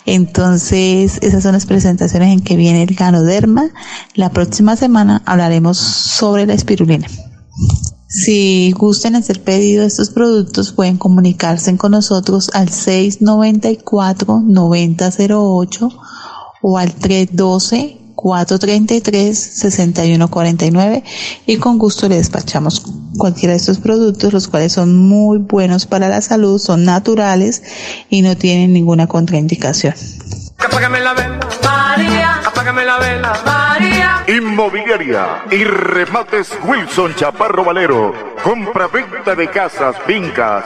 Entonces, esas son las presentaciones en que viene el ganoderma. La próxima semana hablaremos sobre la espirulina. Si gusten hacer pedido de estos productos, pueden comunicarse con nosotros al 694-9008 o al 312-433-6149 y con gusto le despachamos cualquiera de estos productos, los cuales son muy buenos para la salud, son naturales y no tienen ninguna contraindicación. Apágame la vela, María. Apágame la vela, María. Inmobiliaria y remates Wilson Chaparro Valero. Compra-venta de casas, fincas,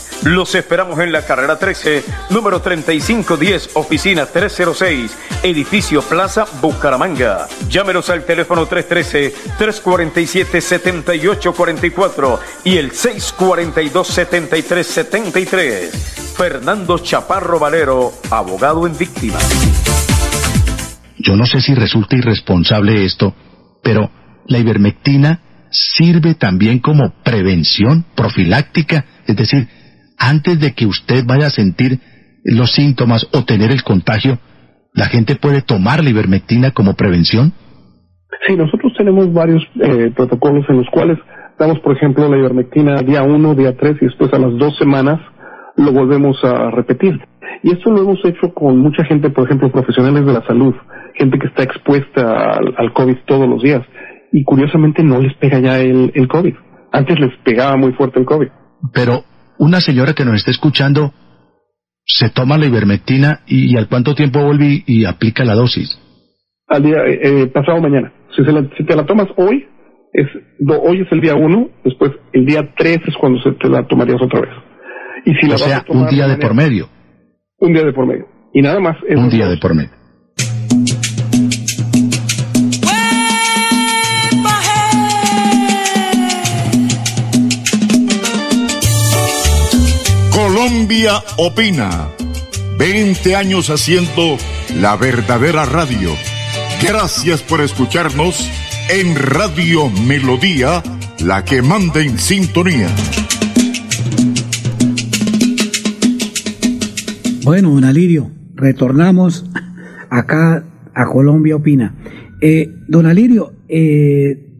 los esperamos en la carrera 13, número 3510, oficina 306, edificio Plaza Bucaramanga. Llámenos al teléfono 313-347-7844 y el 642-7373. Fernando Chaparro Valero, abogado en víctimas. Yo no sé si resulta irresponsable esto, pero la ivermectina sirve también como prevención profiláctica, es decir, antes de que usted vaya a sentir los síntomas o tener el contagio, ¿la gente puede tomar la ivermectina como prevención? Sí, nosotros tenemos varios eh, protocolos en los cuales damos, por ejemplo, la ivermectina día 1, día 3 y después a las dos semanas lo volvemos a repetir. Y esto lo hemos hecho con mucha gente, por ejemplo, profesionales de la salud, gente que está expuesta al, al COVID todos los días. Y curiosamente no les pega ya el, el COVID. Antes les pegaba muy fuerte el COVID. Pero una señora que nos esté escuchando se toma la ivermectina y, al cuánto tiempo vuelve y, aplica la dosis? Al día eh, eh, pasado mañana. Si, te la tomas hoy, es hoy es el día uno, después el día tres es cuando se te la tomarías otra vez. Y si o sea, un día de por medio. Un día de por medio. Y nada más. Un día de por medio. Colombia opina. 20 años haciendo la verdadera radio. Gracias por escucharnos en Radio Melodía, la que manda en sintonía. Bueno, don Alirio, retornamos acá a Colombia Opina. Eh, don Alirio, eh,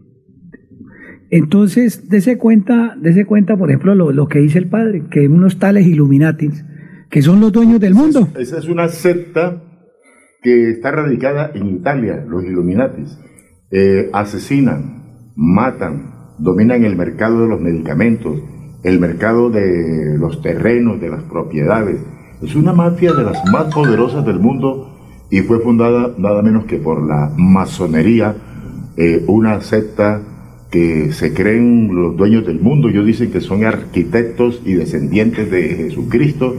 entonces, dése cuenta, dése cuenta, por ejemplo, lo, lo, que dice el padre, que unos tales Illuminatis, que son los dueños del mundo. Esa es una secta que está radicada en Italia, los Illuminatis. Eh, asesinan, matan, dominan el mercado de los medicamentos, el mercado de los terrenos, de las propiedades. Es una mafia de las más poderosas del mundo y fue fundada nada menos que por la masonería, eh, una secta que se creen los dueños del mundo, ellos dicen que son arquitectos y descendientes de Jesucristo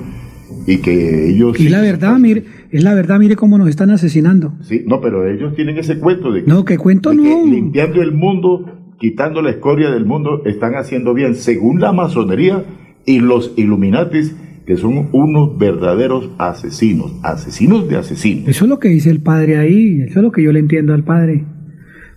y que ellos... Y la verdad, mire, es la verdad, mire cómo nos están asesinando. Sí, no, pero ellos tienen ese cuento de que... No, que cuento no. Que limpiando el mundo, quitando la escoria del mundo, están haciendo bien, según la masonería y los Illuminatis, que son unos verdaderos asesinos, asesinos de asesinos. Eso es lo que dice el padre ahí, eso es lo que yo le entiendo al padre.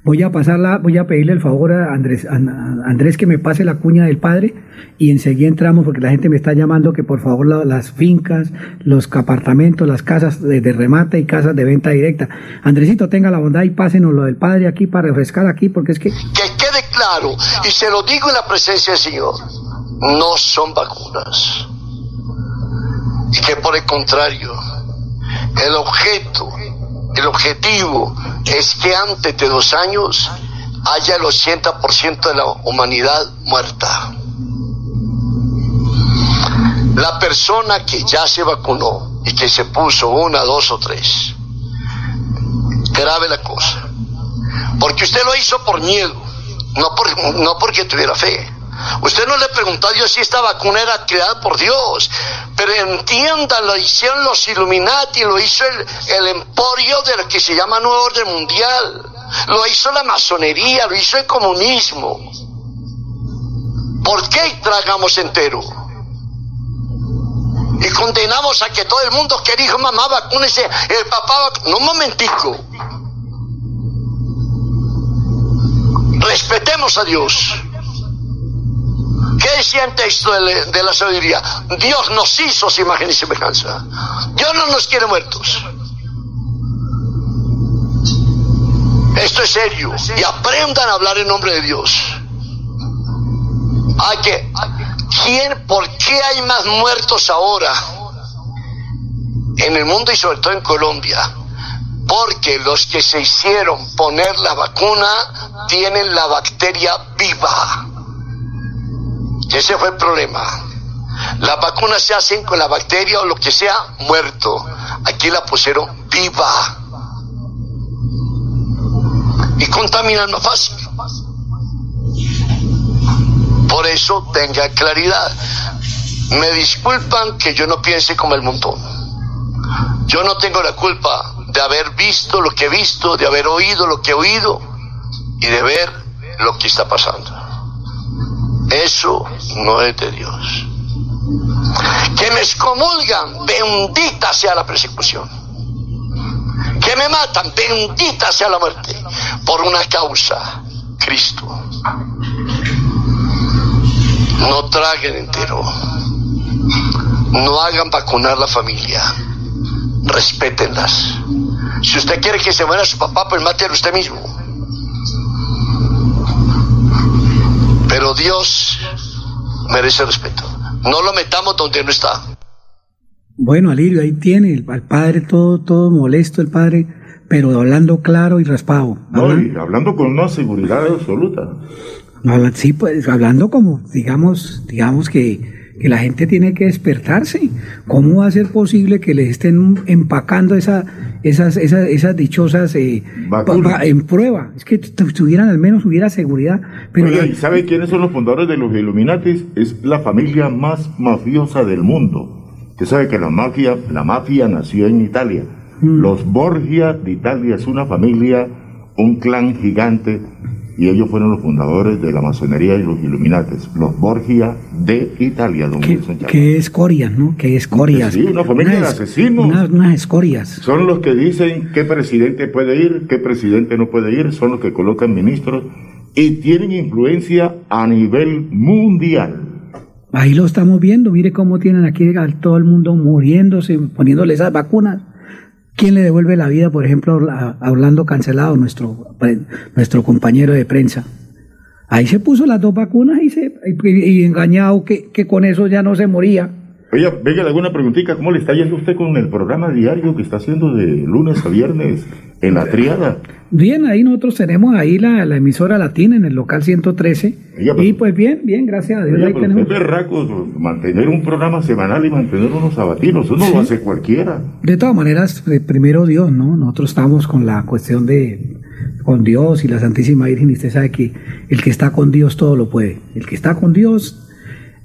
Voy a pasarla, voy a pedirle el favor a Andrés, Andrés que me pase la cuña del padre y enseguida entramos porque la gente me está llamando que por favor la, las fincas, los apartamentos, las casas de, de, remate y casas de venta directa. Andresito, tenga la bondad y pásenos lo del padre aquí para refrescar aquí porque es que... Que quede claro, y se lo digo en la presencia del Señor, no son vacunas. Y que por el contrario, el objeto el objetivo es que antes de dos años haya el 80% de la humanidad muerta. La persona que ya se vacunó y que se puso una, dos o tres, grave la cosa. Porque usted lo hizo por miedo, no, por, no porque tuviera fe. Usted no le preguntó a Dios si esta vacuna era creada por Dios, pero entiendan, lo hicieron los Illuminati, lo hizo el, el emporio de lo que se llama Nuevo Orden Mundial, lo hizo la masonería, lo hizo el comunismo. ¿Por qué tragamos entero? Y condenamos a que todo el mundo que dijo, mamá, vacúnese, el papá, no un momentico. Respetemos a Dios. ¿Qué decía texto de, de, la sabiduría? Dios nos hizo su imagen y semejanza. Dios no nos quiere muertos. Esto es serio. Y aprendan a hablar en nombre de Dios. Hay que, ¿quién, ¿Por qué hay más muertos ahora en el mundo y sobre todo en Colombia? Porque los que se hicieron poner la vacuna tienen la bacteria viva. Ese fue el problema. Las vacunas se hacen con la bacteria o lo que sea muerto. Aquí la pusieron viva. Y contaminan más fácil. Por eso tenga claridad. Me disculpan que yo no piense como el montón. Yo no tengo la culpa de haber visto lo que he visto, de haber oído lo que he oído y de ver lo que está pasando. Eso no es de Dios. Que me excomulgan, bendita sea la persecución. Que me matan, bendita sea la muerte. Por una causa, Cristo. No traguen entero. No hagan vacunar la familia. Respétenlas. Si usted quiere que se muera su papá, pues mátelo usted mismo. Pero Dios merece respeto. No lo metamos donde no está. Bueno, Alirio, ahí tiene al padre todo, todo molesto, el padre, pero hablando claro y raspado. No, y hablando con una seguridad absoluta. Sí, pues hablando como, digamos, digamos que, que la gente tiene que despertarse. ¿Cómo va a ser posible que les estén empacando esa, esas, esas, esas dichosas eh, en prueba? Es que tuvieran al menos hubiera seguridad. Pero ¿y sabe quiénes son los fundadores de los Illuminatis? Es la familia más mafiosa del mundo. Usted sabe que la mafia, la mafia nació en Italia. Mm. Los Borgia de Italia es una familia, un clan gigante y ellos fueron los fundadores de la masonería y los Illuminates, los Borgia de Italia, don Que, Wilson Chávez. que escorias, ¿no? Que escorias. Sí, una familia de asesinos. Unas, unas escorias. Son los que dicen qué presidente puede ir, qué presidente no puede ir, son los que colocan ministros y tienen influencia a nivel mundial. Ahí lo estamos viendo, mire cómo tienen aquí a todo el mundo muriéndose, poniéndole esas vacunas. ¿Quién le devuelve la vida, por ejemplo, a Orlando Cancelado, nuestro, nuestro compañero de prensa? Ahí se puso las dos vacunas y, se, y engañado que, que con eso ya no se moría. Oiga, venga, alguna preguntita, ¿cómo le está yendo usted con el programa diario que está haciendo de lunes a viernes en la triada? Bien, ahí nosotros tenemos ahí la, la emisora latina en el local 113. Oiga, pero- y pues bien, bien, gracias a Dios. Oiga, ahí tenemos. es berraco, mantener un programa semanal y mantener unos sabatinos, eso no lo hace cualquiera. De todas maneras, eh, primero Dios, ¿no? Nosotros estamos con la cuestión de con Dios y la Santísima Virgen, y usted sabe que el que está con Dios todo lo puede. El que está con Dios,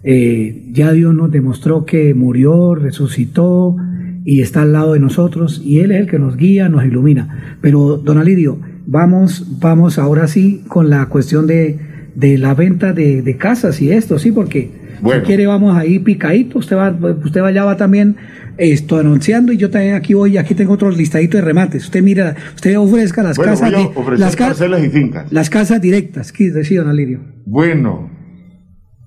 eh, ya Dios nos demostró que murió, resucitó y está al lado de nosotros, y Él es el que nos guía, nos ilumina. Pero, don Alidio, vamos, vamos ahora sí con la cuestión de, de la venta de, de casas y esto, sí, porque Bueno. si quiere vamos ahí picadito, usted va, usted allá va también esto anunciando y yo también aquí voy, aquí tengo otro listadito de remates. Usted mira, usted ofrezca las Bueno, casas, las, parcelas y fincas. las casas directas, ¿qué decir, don Alirio? Bueno,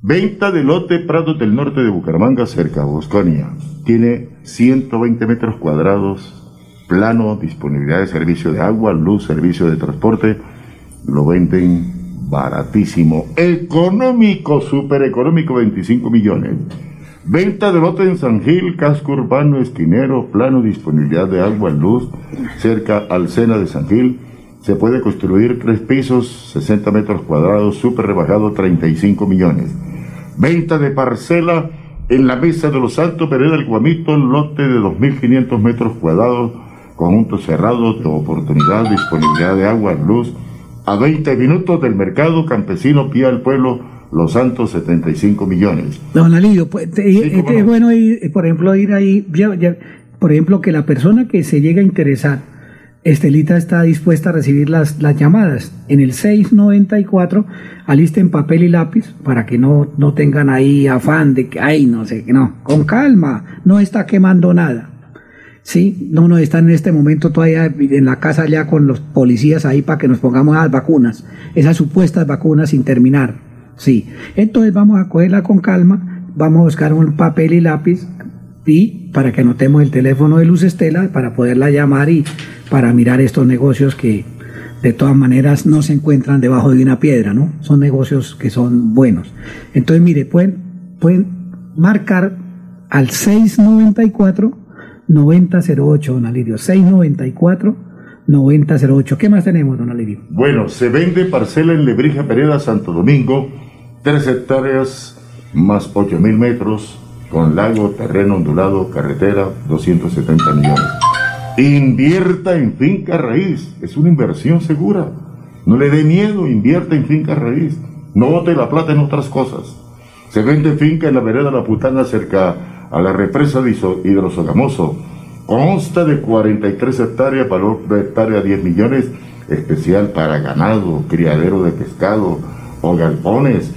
venta de lote Prados del Norte de Bucaramanga, cerca a Bosconia. Tiene 120 metros cuadrados, plano, disponibilidad de servicio de agua, luz, servicio de transporte. Lo venden baratísimo, económico, súper económico, 25 millones. Venta de lote en San Gil, casco urbano, esquinero, plano, disponibilidad de agua, luz, cerca al Sena de San Gil. Se puede construir tres pisos, 60 metros cuadrados, súper rebajado, 35 millones. Venta de parcela en la Mesa de los Santos, Vereda del Guamito, lote de 2.500 metros cuadrados, conjunto cerrado de oportunidad, disponibilidad de agua, luz, a 20 minutos del mercado campesino Pía del Pueblo, Los Santos, 75 millones. Don Alidio, pues, te- este es bueno ir, eh, por ejemplo, ir ahí, ya- ya- por ejemplo, que la persona que se llegue a interesar, Estelita está dispuesta a recibir las, llamadas en el 694, alisten papel y lápiz para que no, no tengan ahí afán de que, ay, no sé, no, con calma, no está quemando nada. Sí, no, no, están en este momento todavía en la casa ya con los policías ahí para que nos pongamos las vacunas, esas supuestas vacunas sin terminar. Sí, entonces vamos a cogerla con calma, vamos a buscar un papel y lápiz y para que anotemos el teléfono de Luz Estela para poderla llamar y para mirar estos negocios que de todas maneras no se encuentran debajo de una piedra, ¿no? Son negocios que son buenos. Entonces, mire, pueden, pueden marcar al 694 9008, don Alirio. 694 9008. ¿Qué más tenemos, don Alirio? Bueno, se vende parcela en Lebrija Pereda, Santo Domingo, 3 hectáreas más 8 mil metros, con lago, terreno ondulado, carretera, 270 millones. Invierta en finca raíz, es una inversión segura. No le dé miedo, invierta en finca raíz. No bote la plata en otras cosas. Se vende finca en la vereda La Putana cerca a la represa de Hidrosogamoso. Consta de 43 hectáreas, valor de hectárea 10 millones, especial para ganado, criadero de pescado o galpones.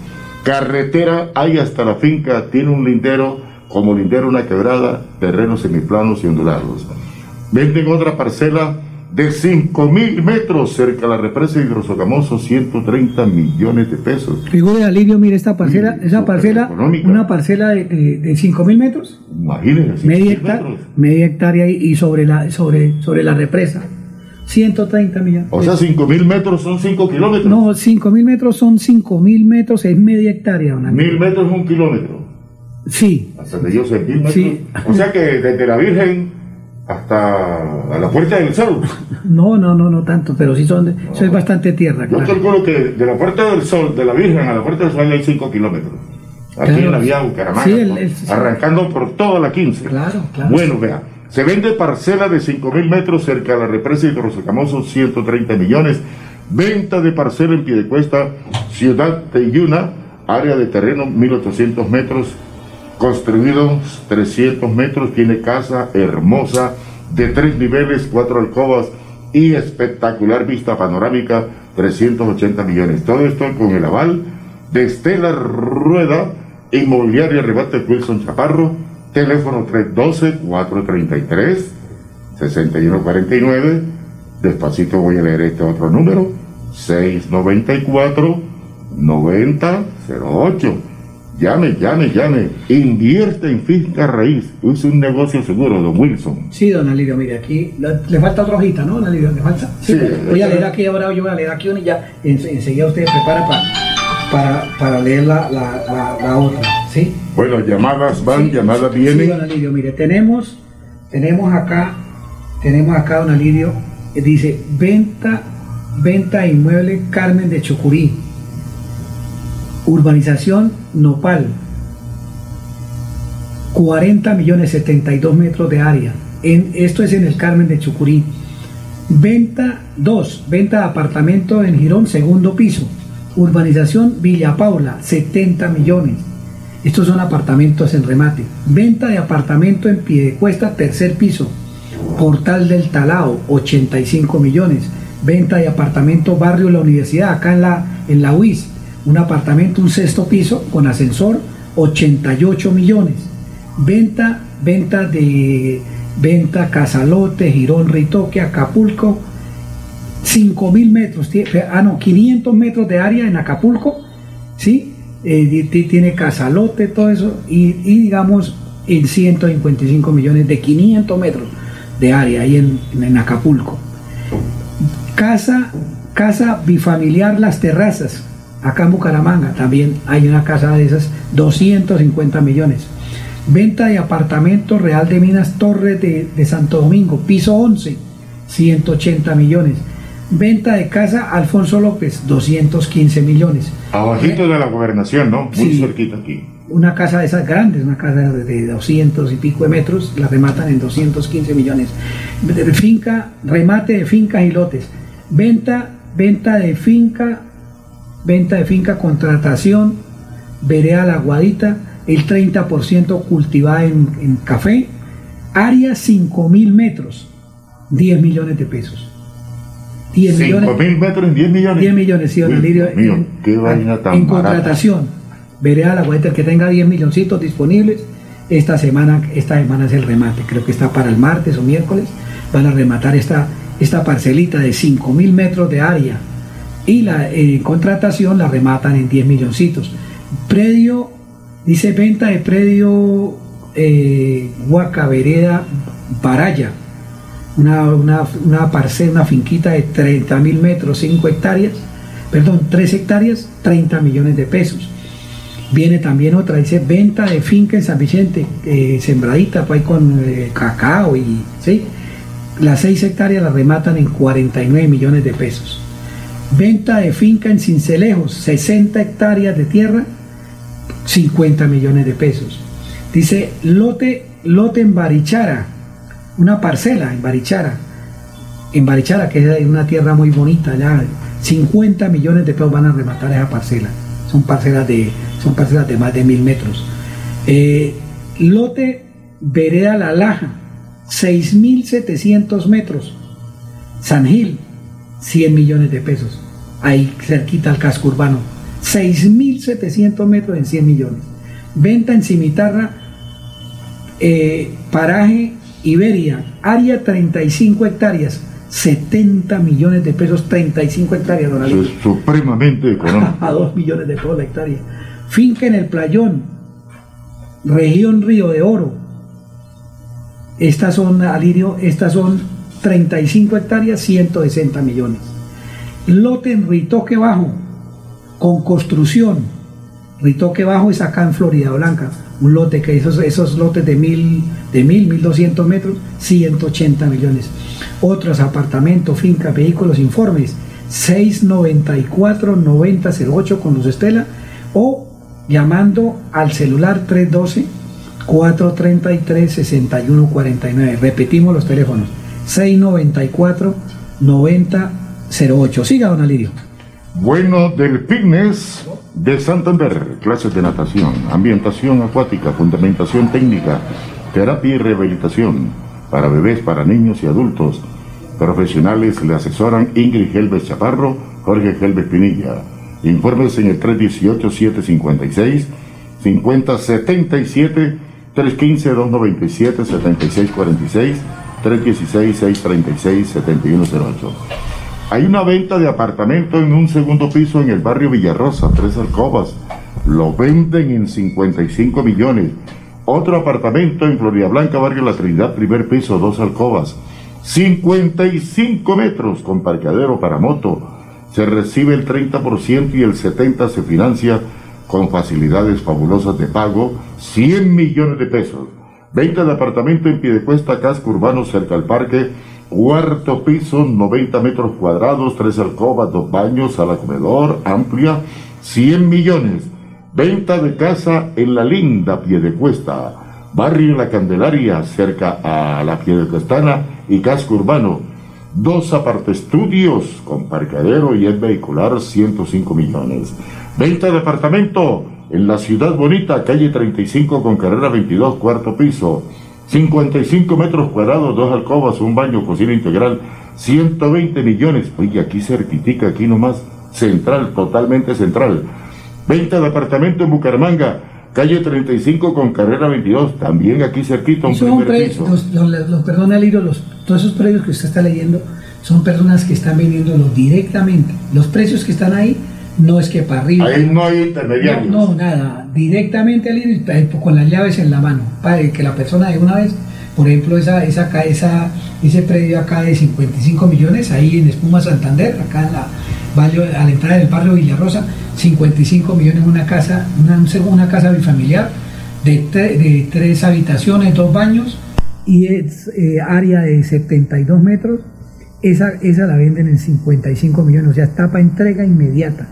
Carretera hay hasta la finca, tiene un lindero, como lindero una quebrada, terrenos semiplanos y ondulados. Venden otra parcela de 5 mil metros cerca a la represa de Hidrosogamoso, 130 millones de pesos. Figure Alirio, mire esta parcela, esa parcela, una parcela de, de, de 5 mil metros, Imagínense, media, 5.000 hecta- metros. media hectárea y, sobre la, sobre, sobre la represa. 130 millones. O sea, 5 mil metros son 5 kilómetros. No, 5 mil metros son 5 mil metros, es media hectárea. Mil metros es un kilómetro. Sí. Hasta donde yo sé, mil metros. Sí. O sea que desde la Virgen hasta a la Puerta del Sol. No, no, no, no tanto, pero sí son, eso es bastante tierra. Yo claro. calculo que de la Puerta del Sol, de la Virgen a la Puerta del Sol hay 5 kilómetros. Aquí Claro. en la vía Bucaramanga, Sí, el- el- arrancando por toda la 15. Claro, claro. Bueno, vea, se vende parcela de 5 mil metros cerca de la represa de Hidrosocamoso, 130 millones. Venta de parcela en Piedecuesta, Ciudad de Yuna, área de terreno 1800 metros, construidos 300 metros, tiene casa hermosa de tres niveles, cuatro alcobas y espectacular vista panorámica 380 millones. Todo esto con el aval de Estela Rueda, Inmobiliaria Rebate Wilson Chaparro, teléfono 312-433-6149. Despacito voy a leer este otro número, 694-9008. Llame, llame, llame. Invierte en finca raíz. Es un negocio seguro, don Wilson. Sí, don Alirio, mire, aquí le falta otra hojita, ¿no, don Alirio? ¿Le falta? Sí, Sí, voy a leer aquí ahora, yo voy a leer aquí una y ya en- enseguida usted prepara para, para, para leer la, la, la, la otra, ¿sí? Bueno, llamadas van, llamadas Sí, vienen. don Alirio, mire, tenemos, tenemos acá, tenemos acá, don Alirio, eh, dice, venta, venta de inmueble Carmen de Chocurí, urbanización Nopal, 40 millones 72 metros de área. En, esto es en el Carmen de Chucurí. Venta 2, venta de apartamento en Girón, segundo piso. Urbanización Villa Paula, 70 millones. Estos son apartamentos en remate. Venta de apartamento en Piedecuesta, tercer piso. Portal del Talao, 85 millones. Venta de apartamento Barrio La Universidad, acá en la, en la UIS. Un apartamento, un sexto piso con ascensor, 88 millones. Venta, venta de venta Casalote, Girón, Ritoque, Acapulco, 5 mil metros, ah no, 500 metros de área en Acapulco, ¿sí? Eh, tiene Casalote, todo eso, y, y digamos en 155 millones de 500 metros de área ahí en, en Acapulco. Casa, casa bifamiliar Las Terrazas, acá en Bucaramanga también hay una casa de esas, 250 millones. Venta de apartamento Real de Minas Torres de, de Santo Domingo, piso 11, 180 millones. Venta de casa Alfonso López, 215 millones. Abajito de la gobernación, ¿no? Muy Sí. cerquita aquí. Una casa de esas grandes, una casa de, de 200 y pico de metros, la rematan en 215 millones. Finca, remate de fincas y lotes. Venta, venta de finca, venta de finca, contratación, vereda la guadita, el 30% cultivada en, en café, área 5 mil metros, 10 millones de pesos. 10 millones. 5 mil metros en 10 millones. 10 millones, sí, don Dios mío, en- qué vaina tan en barata. contratación. Veré a la vuelta el que tenga 10 milloncitos disponibles. Esta semana, esta semana es el remate. Creo que está para el martes o miércoles. Van a rematar esta, esta parcelita de 5 mil metros de área. Y la eh, contratación la rematan en 10 milloncitos. Predio, dice venta de predio eh, Huaca Vereda Baraya. Una, una, una parcela, una finquita de 30 mil metros, 5 hectáreas, perdón, 3 hectáreas, 30 millones de pesos. Viene también otra, dice venta de finca en San Vicente, eh, sembradita pues, con eh, cacao y ¿sí? las 6 hectáreas las rematan en 49 millones de pesos. Venta de finca en Cincelejos, 60 hectáreas de tierra, 50 millones de pesos. Dice lote, lote en Barichara, una parcela en Barichara, en Barichara, que es una tierra muy bonita, allá 50 millones de pesos van a rematar esa parcela. Son parcelas de, son parcelas de más de mil metros. Eh, lote Vereda La Laja, 6.700 metros. San Gil, 100 millones de pesos. Ahí cerquita al casco urbano. 6.700 metros en 100 millones. Venta en Cimitarra, eh, paraje Iberia, área 35 hectáreas, 70 millones de pesos, 35 hectáreas, don Eso es supremamente económico. a 2 millones de pesos la hectárea. Finca en el Playón, región Río de Oro. Estas son, Alirio, estas son 35 hectáreas, 160 millones. Lote en Ritoque Bajo, con construcción. Ritoque Bajo es acá en Florida Blanca. Un lote que esos, esos lotes de mil, de mil, mil doscientos metros, 180 millones. Otros apartamentos, fincas, vehículos, informes, 694 9008 con Luz Estela o llamando al celular 312 433 6149. Repetimos los teléfonos 694 9008. Siga, don Alirio. Bueno, del fitness de Santander, clases de natación, ambientación acuática, fundamentación técnica, terapia y rehabilitación para bebés, para niños y adultos. Profesionales le asesoran Ingrid Helves Chaparro, Jorge Gelbes Pinilla. Informes en el 318-756-5077, 315-297-7646, 316-636-7108. Hay una venta de apartamento en un segundo piso en el barrio Villarrosa, tres alcobas. Lo venden en 55 millones. Otro apartamento en Florida Blanca, barrio La Trinidad, primer piso, dos alcobas. 55 metros con parqueadero para moto. Se recibe el 30% y el 70% se financia con facilidades fabulosas de pago, 100 millones de pesos. Venta de apartamento en Piedecuesta, casco urbano cerca al parque, cuarto piso, 90 metros cuadrados, tres alcobas, dos baños, sala comedor, amplia, 100 millones. Venta de casa en la linda Piedecuesta, barrio La Candelaria, cerca a la Piedecuestana y casco urbano. Dos estudios con parqueadero y el vehicular, 105 millones. Venta de apartamento en la ciudad bonita, calle 35 con carrera 22, cuarto piso. 55 metros cuadrados, dos alcobas, un baño, cocina integral, 120 millones. Oye, aquí certifica, aquí nomás, central, totalmente central. Venta de apartamento en Bucaramanga, calle 35 con carrera 22, también aquí cerquita, un primer piso. Los, los, perdona, Liro, los, todos esos precios que usted está leyendo son personas que están vendiéndolo directamente. Los precios que están ahí no es que para arriba. Ahí no hay intermediarios. No, nada, directamente al eh, con las llaves en la mano, para que la persona de una vez, por ejemplo, esa, esa, esa, ese predio acá de 55 millones, ahí en Espuma Santander, acá en la, a la entrada del barrio Villarrosa, 55 millones una casa, una, una casa bifamiliar de, de tres habitaciones, dos baños y es eh, área de 72 metros. Esa, esa la venden en 55 millones, o sea, está para entrega inmediata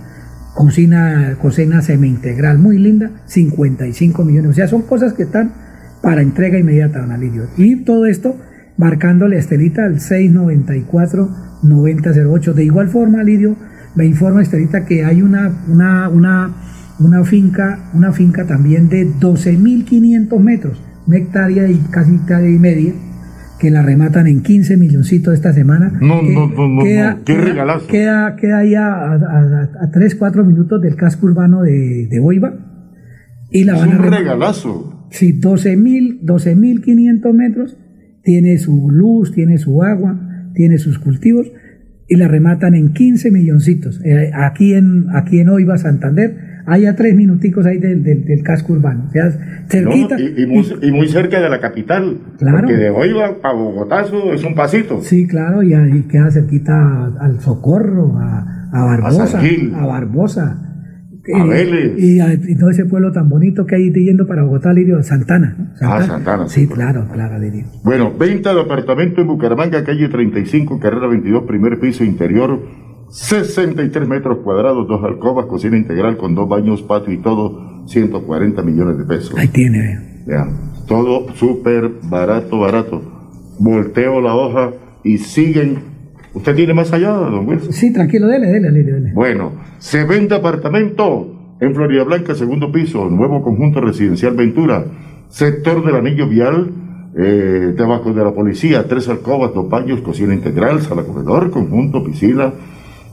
cocina, cocina semi-integral muy linda, 55 millones. O sea, son cosas que están para entrega inmediata, don Alirio. Y todo esto marcándole Estelita al 694-9008. De igual forma, Alirio, me informa Estelita que hay una, una, una, una finca, una finca también de 12.500 metros, una hectárea y casi hectárea y media, que la rematan en 15 milloncitos esta semana. No, no, no, queda, qué regalazo. Queda, queda ahí a, a, 3, 4 minutos del casco urbano de, de Boiva. Y la es van un regalazo. Sí, 12.500 metros. Tiene su luz, tiene su agua, tiene sus cultivos y la rematan en 15 milloncitos. Eh, aquí, en, aquí en Oiva, Santander, hay a tres minuticos ahí del, del, casco urbano. O sea, cerquita. y, muy, cerca de la capital. Claro. Porque de Oiva a Bogotazo es un pasito. Sí, claro, y, ahí queda cerquita al Socorro, a, a Barbosa. A, Barbosa. A Vélez. Y, todo ese pueblo tan bonito que hay yendo para Bogotá, Lirio, Santana, Ah, Santana. Sí, claro, claro, Lirio. Bueno, venta de apartamento en Bucaramanga, calle 35, carrera 22, primer piso interior 63 metros cuadrados, dos alcobas, cocina integral con dos baños, patio y todo, 140 millones de pesos. Ahí tiene. Ya, todo súper barato, barato. Volteo la hoja y siguen. ¿Usted tiene más allá, don Wilson? Sí, tranquilo, dele, dele, dele. dele. Bueno, se vende apartamento en Florida Blanca, segundo piso, nuevo conjunto residencial Ventura, sector del anillo vial, eh, debajo de la policía, tres alcobas, dos baños, cocina integral, sala comedor, conjunto, piscina,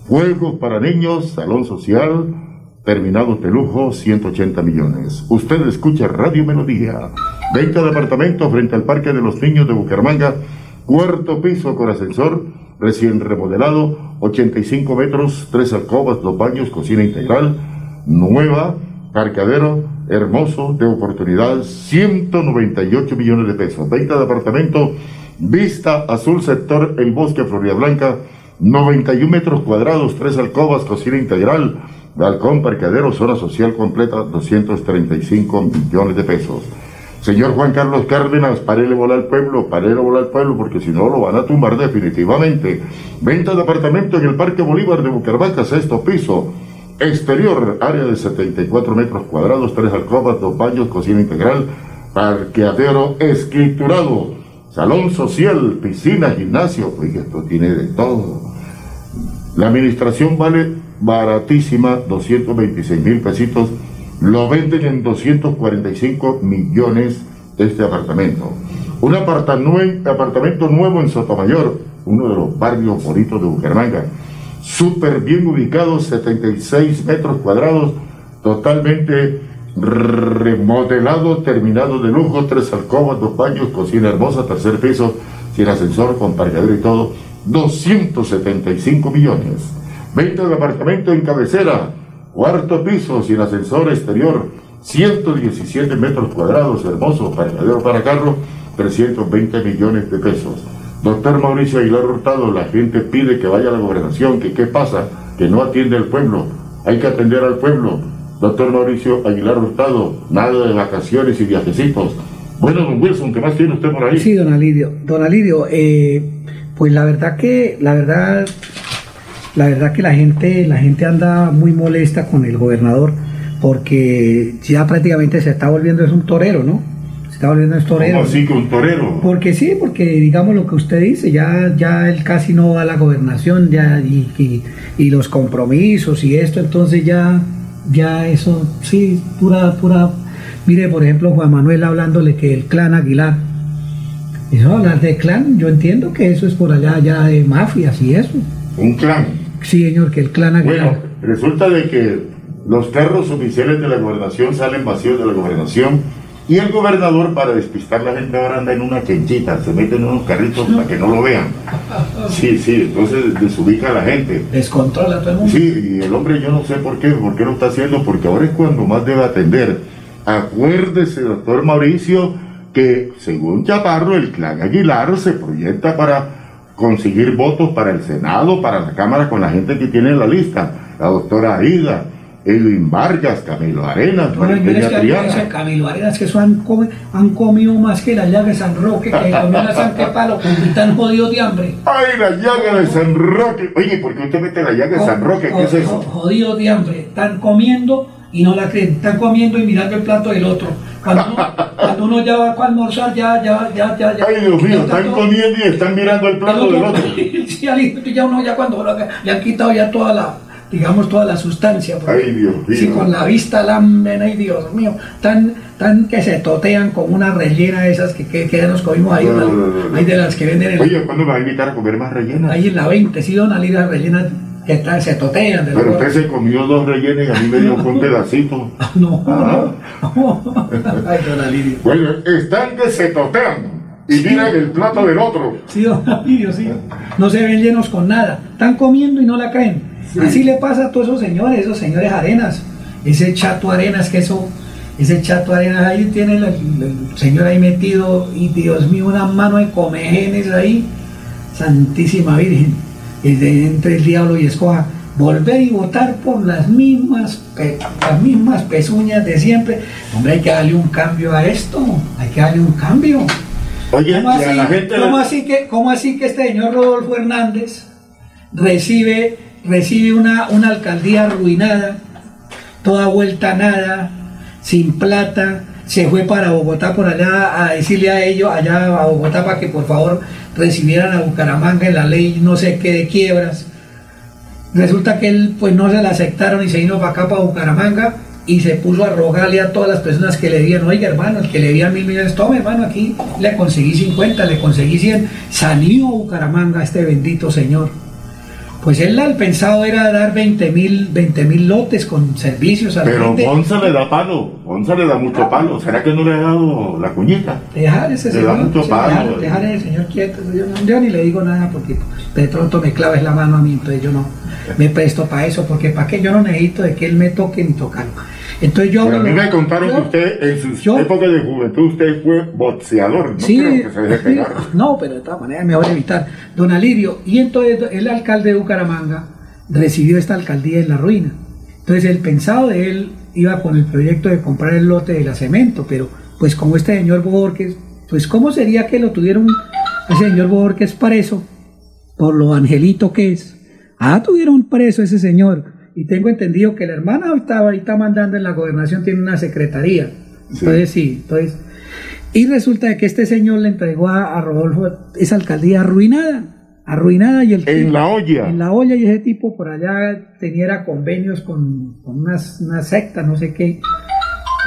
Juegos para niños, salón social, terminados de lujo, 180 millones. Usted escucha Radio Melodía. Venta de apartamento frente al Parque de los Niños de Bucaramanga, cuarto piso con ascensor, recién remodelado, 85 metros, tres alcobas, dos baños, cocina integral, nueva, parqueadero, hermoso, de oportunidad, 198 millones de pesos. Venta de apartamento, vista azul sector El Bosque, Florida Blanca, 91 metros cuadrados, tres alcobas, cocina integral, balcón, parqueadero, zona social completa, 235 millones de pesos. Señor Juan Carlos Cárdenas, parele volar al pueblo, parele volar al pueblo, porque si no lo van a tumbar definitivamente. Venta de apartamento en el Parque Bolívar de Bucaramanga, sexto piso. Exterior, área de 74 metros cuadrados, tres alcobas, dos baños, cocina integral, parqueadero escriturado, salón social, piscina, gimnasio. Oye, esto tiene de todo. La administración vale baratísima, 226 mil pesitos. Lo venden en 245 millones este apartamento. Un apartamento nuevo en Sotomayor, uno de los barrios bonitos de Bucaramanga. súper bien ubicado, 76 metros cuadrados, totalmente remodelado, terminado de lujo, tres alcobas, dos baños, cocina hermosa, tercer piso, sin ascensor, con parqueadero y todo, 275 millones. Venta de apartamento en cabecera, cuarto piso, sin ascensor exterior, 117 metros cuadrados, hermoso, parqueadero para carro, 320 millones de pesos. Doctor Mauricio Aguilar Hurtado, la gente pide que vaya a la gobernación, que qué pasa, que no atiende al pueblo, hay que atender al pueblo. Doctor Mauricio Aguilar Hurtado, nada de vacaciones y viajecitos. Bueno, don Wilson, ¿qué más tiene usted por ahí? Sí, don Alidio. Don Alidio, eh, pues la verdad que, la verdad, la verdad que la gente, la gente anda muy molesta con el gobernador porque ya prácticamente se está volviendo es un torero, ¿no? Se está volviendo es torero. ¿Cómo así que un torero? Porque sí, porque digamos lo que usted dice, ya, ya él casi no va a la gobernación, ya y, y- y los compromisos y esto, entonces ya, ya eso, sí, pura, pura. Mire, por ejemplo, Juan Manuel hablándole que el clan Aguilar. Eso hablar de clan, yo entiendo que eso es por allá ya de mafias y eso. Un clan. Sí, señor, que el clan Aguilar. Bueno, resulta de que los carros oficiales de la gobernación salen vacíos de la gobernación y el gobernador para despistar la gente ahora anda en una chenchita, se mete en unos carritos para que no lo vean. Sí, sí, entonces desubica a la gente. Descontrola a todo el mundo. Sí, y el hombre yo no sé por qué, por qué lo está haciendo, porque ahora es cuando más debe atender. Acuérdese, doctor Mauricio, que según Chaparro, el clan Aguilar se proyecta para conseguir votos para el Senado, para la Cámara con la gente que tiene en la lista. La doctora Aida, Edwin Vargas, Camilo Arenas, decir, Camilo Arenas, que eso han, han comido más que la llaga de San Roque, que comió la San Palo, y están jodidos de hambre. ¡Ay, la llaga de San Roque! Oye, ¿por qué usted mete la llaga de San Roque? ¿Qué es eso? Jodidos de hambre. Están comiendo y no la creen. Están comiendo y mirando el plato del otro. Cuando uno, cuando uno ya va para almorzar, ya, ya, ya, ya. ya Ay, Dios mío, están todo- comiendo y están mirando el plato del otro. sí, al- ya uno ya cuando lo- le han quitado ya toda la, digamos, toda la sustancia. porque- Ay, Dios mío. Sí, con la vista lamben, ay Dios mío, tan, tan que se totean con una rellena de esas que, que, que ya nos comimos ahí, No, no, no, de las que venden en, Oye, ¿cuándo me va a invitar a comer más rellenas? ahí en la 20, sí, don Ali, las rellenas que están, se totean. de Pero usted se comió dos rellenas y a mí me dio un pedacito. No, Ah. no. Ay, don Alidio. Bueno, están que se totean y miran el plato del otro. Sí, don Alidio, sí. No se ven llenos con nada. Están comiendo y no la creen. Así le pasa a todos esos señores, esos señores arenas. Ese chato arenas que eso, ese chato arenas ahí tiene el, el señor ahí metido y Dios mío, una mano de comejenes ahí. Santísima Virgen. Entre el diablo y escoja. Volver y votar por las mismas, las mismas pezuñas de siempre. Hombre, hay que darle un cambio a esto. Hay que darle un cambio. Oye, ¿Cómo así, la gente cómo le- así que, cómo así que este señor Rodolfo Hernández recibe, recibe una, una alcaldía arruinada, toda vuelta a nada, sin plata, se fue para Bogotá por allá a decirle a ellos, allá a Bogotá, para que por favor recibieran a Bucaramanga en la ley no sé qué de quiebras. Resulta que él pues no se la aceptaron y se vino para acá, para Bucaramanga, y se puso a rogarle a todas las personas que le dieron, oiga hermano, el que le dieron mil millones, tome hermano, aquí le conseguí 50, le conseguí 100, salió a Bucaramanga este bendito señor. Pues él el pensado era dar 20 mil 20 mil lotes con servicios a la Pero gente. Gonza le da palo, Gonza le da mucho palo. ¿Será que no le ha dado la cuñita? Dejar ese Le da señor, mucho sí, palo, dejar, eh. dejar ese señor quieto. Yo ni le digo nada porque de pronto me claves la mano a mí, entonces yo no me presto para eso, porque para qué yo no necesito de que él me toque ni tocarlo. Entonces yo Pero a mí me contaron yo- que usted en sus yo- épocas de juventud usted fue boxeador. No Sí, creo que se deje sí. pegar. no, pero de todas maneras es mejor evitar. Don Alirio, y entonces el alcalde de Bucaramanga recibió esta alcaldía en la ruina. Entonces el pensado de él iba con el proyecto de comprar el lote de la cemento, pero pues como este señor Borges, pues cómo sería que lo tuvieron ese señor Borges preso por lo angelito que es. Ah, tuvieron preso ese señor. Y tengo entendido que la hermana ahorita, ahorita mandando en la gobernación tiene una secretaría. Entonces sí, entonces... Y resulta de que este señor le entregó a, a Rodolfo esa alcaldía arruinada, arruinada y el En la olla. en la olla y ese tipo por allá tenía convenios con, con unas, una secta, no sé qué.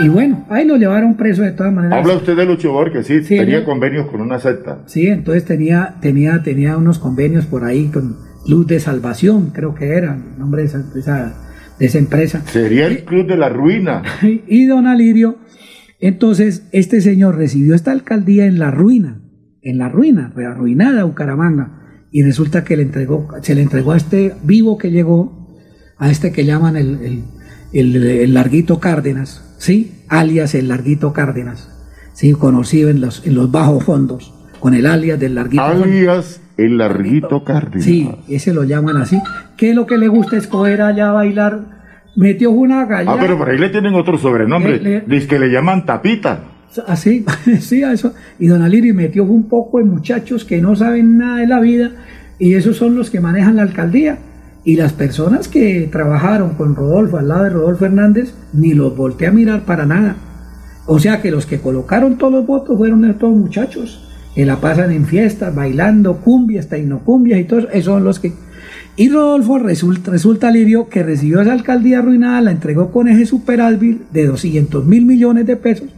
Y bueno, ahí lo llevaron preso de todas maneras. Habla usted de Lucho Borges, sí, Sí, tenía ¿no? convenios con una secta. Sí, entonces tenía, tenía, tenía unos convenios por ahí con Luz de Salvación, creo que era el nombre de esa, de esa, de esa empresa. Sería el Club de la Ruina. y don Alirio, entonces este señor recibió esta alcaldía en la ruina, en la ruina, arruinada Bucaramanga, y resulta que le entregó, se le entregó a este vivo que llegó, a este que llaman el, el, el- el Larguito Cárdenas, ¿sí? Alias el Larguito Cárdenas, ¿sí? Conocido en los, en los bajos fondos, con el alias del Larguito Alias el Larguito Cárdenas. Sí, ese lo llaman así. Que lo que le gusta es coger allá a bailar. Metió una gallina. Ah, pero por ahí le tienen otro sobrenombre. Le- le- Dice que le llaman Tapita. Así, sí, a eso. Y don Alirio metió un poco de muchachos que no saben nada de la vida y esos son los que manejan la alcaldía. Y las personas que trabajaron con Rodolfo, al lado de Rodolfo Hernández, ni los volteé a mirar para nada. O sea que los que colocaron todos los votos fueron estos muchachos, que la pasan en fiestas, bailando cumbias, tecnocumbias y todo eso, esos son los que... Y Rodolfo resulta, resulta Lirio que recibió esa alcaldía arruinada, la entregó con eje superávit de 200 mil millones de pesos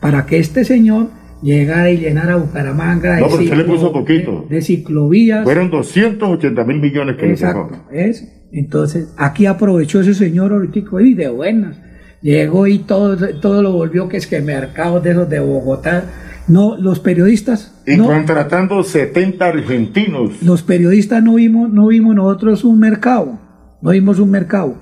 para que este señor llegara y llenara Bucaramanga de, No, pero usted le ciclo- puso poquito. de- de ciclovías. Fueron 280 mil millones que le Exacto, sacó. es. Entonces, aquí aprovechó ese señor ahorita y de buenas. Llegó y todo, todo lo volvió que es que mercados de esos de Bogotá. No, los periodistas. Y no, contratando 70 argentinos. los periodistas no vimos, no vimos nosotros un mercado. No vimos un mercado.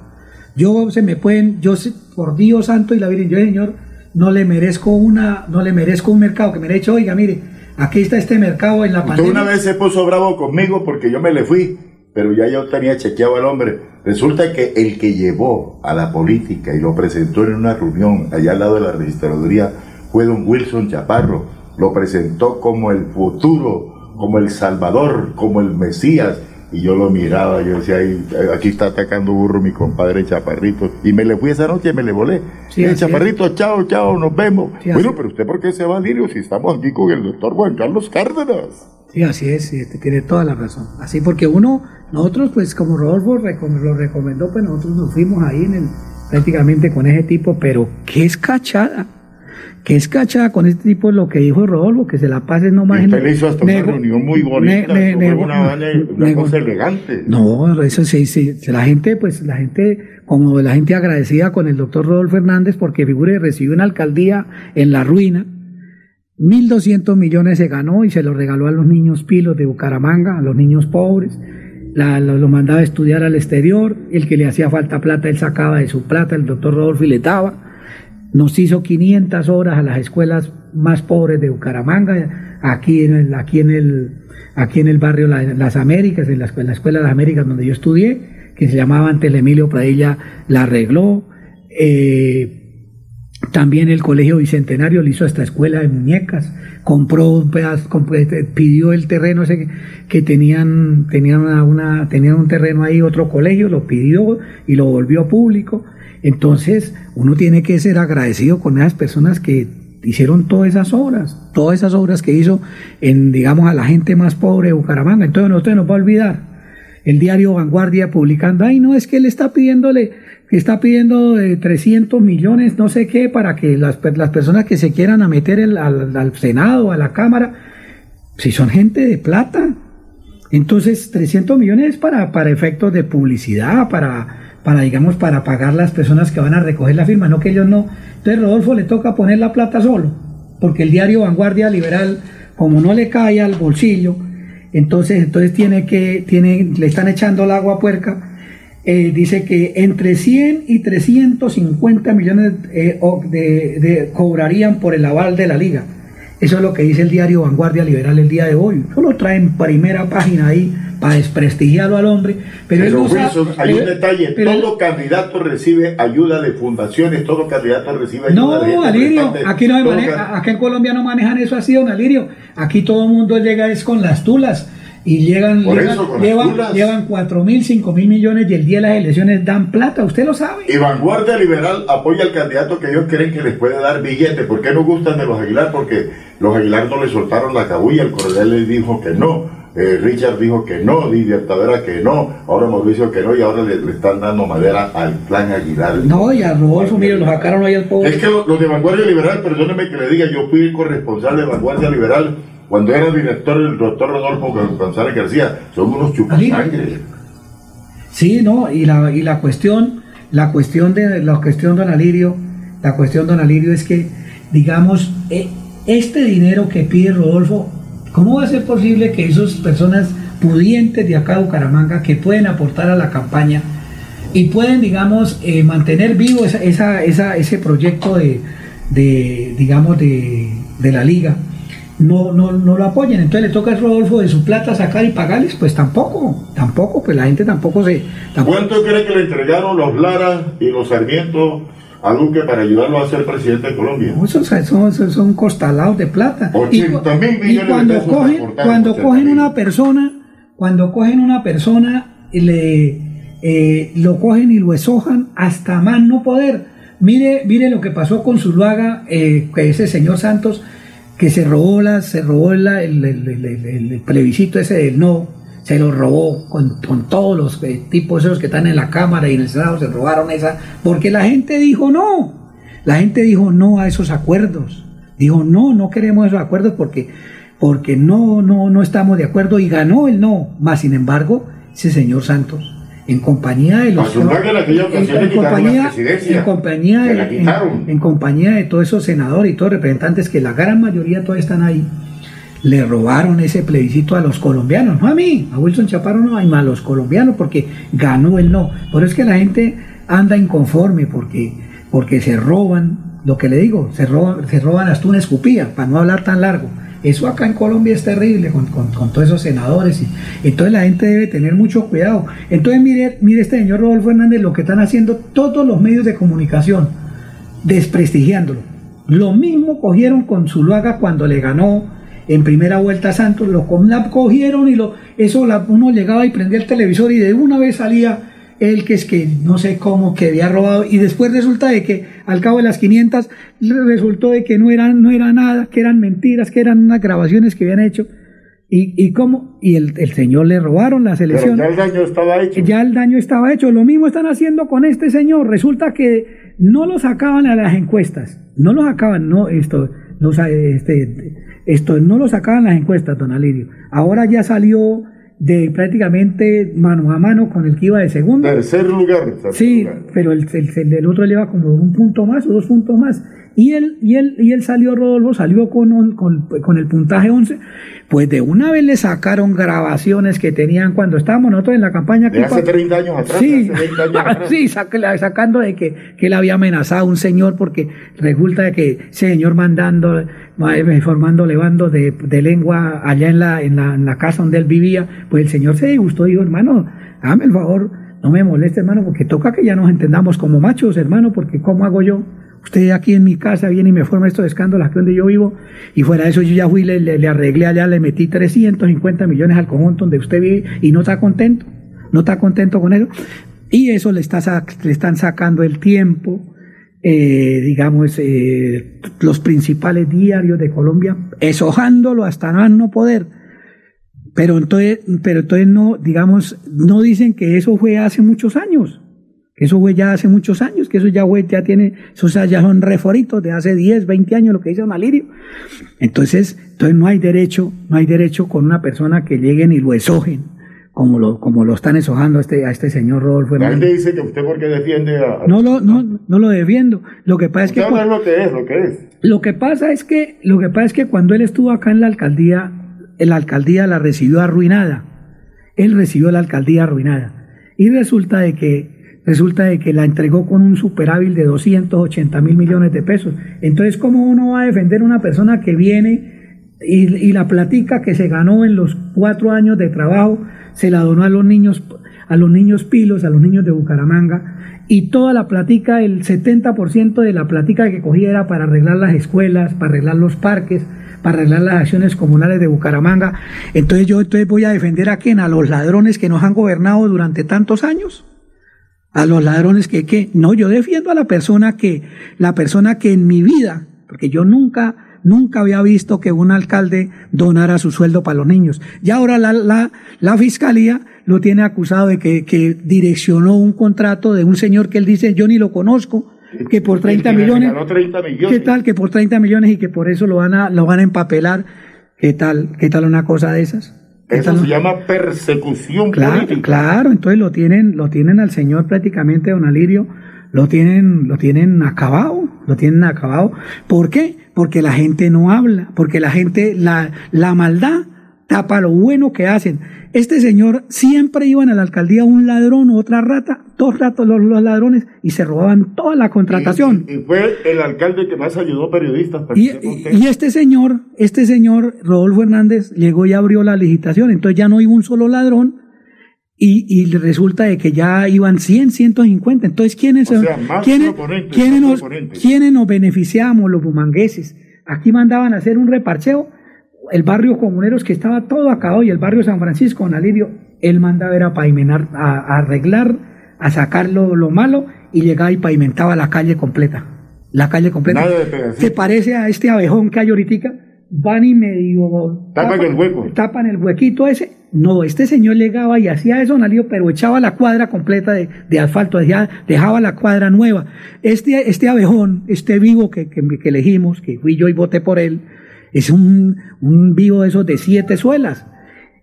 Yo se me pueden, yo por Dios santo y la Virgen, yo señor, no le merezco una, no le merezco un mercado que me haya dicho, oiga, mire, aquí está este mercado en la Usted pandemia. una vez se puso bravo conmigo porque yo me le fui, pero ya yo tenía chequeado al hombre. Resulta que el que llevó a la política y lo presentó en una reunión allá al lado de la registraduría fue don Wilson Chaparro. Lo presentó como el futuro, como el Salvador, como el Mesías. Y yo lo miraba, yo decía, "Ay, aquí está atacando burro mi compadre Chaparrito. Y me le fui esa noche, me le volé. Sí, es. Chaparrito, chao, chao, nos vemos. Sí, bueno, pero usted por qué se va, Lirio, si estamos aquí con el doctor Juan Carlos Cárdenas. Sí, así es, sí, este, tiene toda la razón. Así porque uno, nosotros pues como Rodolfo lo recomendó, pues nosotros nos fuimos ahí en el, prácticamente con ese tipo, pero qué es qué es cachada con este tipo lo que dijo Rodolfo, que se la pase nomás Y en usted le hizo hasta una reunión muy bonita, ne- ne- una, cosa elegante. No, eso sí, sí, la gente, pues la gente, como la gente agradecida con el doctor Rodolfo Hernández, porque figure, recibió una alcaldía en la ruina, 1.200 millones se ganó y se lo regaló a los niños pilos de Bucaramanga, a los niños pobres. La- lo, lo mandaba a estudiar al exterior. El que le hacía falta plata, él sacaba de su plata, el doctor Rodolfo y le daba. Nos hizo 500 horas a las escuelas más pobres de Bucaramanga, aquí en el, aquí en el, aquí en el barrio La- Las Américas, en la, escuela- la Escuela de las Américas donde yo estudié, que se llamaba antes Emilio Pradilla, la arregló. Eh, también el Colegio Bicentenario le hizo esta escuela de muñecas, compró un pedazo, este, pidió el terreno ese que, tenían, tenían una, una- tenían un terreno ahí, otro colegio, lo pidió y lo volvió público. Entonces, uno tiene que ser agradecido con esas personas que hicieron todas esas obras, todas esas obras que hizo en, digamos, a la gente más pobre de Bucaramanga. Entonces, no usted nos va a olvidar el diario Vanguardia publicando, ay, no, es que él está pidiéndole, está pidiendo eh, 300 millones, no sé qué, para que las, las personas que se quieran a meter al, al Senado, a la Cámara, si son gente de plata. Entonces, 300 millones es para, para efectos de publicidad, para, para, digamos, para pagar las personas que van a recoger la firma, no que ellos no. Entonces, Rodolfo le toca poner la plata solo, porque el diario Vanguardia Liberal, como no le cae al bolsillo, entonces, entonces tiene que, tiene, le están echando el agua a puerca. Eh, dice que entre 100 y 350 millones eh, de, de- cobrarían por el aval de la liga. Eso es lo que dice el diario Vanguardia Liberal el día de hoy. Solo traen primera página ahí para desprestigiarlo al hombre. Pero, no Wilson, hay un detalle, pero- todo candidato recibe ayuda de fundaciones, todo candidato recibe ayuda No, de gente Alirio, aquí, no maneja- aquí en Colombia no manejan eso así, don Alirio. Aquí todo el mundo llega es con las tulas y llegan, eso, llevan, llevan 4 mil, 5 mil millones y el día de las elecciones dan plata, usted lo sabe. Y Vanguardia Liberal apoya al candidato que ellos creen que les puede dar billete. ¿Por qué no gustan de los Aguilar? Porque los Aguilar no le soltaron la cabulla, el coronel les dijo que no. Eh, Richard dijo que no, Didier Tavera que no, ahora Mauricio que no, y ahora le, le están dando madera al plan Aguilar. No, y a Rodolfo, mire, lo sacaron ahí al pobre. Es que lo- los de Vanguardia Liberal, perdóneme que le diga, yo fui el corresponsal de Vanguardia Liberal cuando era director el doctor Rodolfo González García, son unos chupasangre. Sí, no, y la, y la cuestión, la cuestión de la cuestión don Alirio, la cuestión don Alirio es que, digamos, eh, este dinero que pide Rodolfo, ¿cómo va a ser posible que esas personas pudientes de acá de Bucaramanga que pueden aportar a la campaña y pueden, digamos, eh, mantener vivo esa, esa, esa, ese proyecto de, de digamos, de, de la liga? no, no, no lo apoyan. Entonces le toca a Rodolfo de su plata sacar y pagarles, pues tampoco, tampoco, pues la gente tampoco se... ¿Cuánto cree que le entregaron los Lara y los Sarmiento a Luque para ayudarlo a ser presidente de Colombia? Esos son, son, son, costalados de plata. 80 mil millones y cuando de pesos cogen, cuando 80 cogen una persona, cuando cogen una persona, le, eh, lo cogen y lo eshojan hasta más no poder. Mire, mire lo que pasó con Zuluaga, eh, que ese señor Santos, que se robó, la, se robó la- el, el- el- el- el plebiscito ese del no, se lo robó con, con todos los eh, tipos esos que están en la Cámara y en el Senado, se robaron esa, porque la gente dijo no, la gente dijo no a esos acuerdos, dijo no, no queremos esos acuerdos porque, porque no, no, no estamos de acuerdo y ganó el no, más sin embargo, ese señor Santos, en compañía de los... En la compañía, en compañía de- en- en compañía de todos esos senadores y todos representantes que la gran mayoría todavía están ahí, le robaron ese plebiscito a los colombianos, no a mí, a Wilson Chaparro no, a los colombianos porque ganó el no. Por eso es que la gente anda inconforme porque, porque se roban, lo que le digo, se roban, se roban hasta una escupía, para no hablar tan largo. Eso acá en Colombia es terrible con, con- con todos esos senadores. Y, entonces la gente debe tener mucho cuidado. Entonces mire, mire este señor Rodolfo Hernández lo que están haciendo todos los medios de comunicación desprestigiándolo. Lo mismo cogieron con Zuluaga cuando le ganó en primera vuelta Santos, lo cogieron y lo, eso la- uno llegaba y prendía el televisor y de una vez salía el que es que no sé cómo que había robado y después resulta de que al cabo de las 500 resultó de que no eran, no era nada, que eran mentiras, que eran unas grabaciones que habían hecho y, y cómo, y el, el señor le robaron la Pero selección. ya el daño estaba hecho. Ya el daño estaba hecho. Lo mismo están haciendo con este señor. Resulta que no lo sacaban a las encuestas. No lo sacaban, no, esto, no, este, esto, no lo sacaban las encuestas, don Alirio. Ahora ya salió de prácticamente mano a mano con el que iba de segundo. Tercer lugar. tercer Sí, lugar. pero el, el- el otro lleva como un punto más o dos puntos más. Y él, y él, y él salió, Rodolfo, salió con, un- con, con el puntaje 11. Pues de una vez le sacaron grabaciones que tenían cuando estábamos nosotros en la campaña. De hace pa- 30 años atrás. Sí, hace 20 años atrás. sí, saca- sacando de que, que él había amenazado a un señor porque resulta que ese señor mandando, ma- eh, formándole bandos de, de lengua allá en la, en, la, en la casa donde él vivía, pues el señor se disgustó y dijo, hermano, hágame el favor, no me moleste, hermano, porque toca que ya nos entendamos como machos, hermano, porque ¿cómo hago yo? Usted aquí en mi casa viene y me forma estos escándalos aquí donde yo vivo, y fuera de eso yo ya fui, le, le- arreglé allá, le metí 350 millones al conjunto donde usted vive y no está contento, no está contento con eso. Y eso le, está, le están sacando el tiempo, eh, digamos, eh, los principales diarios de Colombia, eshojándolo hasta no poder. Pero entonces, pero entonces no, digamos, no dicen que eso fue hace muchos años. Que eso fue ya hace muchos años, que eso ya fue, ya tiene, esos ya son reforitos de hace 10, 20 años, lo que dice Don Alirio. Entonces, entonces no hay derecho, no hay derecho con una persona que lleguen y lo eshojen, como lo, como lo están eshojando a este, a este señor Rodolfo La gente dice que usted porque defiende a... No lo, no, no lo defiendo. Lo que pasa es que Usted cua- habla lo que es, lo que es. lo que pasa es que lo que pasa es que cuando él estuvo acá en la alcaldía, la alcaldía la recibió arruinada. Él recibió la alcaldía arruinada y resulta de que resulta de que la entregó con un superávit de 280 mil millones de pesos. Entonces, ¿cómo uno va a defender a una persona que viene y, y la platica que se ganó en los cuatro años de trabajo se la donó a los niños, a los niños pilos, a los niños de Bucaramanga, y toda la platica, el 70% de la platica que cogía era para arreglar las escuelas, para arreglar los parques, para arreglar las acciones comunales de Bucaramanga. Entonces yo entonces voy a defender a quién, a los ladrones que nos han gobernado durante tantos años a los ladrones que, que no, yo defiendo a la persona que, la persona que en mi vida, porque yo nunca, nunca había visto que un alcalde donara su sueldo para los niños. Y ahora la, la, la fiscalía lo tiene acusado de que, que direccionó un contrato de un señor que él dice, yo ni lo conozco, que por 30 Y que le millones, regaló 30 millones. ¿qué tal? Que por 30 millones y que por eso lo van a, lo van a empapelar. ¿Qué tal, qué tal una cosa de esas? ¿Qué Eso se llama persecución Claro, política. claro, entonces lo tienen, lo tienen al señor prácticamente, don Alirio, lo tienen, lo tienen acabado, lo tienen acabado. ¿Por qué? Porque la gente no habla, porque la gente, la, la maldad tapa lo bueno que hacen. Este señor siempre iban a la alcaldía un ladrón, otra rata, dos ratos los, los ladrones y se robaban toda la contratación. Y fue el alcalde que más ayudó a periodistas. Y, y- este señor, este señor, Rodolfo Hernández, llegó y abrió la licitación, entonces ya no iba un solo ladrón y, y resulta de que ya iban 100, 150. Entonces, ¿quiénes, O sea, más quiénes, quiénes nos, quiénes nos beneficiamos, los bumangueses? Aquí mandaban a hacer un reparcheo, el barrio Comuneros que estaba todo acabado y el barrio San Francisco, don Alirio, él mandaba era a pavimentar, a, a arreglar, a sacar lo, lo malo y llegaba y pavimentaba la calle completa. La calle completa. Se parece a este abejón que hay ahorita. Van y medio Tapan el hueco. tapan el huequito ese. No, este señor llegaba y hacía eso, Nalío, pero echaba la cuadra completa de, de asfalto, dejaba, dejaba la cuadra nueva. Este, este abejón, este vivo que, que, que elegimos, que fui yo y voté por él, es un, un vivo de esos de siete suelas.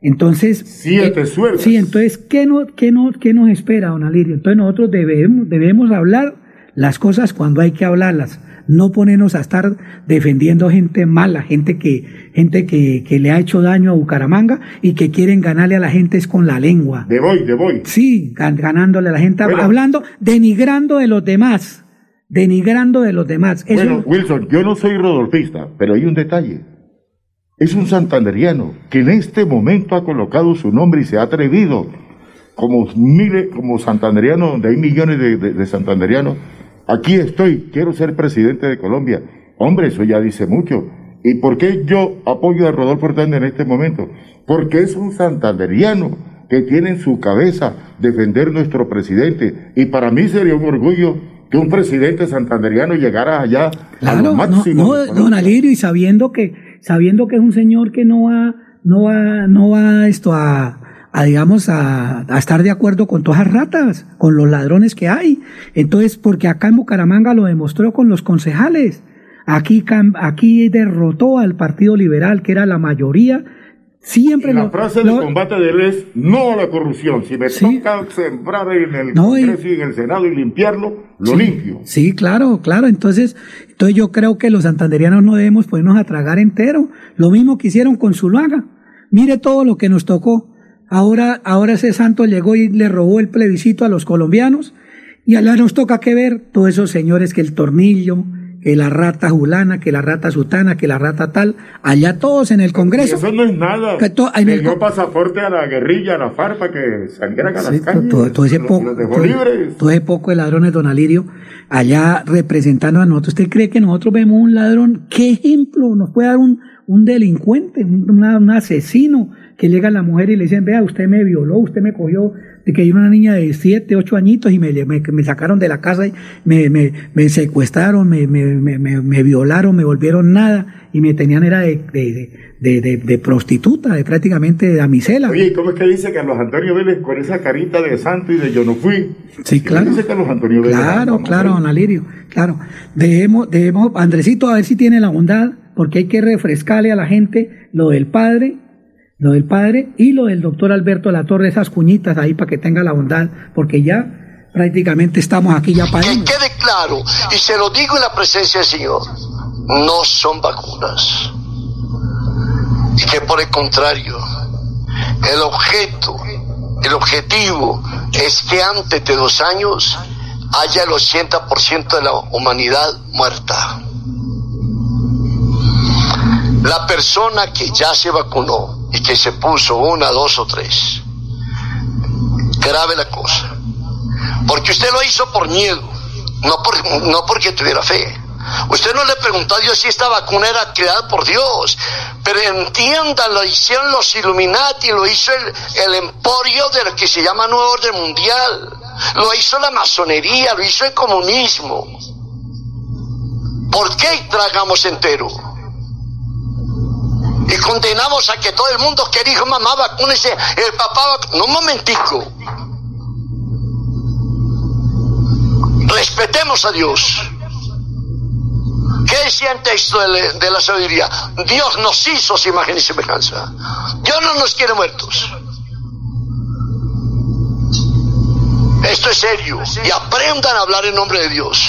Entonces. Siete eh, suelas. Sí, entonces, ¿qué, no, qué, no, ¿qué nos espera, don Alirio? Entonces, nosotros debemos, debemos hablar las cosas cuando hay que hablarlas. No ponernos a estar defendiendo gente mala, gente que, gente que, que le ha hecho daño a Bucaramanga y que quieren ganarle a la gente es con la lengua. De voy, de voy. Sí, gan- ganándole a la gente, Bueno. hablando, denigrando de los demás, denigrando de los demás. Eso Bueno, Wilson, yo no soy rodolfista, pero hay un detalle. Es un santanderiano que en este momento ha colocado su nombre y se ha atrevido, como miles, como santanderiano, donde hay millones de, de- de santanderianos. Aquí estoy, quiero ser presidente de Colombia. Hombre, eso ya dice mucho. ¿Y por qué yo apoyo a Rodolfo Hernández en este momento? Porque es un santanderiano que tiene en su cabeza defender nuestro presidente. Y para mí sería un orgullo que un presidente santanderiano llegara allá a Claro, lo no, máximo. no, don. Alirio, y sabiendo que, sabiendo que es un señor que no va, no va, no va esto a, a digamos, a, a estar de acuerdo con todas las ratas, con los ladrones que hay. Entonces, porque acá en Bucaramanga lo demostró con los concejales. Aquí, aquí derrotó al Partido Liberal, que era la mayoría. Siempre La lo- frase lo- de combate de él es no a la corrupción. Si me toca sembrar en el No, y- Congreso y en el Senado y limpiarlo, lo Sí, limpio. Sí, claro, claro. Entonces, entonces yo creo que los santanderianos no debemos ponernos a tragar entero. Lo mismo que hicieron con Zuluaga. Mire todo lo que nos tocó. Ahora, ahora ese santo llegó y le robó el plebiscito a los colombianos. Y allá nos toca que ver todos esos señores que el tornillo, que la rata julana, que la rata sutana, que la rata tal, allá todos en el Congreso. eso no es nada. Que en Le el dio pasaporte a la guerrilla, a la farpa, que salieran a las Sí, calles. todo, todo ese poco, los todo, ese poco de ladrones, don Alirio, allá representando a nosotros. ¿Usted cree que nosotros vemos un ladrón? ¿Qué ejemplo nos puede dar un, un delincuente, un, un asesino que llega a la mujer y le dicen, vea, usted me violó, usted me cogió, de que yo era una niña de siete, ocho añitos y me, me, me sacaron de la casa y me, me, me secuestraron, me, me, me, me- me violaron, me volvieron nada y me tenían era de, de, de, de- de prostituta, de prácticamente de damisela. Oye, ¿y cómo es que dice Carlos Antonio Vélez con esa carita de santo y de yo no fui? Sí, claro. Dice Carlos Antonio Vélez. Claro, claro, don Alirio, claro. Debemos, debemos, Andresito, a ver si tiene la bondad, porque hay que refrescarle a la gente lo del padre, lo del padre y lo del doctor Alberto La Torre, esas cuñitas ahí para que tenga la bondad, porque ya prácticamente estamos aquí ya para Que quede claro, y se lo digo en la presencia del Señor, no son vacunas. Y que por el contrario, el objeto, el objetivo es que antes de dos años haya el 80% de la humanidad muerta. La persona que ya se vacunó y que se puso una, dos o tres, grave la cosa. Porque usted lo hizo por miedo, no, por, no porque tuviera fe. Usted no le preguntó a Dios si esta vacuna era creada por Dios. Pero entiendan, lo hicieron los Illuminati, lo hizo el, el emporio de lo que se llama Nuevo Orden Mundial. Lo hizo la masonería, lo hizo el comunismo. ¿Por qué tragamos entero? Y condenamos a que todo el mundo que dijo mamá vacúnese, el papá vac-". No, un momentico. Respetemos a Dios. ¿Qué siente esto de, de la sabiduría? Dios nos hizo su imagen y semejanza. Dios no nos quiere muertos. Esto es serio. Y aprendan a hablar en nombre de Dios.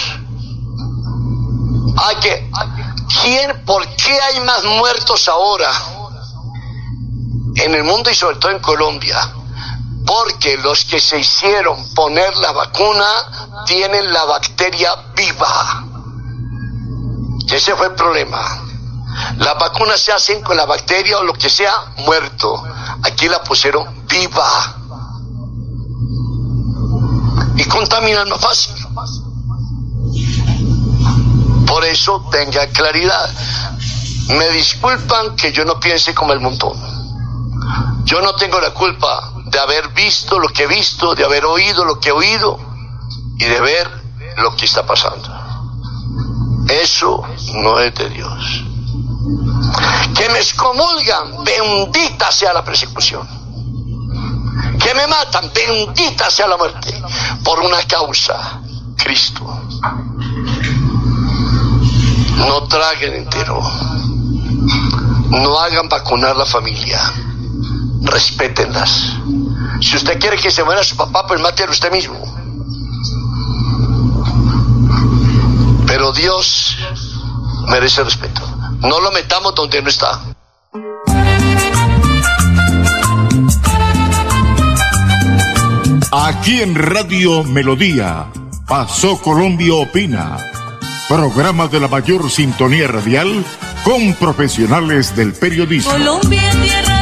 Hay que, ¿quién, ¿Por qué hay más muertos ahora en el mundo y sobre todo en Colombia? Porque los que se hicieron poner la vacuna tienen la bacteria viva. Ese fue el problema. Las vacunas se hacen con la bacteria o lo que sea muerto. Aquí la pusieron viva. Y contaminan más fácil. Por eso tenga claridad. Me disculpan que yo no piense como el montón. Yo no tengo la culpa de haber visto lo que he visto, de haber oído lo que he oído y de ver lo que está pasando. Eso no es de Dios. Que me excomulgan, bendita sea la persecución. Que me matan, bendita sea la muerte, por una causa, Cristo. No traguen entero. No hagan vacunar la familia. Respétenlas. Si usted quiere que se muera su papá, pues mátelo usted mismo. Pero Dios merece respeto. No lo metamos donde no está. Aquí en Radio Melodía, Pasó Colombia Opina, programa de la mayor sintonía radial con profesionales del periodismo. Colombia, tierra